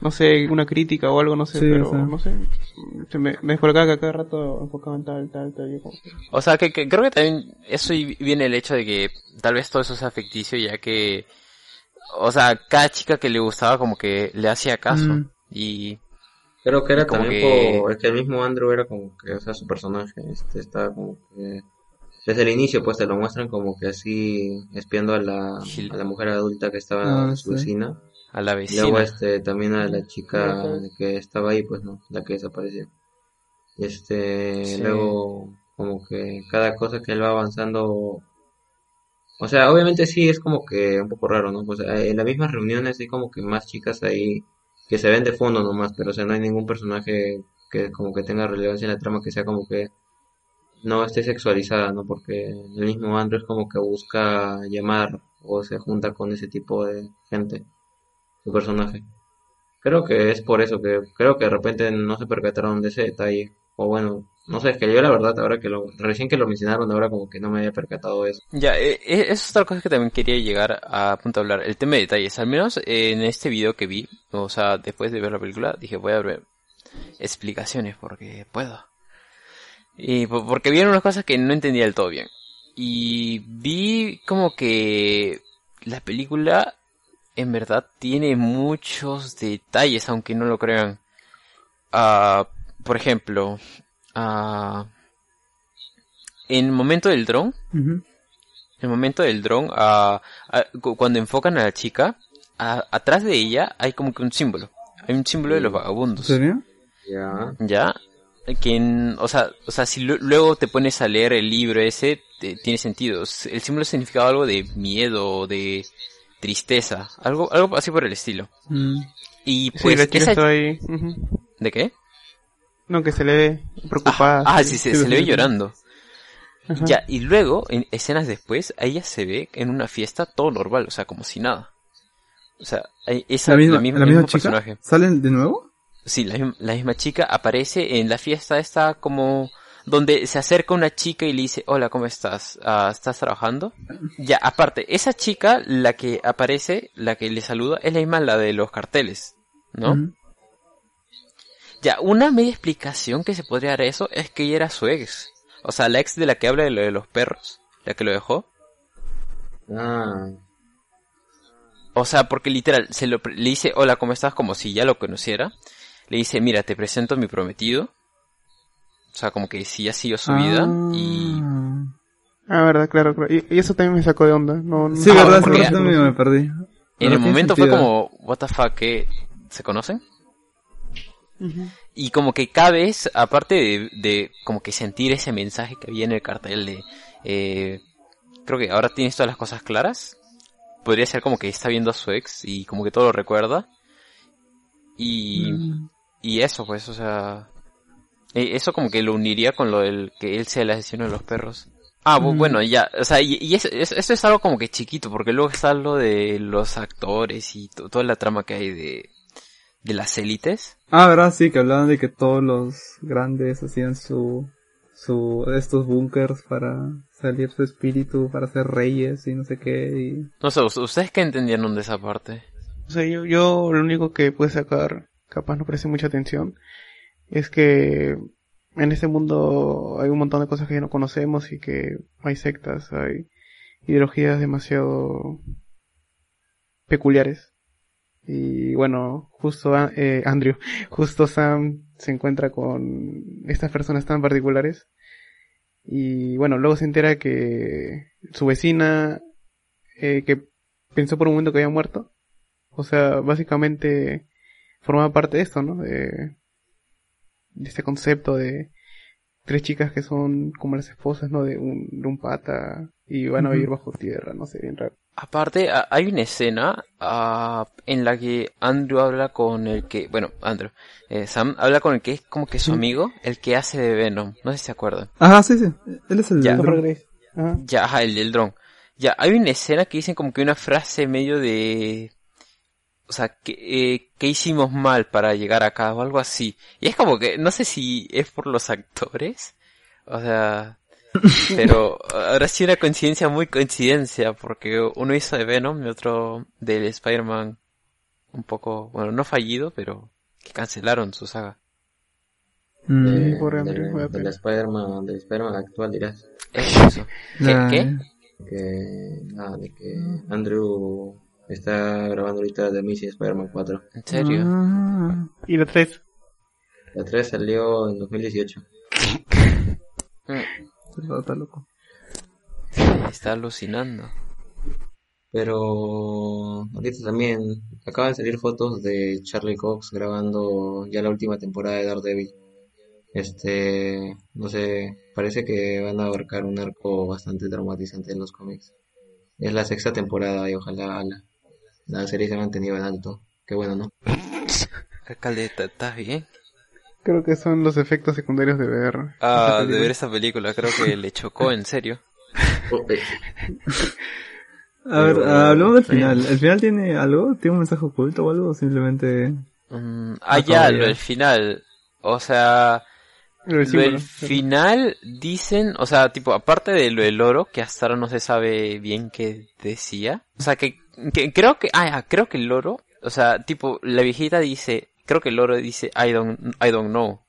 no sé, una crítica o algo, no sé, Sí, pero o sea. no sé. Se me, me descolocaba que a cada rato enfocaban tal, tal, tal. Yo como O sea, que, que creo que también eso y viene el hecho de que tal vez todo eso sea ficticio, ya que, o sea, cada chica que le gustaba como que le hacía caso. Mm. Y Creo que era como también que- por, es que el mismo Andrew era como que, o sea, su personaje, este, estaba como que, desde el inicio pues te lo muestran como que así, espiando a la, a la mujer adulta que estaba Ah, su sí. vecina, a la y luego vecina. este, también a la chica Ajá. que estaba ahí pues no, la que desapareció. Y este, Sí. luego como que cada cosa que él va avanzando, o sea, obviamente sí es como que un poco raro, ¿no? Pues en las mismas reuniones hay como que más chicas ahí que se ven de fondo nomás, pero o sea, no hay ningún personaje que como que tenga relevancia en la trama que sea como que no esté sexualizada, ¿no? Porque el mismo Andrew es como que busca llamar o se junta con ese tipo de gente, personaje. Creo que es por eso que creo que de repente no se percataron de ese detalle, o bueno, No sé, es que yo la verdad, ahora que lo, recién que lo mencionaron, ahora como que no me había percatado eso. Ya, eh, eh, es otra cosa que también quería llegar a punto de hablar. El tema de detalles, al menos en este video que vi, o sea, después de ver la película, dije voy a ver explicaciones porque puedo. Y po- porque vieron unas cosas que no entendía del todo bien. Y vi como que la película en verdad tiene muchos detalles, aunque no lo crean. Ah, por ejemplo, ah, en el momento del dron, en el momento del dron, ah, cu- cuando enfocan a la chica, a- atrás de ella hay como que un símbolo. Hay un símbolo de los ¿En vagabundos. serio? Ya. ¿Ya? Que en- o sea, o sea, si lu- luego te pones a leer el libro ese, te- tiene sentido. El símbolo significaba algo de miedo, de tristeza, algo, algo así por el estilo. Mm. Y Sí, pues, chica esa-. ¿de qué? No, que se le ve preocupada. Ah, sí, se, sí, se le ve sí. llorando. Ajá. Ya, y luego, en escenas después, a ella se ve en una fiesta todo normal, o sea, como si nada. O sea, esa, ¿La misma, la misma- la chica? personaje. ¿Salen de nuevo? Sí, la, la misma chica aparece en la fiesta esta como donde se acerca una chica y le dice, hola, ¿cómo estás? Ah, ¿Estás trabajando? Ya, aparte, esa chica, la que aparece, la que le saluda, es la misma la de los carteles, ¿no? Ya, una media explicación que se podría dar a eso es que ella era su ex. O sea, la ex de la que habla de lo de los perros, la que lo dejó. Ah, O sea, porque literal, se lo, le dice, hola, ¿cómo estás? Como si ya lo conociera. Le dice, mira, te presento a mi prometido. O sea, como que sí ha sido su vida. Y Ah. Ah, verdad, claro, claro. Y, y eso también me sacó de onda. No, no- Sí, Ah, verdad, porque- sí, también me perdí. en el momento fue como, what the fuck, ¿qué? ¿Se conocen? Y como que cada vez, aparte de, de como que sentir ese mensaje que había en el cartel de, eh, creo que ahora tienes todas las cosas claras, podría ser como que está viendo a su ex y como que todo lo recuerda. Y, Mm. y eso pues, o sea, eh, eso como que lo uniría con lo del que él sea el asesino de los perros. Ah, Mm. bueno, ya, o sea, y, y eso, eso- es algo como que chiquito, porque luego está lo de los actores y to- toda la trama que hay de, de las élites. Ah, verdad, sí, que hablaban de que todos los grandes hacían su, su, estos bunkers para salir su espíritu, para ser reyes y no sé qué, y... No sé, ¿us- ¿ustedes qué entendieron de esa parte? O sea, yo, yo lo único que pude sacar, capaz no parece mucha atención, es que en este mundo hay un montón de cosas que no conocemos y que hay sectas, hay ideologías demasiado peculiares. Y bueno, justo a- eh, Andrew, justo Sam se encuentra con estas personas tan particulares. Y bueno, luego se entera que su vecina, eh, que pensó por un momento que había muerto, o sea, básicamente formaba parte de esto, ¿no? De este concepto de tres chicas que son como las esposas, ¿no? De un, de un pata y van a vivir bajo tierra, no sé, bien raro. Aparte, hay una escena ah, en la que Andrew habla con el que, bueno, Andrew, eh, Sam habla con el que es como que su amigo, el que hace de Venom, no sé si se acuerdan. Ajá, sí, sí, él es el Ya. dron. Ajá. Ya, ajá, el del dron. Ya, hay una escena que dicen como que una frase medio de... O sea, que, eh, ¿qué hicimos mal para llegar acá? O algo así. Y es como que, no sé si es por los actores. O sea... Pero ahora sí una coincidencia muy coincidencia, porque uno hizo de Venom y otro del Spider-Man un poco, bueno, no fallido, pero que cancelaron su saga. Mm, de- Andrew, del, del. Spider-Man, del Spider-Man actual dirás. Eso. ¿Qué? ¿Qué? Que, nada, de que Andrew está grabando ahorita The Amazing Spider-Man 4. ¿En serio? Ah, Y la tres. La 3 salió en 2018. Mm, está- está loco. Está alucinando. Pero ahorita también acaban de salir fotos de Charlie Cox grabando ya la última temporada de Daredevil. Este, no sé, parece que van a abarcar un arco bastante traumatizante en los cómics. Es la sexta temporada y ojalá la, la serie se ha mantenido en alto. Qué bueno, ¿no? Alcalde, ¿estás bien? Creo que son los efectos secundarios de ver. Ah, de ver esa película, creo que le chocó, en serio. A ver, Pero, hablemos del final. ¿El final tiene algo? ¿Tiene un mensaje oculto o algo? ¿O simplemente...? Ah, ya, todavía. lo del final. O sea, Lo del final dicen, o sea, tipo, aparte de lo del oro, que hasta ahora no se sabe bien qué decía. O sea, que, que creo que, ah, ya, creo que el oro, o sea, tipo, la viejita dice, creo que el oro dice, I don't, I don't know.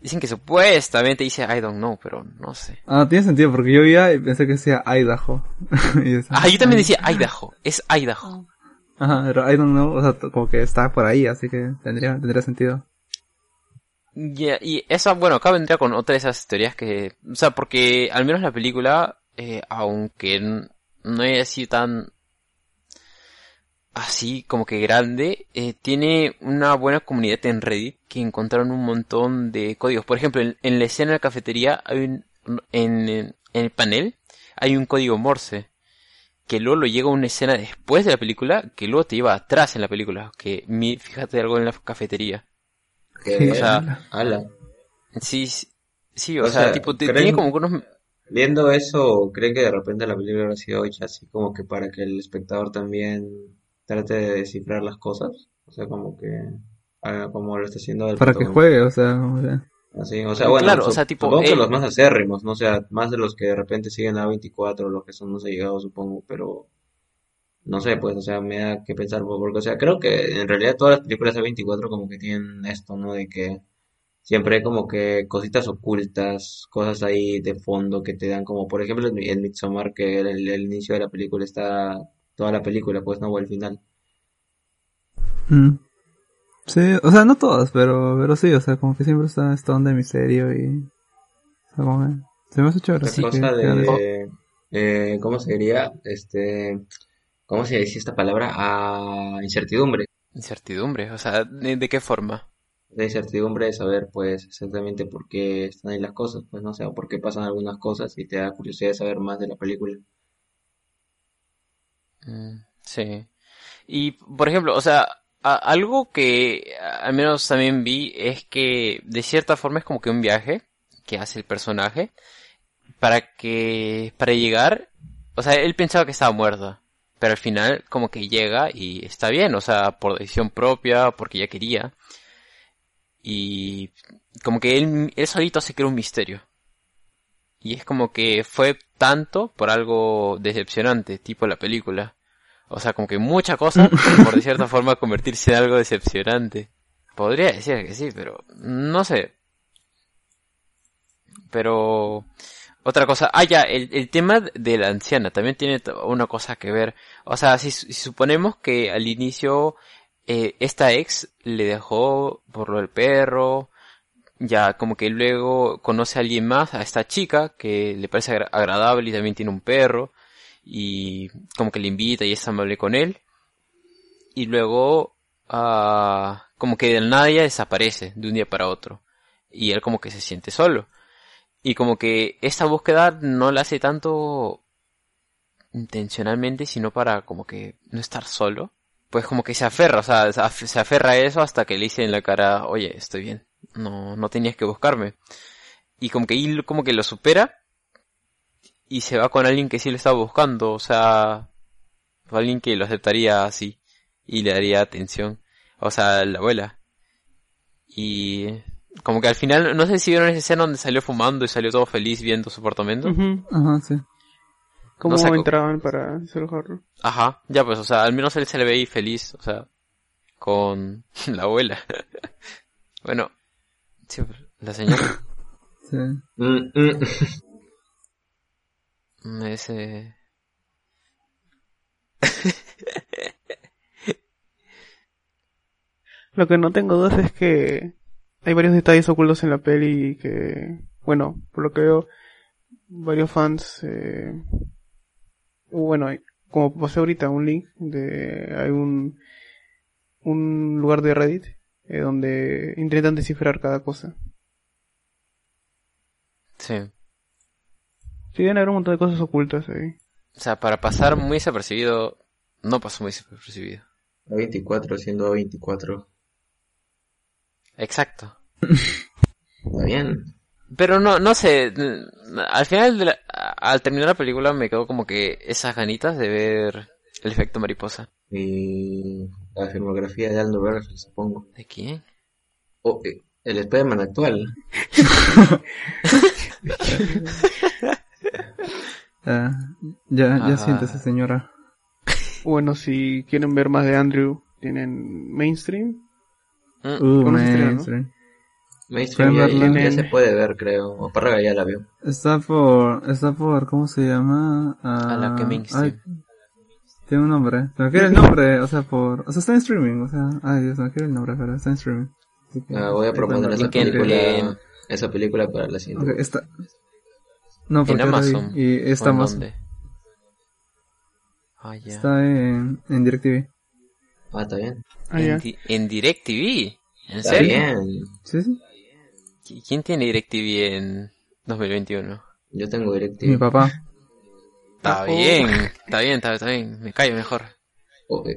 Dicen que supuestamente dice I don't know, pero no sé. Ah, tiene sentido, porque yo vi y pensé que decía Idaho. Ah, yo también decía Idaho, es Idaho. Ajá, pero I don't know, o sea, como que está por ahí, así que tendría, tendría sentido. Ya, y esa, bueno, acá vendría con otra de esas teorías que, o sea, porque al menos la película, eh, aunque no haya sido tan así como que grande, eh, tiene una buena comunidad en Reddit que encontraron un montón de códigos. Por ejemplo, en, en la escena de la cafetería hay un, en, en el panel hay un código Morse que luego lo llega a una escena después de la película que luego te lleva atrás en la película. Que mi, fíjate algo en la cafetería. O sea, ala. Sí, sí, o, O sea, sea, tipo, te- ¿creen- tiene como unos... Viendo eso, ¿creen que de repente la película habrá sido hecha así como que para que el espectador también trate de descifrar las cosas? O sea, como que haga como lo está haciendo el Para que juegue, o sea, Así, o sea, bueno, Claro, o sea, tipo, supongo que los más acérrimos, no o sea, más de los que de repente siguen a 24, los que son más allegados, supongo, pero no sé, pues, o sea, me da que pensar, pues, porque, o sea, creo que en realidad todas las películas de 24 como que tienen esto, ¿no? De que siempre hay como que cositas ocultas, cosas ahí de fondo que te dan como, por ejemplo, en, en Midsommar, que el, el inicio de la película está, toda la película, pues, no, o el final. Mm. Sí, o sea, no todas, pero, pero sí, o sea, como que siempre está esta onda de misterio y... O sea, como que se me hace chévere. Que- cosa que de, eh, ¿cómo se diría? Este, ¿cómo se dice esta palabra? Ah, incertidumbre. Incertidumbre, o sea, ¿de, de qué forma? La incertidumbre de saber, pues, exactamente por qué están ahí las cosas, pues, no sé, o por qué pasan algunas cosas y te da curiosidad de saber más de la película. Mm, sí. Y, por ejemplo, o sea, algo que al menos también vi es que de cierta forma es como que un viaje que hace el personaje para que, para llegar, o sea, él pensaba que estaba muerta, pero al final como que llega y está bien, o sea, por decisión propia, porque ya quería. Y como que él, él solito se creó un misterio. Y es como que fue tanto por algo decepcionante, tipo la película. O sea, como que mucha cosa por de cierta forma convertirse en algo decepcionante. Podría decir que sí, pero no sé. Pero otra cosa, ah ya, el, el tema de la anciana también tiene una cosa que ver. O sea, si, si suponemos que al inicio eh, esta ex le dejó por lo del perro, ya como que luego conoce a alguien más, a esta chica que le parece agra- agradable y también tiene un perro y como que le invita y es amable con él. Y luego ah, como que de nada desaparece de un día para otro y él como que se siente solo. Y como que esta búsqueda no la hace tanto intencionalmente sino para como que no estar solo pues como que se aferra, o sea, se aferra a eso hasta que le dice en la cara, oye, estoy bien, no, no tenías que buscarme. Y como que él como que lo supera y se va con alguien que sí lo estaba buscando, o sea, alguien que lo aceptaría así y le daría atención, o sea, la abuela. Y como que al final, no sé si vieron esa escena donde salió fumando y salió todo feliz viendo su apartamento. Ujú. Ajá, sí. ¿Cómo No entraban para desalojarlo? Ajá, ya pues, o sea, al menos él se le ve ahí feliz, o sea, con la abuela. bueno, sí, la señora. Sí. Mm, mm. Mm, Ese... Lo que no tengo dudas es que hay varios detalles ocultos en la peli que, bueno, por lo que veo, varios fans, eh, bueno, hay- como pasé ahorita un link de, hay un, un lugar de Reddit eh, donde intentan descifrar cada cosa. Sí. Sí, deben haber un montón de cosas ocultas ahí. O sea, para pasar muy desapercibido, no pasó muy desapercibido. A24 siendo A24. Exacto. Está bien. Pero no, no sé, al final, de la- al terminar la película me quedó como que esas ganitas de ver el efecto mariposa. Y la filmografía de Aldo Berger, supongo. ¿De quién? Oh, eh, El Spider-Man actual. Ah, ya, ya siéntese, señora. Bueno, si quieren ver más de Andrew, tienen Mainstream. Mm, Uh, ¿Cómo se estrena, no? mainstream. Mainstream ya, se puede ver, creo. O Parraga ya la vio. Está por, está por, ¿cómo se llama? Ah, A la que mainstream. ay, tiene un nombre. Se me quiere el nombre, o sea, por, o sea, está en streaming, o sea, ay Dios, se me quiere el nombre, pero está en streaming. Que Ah, voy a proponer esa en- película, esa película para la siguiente. Ok, está. No, porque en Amazon. y ¿O en estamos, dónde? Ah, ya. está en, en DirecTV. Ah, está bien. Ah, ya. En, di- en DirecTV. ¿En Está serio? bien. Sí, sí. ¿Qui- ¿Quién tiene DirecTV en 2021? Yo tengo Mi DirecTV. papá. Está Oh. bien, está bien, está, está bien. Me callo mejor.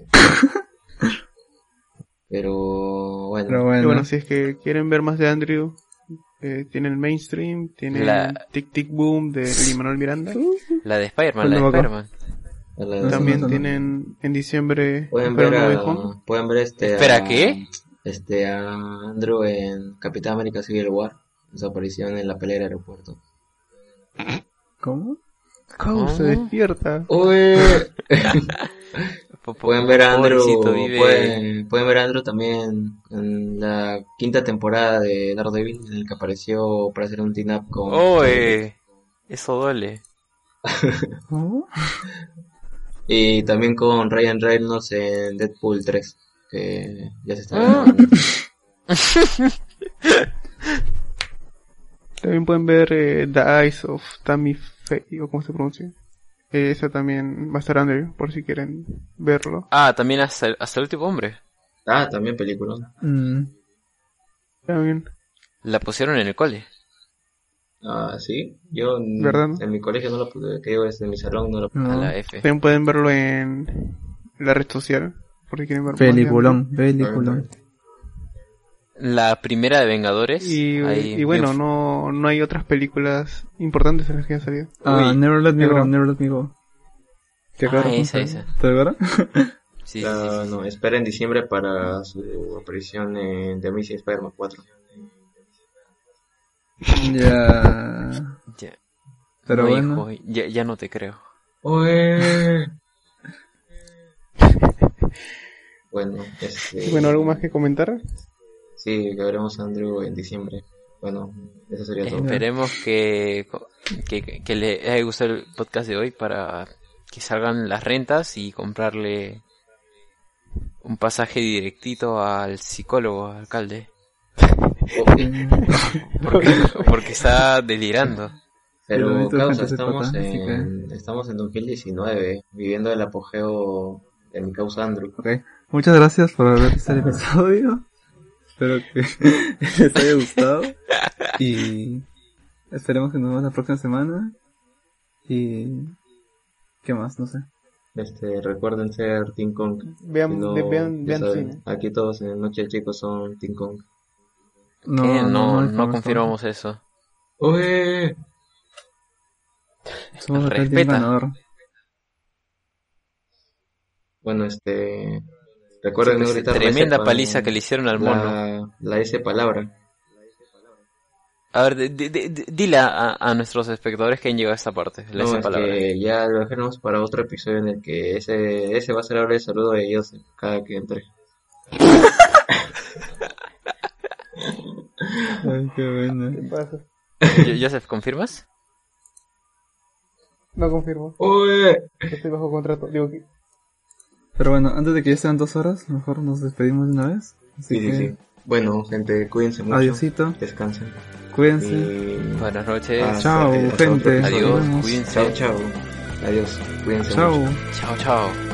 Pero bueno. Pero bueno. bueno, si es que quieren ver más de Andrew, eh, tienen Mainstream, tienen La- Tic Tic Boom de Lin-Manuel Miranda. La de Spider-Man, la de. Spider-Man. No, También no, no. tienen en diciembre pueden ver a, pueden ver este Espera, a- ¿qué? este a Andrew en Capitán América Civil War su aparición en la pelea del aeropuerto ¿Cómo? ¿Cómo se ¿Cómo? despierta? Uy. Pueden ver a Andrew pueden, pueden ver a Andrew también en la quinta temporada de Daredevil en el que apareció para hacer un team up con Oh, eh, eso duele. Y también con Ryan Reynolds en Deadpool 3 que ya se está Ah. grabando. También pueden ver eh, The Eyes of Tammy Faye, o cómo se pronuncia. Eh, esa también va a estar Andrew, por si quieren verlo. Ah, también hasta el, hasta el último hombre. ah también película Mm, También. La pusieron en el cole. ah sí yo en, ¿Verdad, no? en mi colegio no lo pude que digo desde mi salón no lo no. A la F. También pueden verlo en la red social, por si quieren ver más de Peliculón, peliculón. La primera de Vengadores. Y, ahí y bueno, no, no hay otras películas importantes en las que han salido. Ah, Uy, Never Let Me Go, Never Let Me Go. ¿Te Ah, acuerdas? esa, ¿Te esa. ¿Te acuerdas? Sí, sí, Ah, sí, sí. no, espera en diciembre para su aparición en The Amazing Spider-Man 4. ya. Ya. Pero No, bueno. hijo, ya, ya no te creo. bueno, este... Bueno, ¿algo más que comentar? Sí, que veremos a Andrew en diciembre. Bueno, eso sería todo. Esperemos que, que, que le haya gustado el podcast de hoy para que salgan las rentas y comprarle un pasaje directito al psicólogo, alcalde. Ok, Porque, porque está delirando. Pero, causa, estamos en, estamos en 2019, viviendo el apogeo de mi causa Andrew. Ok. Muchas gracias por haber visto el episodio. Espero que les haya gustado. Y esperemos que nos vemos la próxima semana. Y... ¿Qué más? No sé. Este, recuerden ser Team Kong. Vean, Si no, vean, vean saben, cine. Aquí todos en Noche Chicos son Team Kong. No, ¿Qué? No, no, informes, confirmamos eso. ¡Oye! Somos Respeta. ganador. Bueno, este... Recuerden no gritar tremenda S pa- paliza que le hicieron al mono. la, la S palabra. A ver, di- di- di- dile a, a nuestros espectadores que han llegado a esta parte. La No, es palabra. que ya lo dejaremos para otro episodio en el que ese, ese va a ser ahora el saludo de Joseph cada que entre. Ay, qué bueno. ¿Qué pasa? Joseph, ¿confirmas? No confirmo. ¡Oye! Estoy bajo contrato. Digo que... Pero bueno, antes de que ya sean dos horas, mejor nos despedimos de una vez. Así Sí, sí, que, sí. Bueno, gente, cuídense mucho. adiosito, Descansen. cuídense. Y... Buenas noches. Ah, Chao, gente. Adiós, cuídense. Chao, chao. Adiós. Cuídense Chao. mucho. Chao, chao.